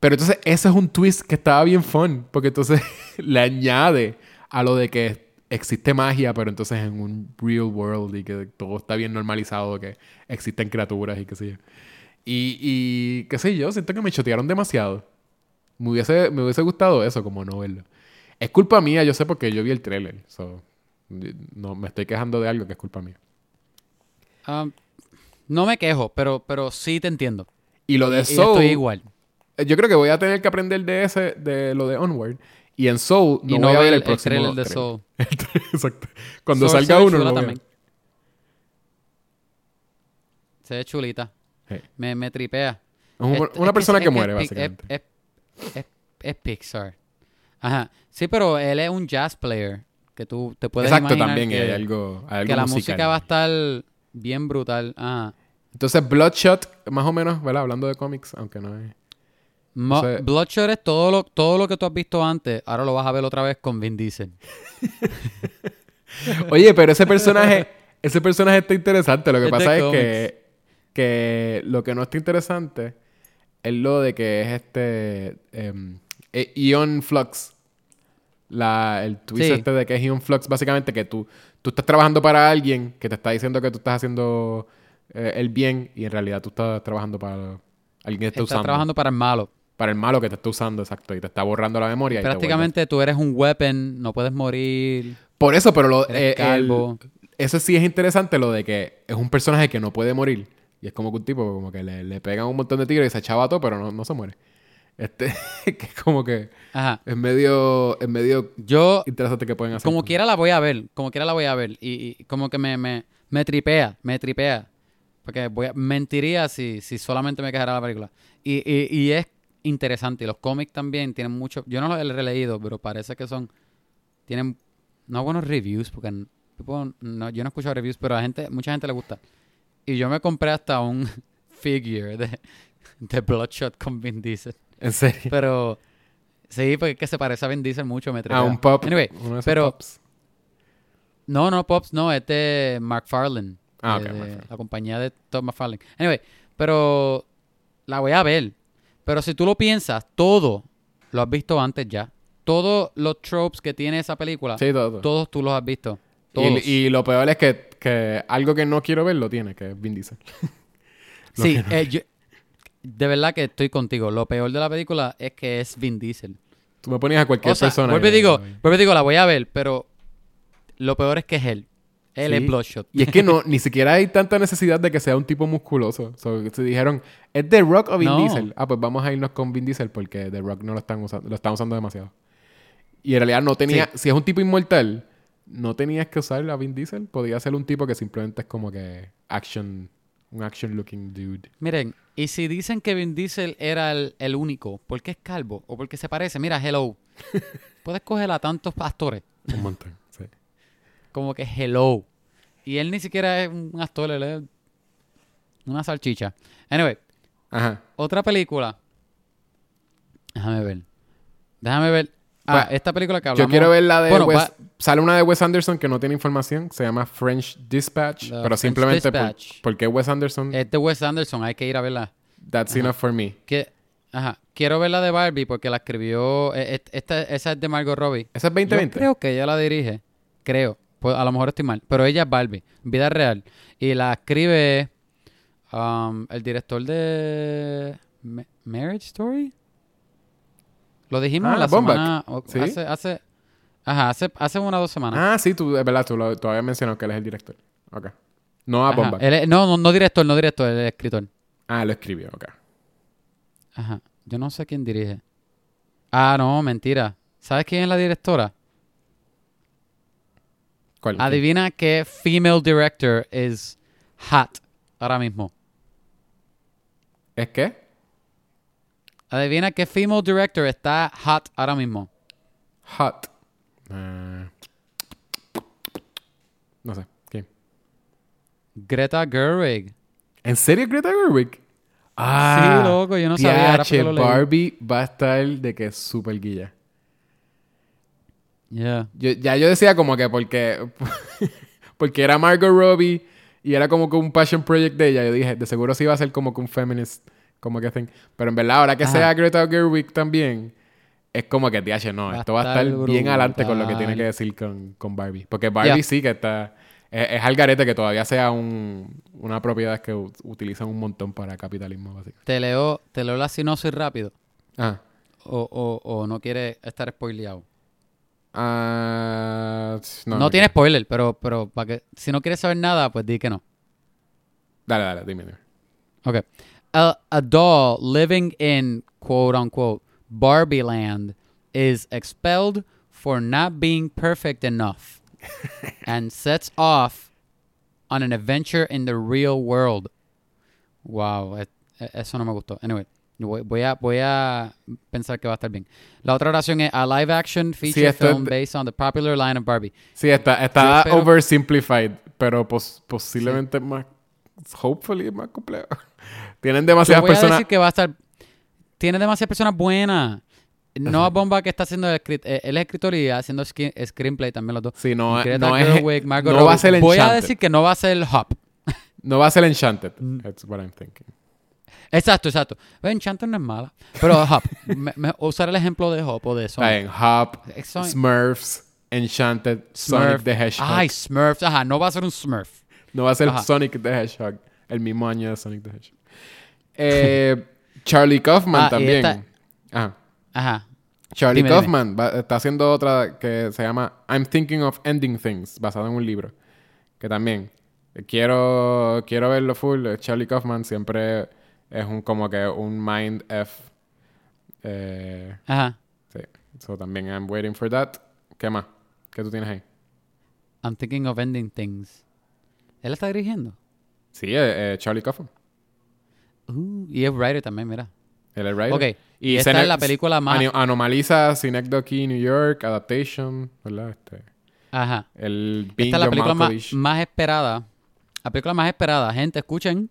Pero entonces ese es un twist que estaba bien fun, porque entonces le añade a lo de que existe magia, pero entonces en un real world y que todo está bien normalizado, que existen criaturas y qué sé yo. Y, y qué sé yo, siento que me chotearon demasiado. Me hubiese, me hubiese gustado eso, como no verlo. Es culpa mía, yo sé porque yo vi el trailer. So, no me estoy quejando de algo que es culpa mía. Um, no me quejo, pero, pero sí te entiendo. Y lo de Y Soul, estoy igual. eh, yo creo que voy a tener que aprender de ese, de lo de Onward. Y en Soul no, y no voy a ver ver el próximo trailer de. Soul. Exacto. Cuando Soul salga uno, voy a también. Se ve chulita. Me, me tripea. Es un- Es- una es persona es que, muere, básicamente. Es, Pixar. Ajá. Sí, pero él es un jazz player. Que tú te puedes Exacto, imaginar también. que, hay algo, hay algo que la música va a estar bien brutal. Ajá. Entonces, Bloodshot, más o menos, ¿verdad? Hablando de cómics, aunque no es... Mo- Bloodshot es todo lo, todo lo que tú has visto antes. Ahora lo vas a ver otra vez con Vin Diesel. Oye, pero ese personaje, ese personaje está interesante. Lo que Es pasa es que, que lo que no está interesante es lo de que es este em, eh, Ion Flux. La, el twist Sí. este de que es Ion Flux, básicamente que tú, tú estás trabajando para alguien que te está diciendo que tú estás haciendo eh, el bien y en realidad tú estás trabajando para alguien que está Estás usando. trabajando para el malo. Para el malo que te está usando, exacto. Y te está borrando la memoria. y te Prácticamente tú eres un weapon. No puedes morir. Por eso, pero lo, eh, el- eso sí es interesante, lo de que es un personaje que no puede morir. Y es como que un tipo, como que le, le pegan un montón de tiros y se echaba todo, pero no, no se muere. Este, que es como que Ajá. es medio, es medio Yo, interesante que pueden hacer. como quiera la voy a ver. Como quiera la voy a ver. Y, y como que me, me, me tripea. Me tripea. Porque voy a, mentiría si, si solamente me quejara la película. Y, y, y es interesante. Y los cómics también tienen mucho... Yo no los he releído, pero parece que son... Tienen no buenos reviews, porque n- tipo, no, yo no he escuchado reviews, pero a gente, mucha gente le gusta. Y yo me compré hasta un figure de, de Bloodshot con Vin Diesel. En serio. Pero sí, porque es que se parece a Vin Diesel mucho, me. Ah, un pop. Anyway, uno de esos pero pops. no, no, Pops, no, es de McFarlane. Ah, de-. La compañía de Todd McFarlane. Anyway, pero la voy a ver. Pero si tú lo piensas, todo lo has visto antes ya. Todos los tropes que tiene esa película, Sí, todo. todo. todos tú los has visto. Todos. Y, y lo peor es que, que algo que no quiero ver lo tiene, que es Vin Diesel. Sí, no- eh, yo- de verdad que estoy contigo. Lo peor de la película es que es Vin Diesel. Tú me ponías a cualquier O sea, persona. vuelvo y digo, digo, la voy a ver, pero lo peor es que es él. Él Sí. es Bloodshot. Y es que no, ni siquiera hay tanta necesidad de que sea un tipo musculoso. So, se dijeron, ¿es The Rock o Vin No. Diesel? Ah, pues vamos a irnos con Vin Diesel porque The Rock no lo están usando, lo están usando demasiado. Y en realidad no tenía, si es un tipo inmortal, no tenías que usar a Vin Diesel. Podía ser un tipo que simplemente es como que action Un action-looking dude. Miren, y si dicen que Vin Diesel era el, el único, ¿por qué es calvo? ¿O porque se parece? Mira, hello. Puedes coger a tantos actores. Un montón. Como que hello. Y él ni siquiera es un actor, él es una salchicha. Anyway, Ajá. otra película. Déjame ver. Déjame ver. Ah, Pues, esta película que Yo hablamos. quiero ver la de Bueno, Wes... Sale una de Wes Anderson que no tiene información. Se llama French Dispatch. Pero French simplemente por, Dispatch. porque Wes Anderson... Es de Wes Anderson, hay que ir a verla. that's enough for me. Que, ajá. Quiero ver la de Barbie porque la escribió. eh, eh, Esta, esa es de Margot Robbie. ¿Esa es Yo 2020? creo que ella la dirige. Creo. Pues a lo mejor estoy mal. Pero ella es Barbie. Vida real. Y la escribe um, el director de Ma- Marriage Story. Lo dijimos Ah, la semana. Sí. Hace, hace, ajá, hace, hace una o dos semanas. Ah, sí, tú, es verdad, tú, lo, tú habías mencionado que él es el director. Ok. No a Bomba. no, no director, no director, él es escritor. Ah, lo escribió, ok. Ajá. Yo no sé quién dirige. Ah, no, mentira. ¿Sabes quién es la directora? ¿Cuál? Adivina qué female director es hot ahora mismo. ¿Es qué? Adivina qué female director está hot ahora mismo. Hot. Ah. no sé. ¿Quién? Greta Gerwig. ¿En serio Greta Gerwig? Ah, Sí, loco, yo no sabía, ahora lo. Barbie va a estar de que es súper guilla. Yeah. Yo, ya yo decía como que porque... porque era Margot Robbie y era como que un passion project de ella. Yo dije, de seguro sí iba a ser como que un feminist como que thing. Pero en verdad, ahora que Ajá. sea Greta Gerwig también, es como que, TH, no, Va esto va a estar estar bien adelante con lo que brutal. tiene que decir con, con Barbie. Porque Barbie sí que está... Es, es al garete que todavía sea un, una propiedad que utilizan un montón para capitalismo, básicamente. Te leo, te leo la sinopsis rápido. Ah. O, o, o no quiere estar spoileado. Ah, No, no, tiene spoiler, pero, pero para que, si no quieres saber nada, pues di que no. Dale, dale, dime, dime. Okay. A, a doll living in quote unquote Barbie land is expelled for not being perfect enough and sets off on an adventure in the real world. Wow, e- e- eso no me gustó. Anyway, voy, voy a, voy a pensar que va a estar bien. La otra oración es a live action feature es film based on the popular line of Barbie. Sí, está, está espero- oversimplified, pero pos- posiblemente más... Hopefully es más complejo. Tienen demasiadas voy a personas... decir que va a estar. Tiene demasiadas personas buenas. Noah Bomba que está haciendo el eh, él es escritor y haciendo screenplay también los dos. Sí, no, no es... Gerwig, no va a ser Voy a decir que no va a ser Hop. No va a ser Enchanted. Mm. That's what I'm thinking. Exacto, exacto. Enchanted no es mala. Pero Hop. me, me- usar el ejemplo de Hop o de Está Sonic. Hop, Smurfs, Enchanted, Sonic the Hedgehog. Ay, Smurfs. Ajá, no va a ser un Smurf. No va a ser Ajá. Sonic the Hedgehog. El mismo año de Sonic the Hedgehog. Eh, Charlie Kaufman Ah, también. esta- Ajá. Ajá. Charlie Dime, dime. Kaufman va- está haciendo otra que se llama I'm Thinking of Ending Things, basado en un libro. Que también quiero, quiero verlo full. Charlie Kaufman siempre es un como que un mind F. Eh, Ajá. sí. So también I'm waiting for that. ¿Qué más? ¿Qué tú tienes ahí? I'm thinking of ending things. ¿Él está dirigiendo? Sí, eh, eh, Charlie Kaufman. Uh, y es writer también, mira. Él es writer. Ok. Y esta Cine- es la película más- Anomaliza, Synecdoche, New York, Adaptation, ¿verdad? Este, Ajá. el Esta es la película más, más esperada. La película más esperada, gente, escuchen.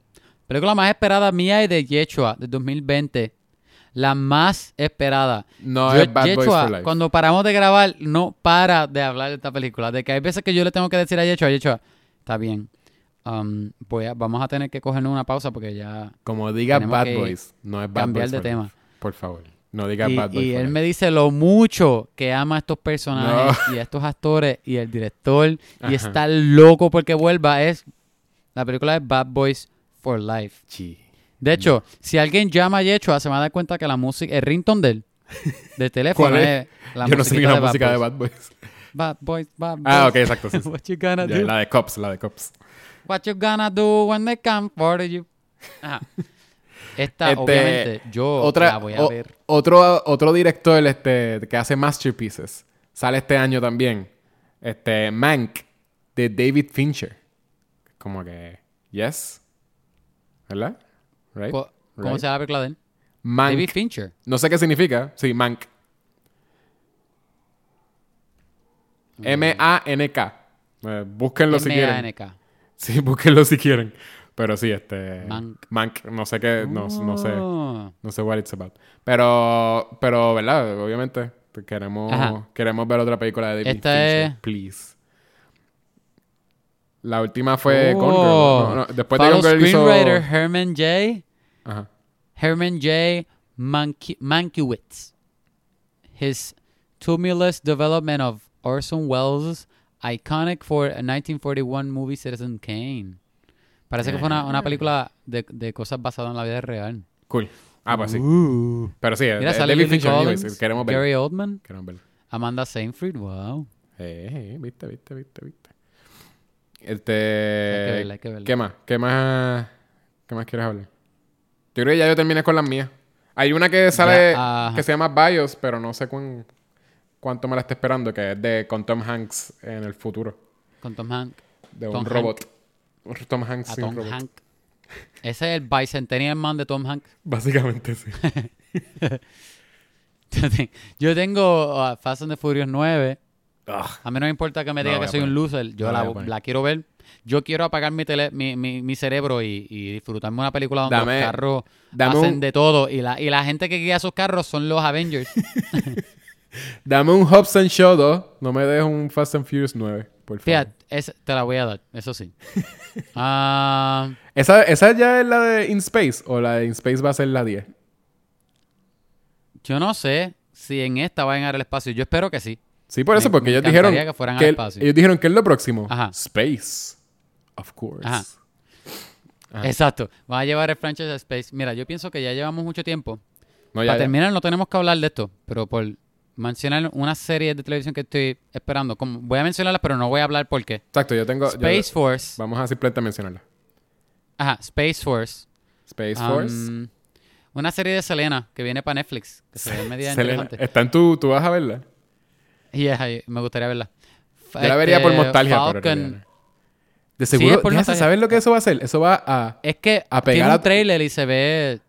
Película más esperada mía y de Yechua de 2020. La más esperada. No Yo- es Bad Boys Yechua, for Life. cuando paramos de grabar, no para de hablar de esta película. De que hay veces que yo le tengo que decir a Yechua, Yechua, está bien. Um, voy a- vamos a tener que cogernos una pausa porque ya... Como diga Bad Boys, no es Bad cambiar Boys de for tema. Life. Por favor, no diga Y, Bad Boys y él Life. me dice lo mucho que ama a estos personajes y a estos actores y el director y está loco porque vuelva es la película es Bad Boys for Life. De hecho, si alguien llama a Yechua se va a dar cuenta que la música, el ringtone del, del teléfono ¿Cuál es? es la Yo no sé ni la música de. Bad Boys. Bad Boys, Bad Boys. Ah, ok, exacto. Sí, sí. What you gonna do? la de Cops, la de Cops. What you gonna do when they come for you? Ajá. Esta, Este, obviamente, yo Otra, la voy a o- ver. Otro, otro director este, que hace masterpieces sale este año también. Este, Mank, de David Fincher. Como que, yes. ¿Verdad? Right? ¿Cómo Right. se llama la película de él? Mank. David Fincher. No sé qué significa. Sí, Mank. M-A-N-K. Eh, búsquenlo si quieren. M-A-N-K. Sí, búsquenlo si quieren. Pero sí, este... Mank. Mank. No sé qué... No, no sé... Oh. No sé what it's about. Pero... Pero, ¿verdad? Obviamente. Queremos... Ajá. Queremos ver otra película de David Esta Fincher. es- Please. La última fue Oh. Gone Girl. No, no, Después de Follow Gone Girl hizo... screenwriter Herman J. Ajá. Herman J. Manki- Mankiewicz. His tumultuous development of Orson Welles' iconic for a 1941 movie Citizen Kane. Parece que fue una, una película de, de cosas basadas en la vida real. Cool. Ah, pues sí. Uh. Pero sí, Mira, sale David Fincher. Collins, Queremos verlo. Gary Oldman, Queremos verlo. Amanda Seyfried, wow. Eh, eh, viste, viste, viste, viste. Hay que verla, Este... hay que verla. ¿Qué más? ¿Qué más? ¿Qué más quieres hablar? Yo creo que ya yo terminé con las mías. Hay una que sale... Ya, que se llama Bios, pero no sé cuán- cuánto me la está esperando, que es de con Tom Hanks en el futuro. Con Tom Hank. De Tom un Hank. robot. Tom Hanks A un Tom robot. Hank. Ese es el Bicentennial Man de Tom Hank. Básicamente sí. Yo tengo uh, Fast and the Furious 9. Ugh. A mí no me importa que me diga que soy un poner. loser. Yo No la quiero ver. Yo quiero apagar mi, tele, mi, mi, mi cerebro y, y disfrutarme una película donde Dame- los carros hacen un- de todo. Y la, y la gente que guía esos carros son los Avengers. Dame un Hobson Show 2. No me des un Fast and Furious 9, por favor. Fíjate, te la voy a dar, eso sí. Ah, ¿Esa, ¿Esa ya es la de In Space? ¿O la de In Space va a ser la 10? yo no sé si en esta van a ir al espacio. Yo espero que sí. Sí, por eso, Me- porque me ellos dijeron. que fueran al espacio. ellos dijeron que es lo próximo. Ajá. Space. Of course. Ajá. Ajá. Exacto. Van a llevar el franchise a Space. Mira, yo pienso que ya llevamos mucho tiempo. No, ya, Para ya. terminar, no tenemos que hablar de esto, pero por mencionar una serie de televisión que estoy esperando. Como, voy a mencionarlas, pero no voy a hablar por qué. Exacto, yo tengo. yo- Space Force. vamos a simplemente mencionarla. Ajá, Space Force. Space Um, Force. Una serie de Selena que viene para Netflix. Que se ve media Selena. interesante. Está en tu. Tú vas a verla. Y es ahí, me gustaría verla. Yo la vería por este, nostalgia, pero. Falcon- no. De seguro. es nostalgia. ¿Sabes lo que eso va a hacer? Eso va a. Es que A tiene pegar un a- trailer y se ve...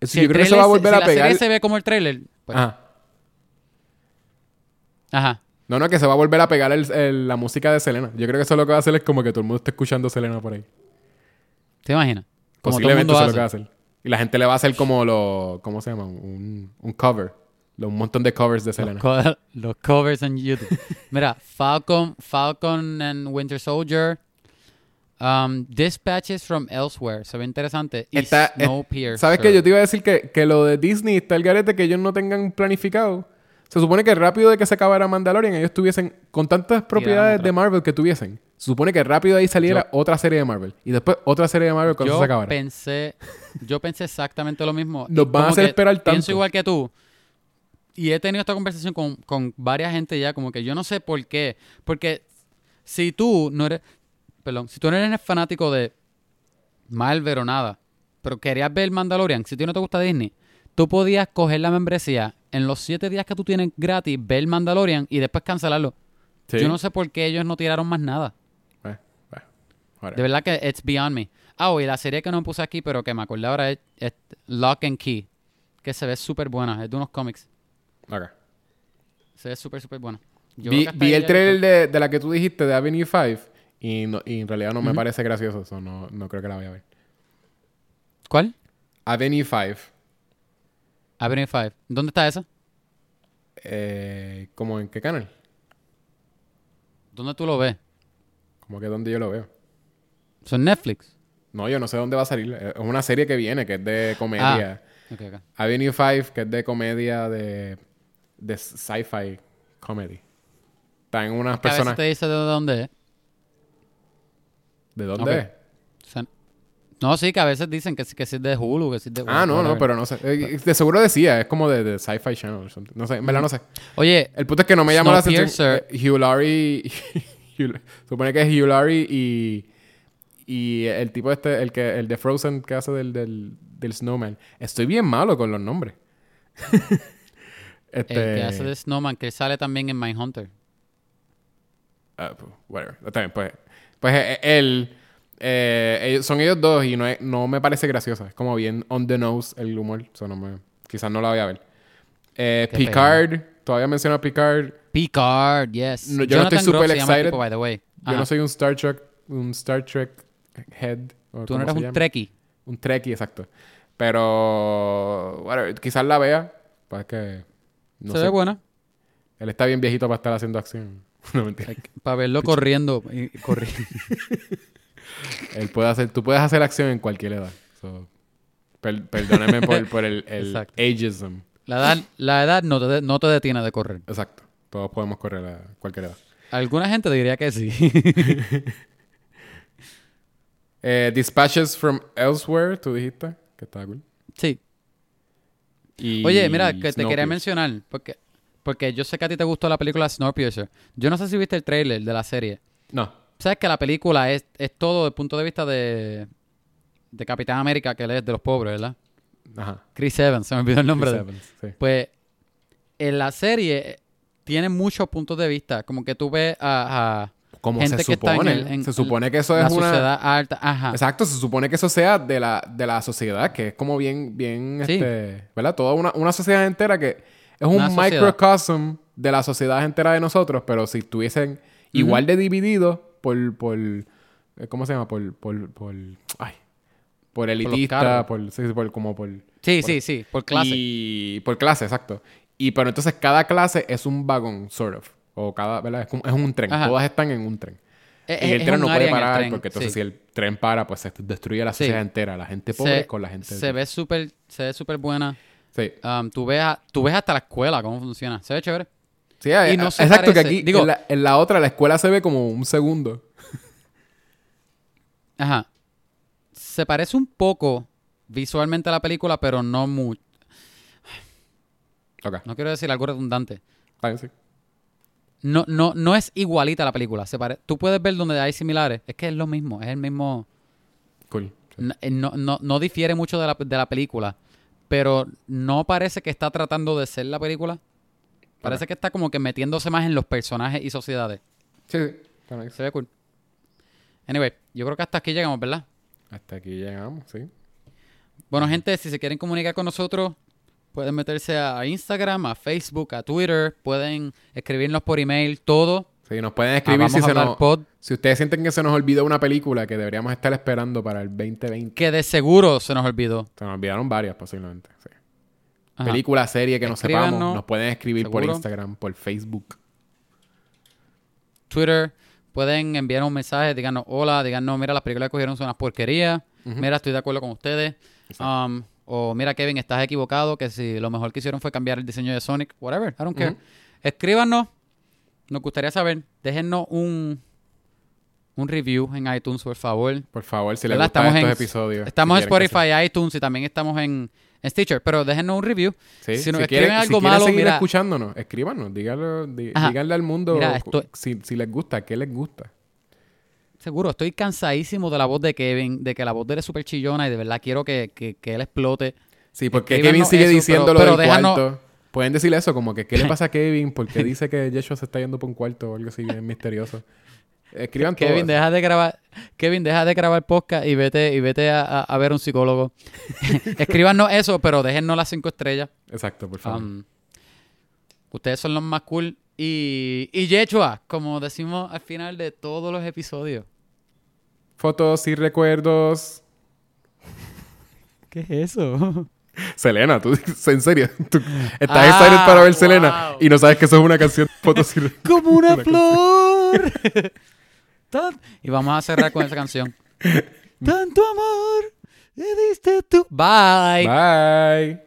eso- si yo creo que eso va a se- volver si a la pegar. serie se ve como el trailer... pues, Ajá. Ajá. No, no, que se va a volver a pegar el- el- la música de Selena. Yo creo que eso lo que va a hacer es como que todo el mundo esté escuchando Selena por ahí. ¿Te imaginas? Como todo el Posiblemente mundo eso es lo que va a hacer. Y la gente le va a hacer como lo... ¿Cómo se llama? Un, un cover. Lo- Un montón de covers de Selena. Los, co- los covers en YouTube. Mira, Falcon, Falcon and Winter Soldier. Um, Dispatches from Elsewhere. Se ve interesante. Y Está- es- Snowpiercer. ¿Sabes qué? Yo te iba a decir que, que lo de Disney está el garete que ellos no tengan planificado. Se supone que rápido de que se acabara Mandalorian, ellos tuviesen, con tantas propiedades de Marvel que tuviesen, se supone que rápido de ahí saliera otra serie de Marvel. Y después otra serie de Marvel cuando yo se acabara. pensé, yo pensé exactamente lo mismo. Nos van a hacer que esperar tanto. Pienso igual que tú. Y he tenido esta conversación con, con varias gente ya, como que yo no sé por qué. Porque si tú no eres, perdón, si tú no eres fanático de Marvel o nada, pero querías ver Mandalorian, si a ti no te gusta Disney, tú podías coger la membresía en los siete días que tú tienes gratis, ver Mandalorian y después cancelarlo. Sí. Yo no sé por qué ellos no tiraron más nada. Eh, eh. De verdad que it's beyond me. Ah, y la serie que no puse aquí, pero que me acordé ahora es, es Lock and Key. Que se ve súper buena. Es de unos cómics. Ok. Se ve súper, súper buena. Yo Vi, vi el trailer de, de la que tú dijiste, de Avenue 5, y, no- y en realidad no me parece gracioso. Eso no, no creo que la vaya a ver. ¿Cuál? Avenue 5. Avenue 5. ¿Dónde está esa? Eh, ¿Cómo en qué canal? ¿Dónde tú lo ves? Como que donde yo lo veo. ¿Son Netflix? No, yo no sé dónde va a salir. Es una serie que viene, que es de comedia. Ok, ok. Avenue 5, que es de comedia de, de sci-fi comedy. Están unas Que a veces personas... te dice de dónde es. ¿De dónde es? No, sí, que a veces dicen que, que sí es de Hulu, que sí es de Ah, no, no, pero no sé. Eh, De seguro decía, es como de, de Sci-Fi Channel. No sé, en verdad no sé. Oye, El punto es que no me llamó la atención. Eh, Hugh Laurie... Supone que es Hugh Laurie y... Y el tipo este, el que el de Frozen que hace del, del, del Snowman. Estoy bien malo con los nombres. el este... que hace de Snowman, que sale también en Mindhunter. Pues, whatever. Bien, pues, pues eh, él Eh, son ellos dos y no, es- no me parece graciosa. Es como bien on the nose el humor. So, no me- quizás no la voy a ver. Eh, Picard. Todavía menciono a Picard. Picard, yes. No, yo no estoy super el excited. tipo, by the way. Yo Ajá. no soy un Star Trek, un Star Trek head. Tú no eres un. Trekkie. Un Trekkie, exacto. Pero, whatever, quizás la vea. Pues es que, no se sé. ve buena. Él está bien viejito para estar haciendo acción. No, mentira. Para verlo corriendo. y- corriendo. Él puede hacer, tú puedes hacer acción en cualquier edad. So, per- perdóname por, por el, el Exacto. ageism. La edad, la edad no, te, no te detiene de correr. Exacto. Todos podemos correr a cualquier edad. Alguna gente diría que sí. Eh, Dispatches from Elsewhere, tú dijiste que estaba cool. sí. Y Oye, mira, que te quería mencionar, porque, porque yo sé que a ti te gustó la película Snowpiercer. Yo no sé si viste el trailer de la serie. No. Sabes que la película es, es todo desde el punto de vista de, de Capitán América, que él es de los pobres, ¿verdad? Ajá. Chris Evans, se me olvidó el nombre Chris de él. Evans, sí. Pues en la serie tiene muchos puntos de vista. Como que tú ves a, a Como gente se que está en supone. el- en se supone que eso la es una... sociedad alta. Ajá. Exacto, se supone que eso sea de la, de la sociedad, que es como bien, bien, Sí. este, ¿verdad? Toda una, una sociedad entera que es un Una microcosm de la sociedad entera de nosotros, pero si estuviesen igual de divididos por, por, eh, ¿cómo se llama? Por, por, por, ay, por elitista, por, sí, por, como por... Sí, sí, sí, por clase. Y por clase, exacto. Y pero entonces cada clase es un vagón, sort of. O cada, ¿verdad? Es, como- es un tren. Ajá. Todas están en un tren. Es- y el tren no puede parar porque entonces sí. si el tren para, pues se destruye la Sí. sociedad entera. La gente pobre se, con la gente... se ve súper se ve súper buena. Sí. Um, tú, ves a- tú ves hasta la escuela cómo funciona. Se ve chévere. Sí, eh, Y no se exacto, que aquí digo- en, la, en la otra la escuela se ve como un segundo. Ajá. Se parece un poco visualmente a la película, pero no mucho. No quiero decir algo redundante. bien, sí. No, no, no es igualita a la película. Se pare- Tú puedes ver donde hay similares. Es que es lo mismo. Es el mismo. Cool. Sí. No, eh, no, no- no difiere mucho de la, de la película. Pero no parece que está tratando de ser la película. Parece que está como que metiéndose más en los personajes y sociedades. Sí, sí. Se ve cool. Anyway, yo creo que hasta aquí llegamos, ¿verdad? Hasta aquí llegamos, sí. Bueno, gente, si se quieren comunicar con nosotros, pueden meterse a Instagram, a Facebook, a Twitter, pueden escribirnos por email, todo. Sí, nos pueden Ah, escribir si se nos... pod, Si ustedes sienten que se nos olvidó una película que deberíamos estar esperando para el 2020. que de seguro se nos olvidó. Se nos olvidaron varias posiblemente. sí. Película, serie que no sepamos, nos pueden escribir por. Instagram, por Facebook. Twitter, pueden enviar un mensaje, díganos hola, díganos, mira, las películas que cogieron son unas porquerías, mira, estoy de acuerdo con ustedes. Um, o mira, Kevin, estás equivocado, que si lo mejor que hicieron fue cambiar el diseño de Sonic, whatever, I don't care. Escríbanos, nos gustaría saber, déjennos un, un review en iTunes, por favor. Por favor, si les ¿Verdad? gustan estos en- episodios. Estamos si en Spotify, iTunes y también estamos en, en Stitcher, pero déjennos un review. Sí, Si nos quieren- escriben algo si malo, seguir mira- escuchándonos, escríbanos, díganlo, díganle al mundo Mira, cu- esto- si, si les gusta, qué les gusta. Seguro, estoy cansadísimo de la voz de Kevin, de que la voz de él es súper chillona y de verdad quiero que, que, que él explote. Sí, porque Kevin sigue eso, diciendo pero- lo del déjanos- cuarto. Pueden decirle eso, como que ¿qué le pasa a Kevin? Porque dice que Yeshua se está yendo por un cuarto o algo así bien misterioso. Escriban todo. Kevin, eso. deja de grabar, Kevin, deja de grabar podcast y vete, y vete a, a- a ver un psicólogo. Escríbanos eso, pero déjennos las cinco estrellas. Exacto, por favor. Um, ustedes son los más cool. Y, y Yechua, como decimos al final de todos los episodios. Fotos y recuerdos. ¿Qué es eso? Selena, tú, en serio, tú estás Ah, excited para ver Selena y no sabes que eso es una canción de fotos y recuerdos. Como una Una flor. Y vamos a cerrar con esa canción. Tanto amor me diste tú. Bye. Bye.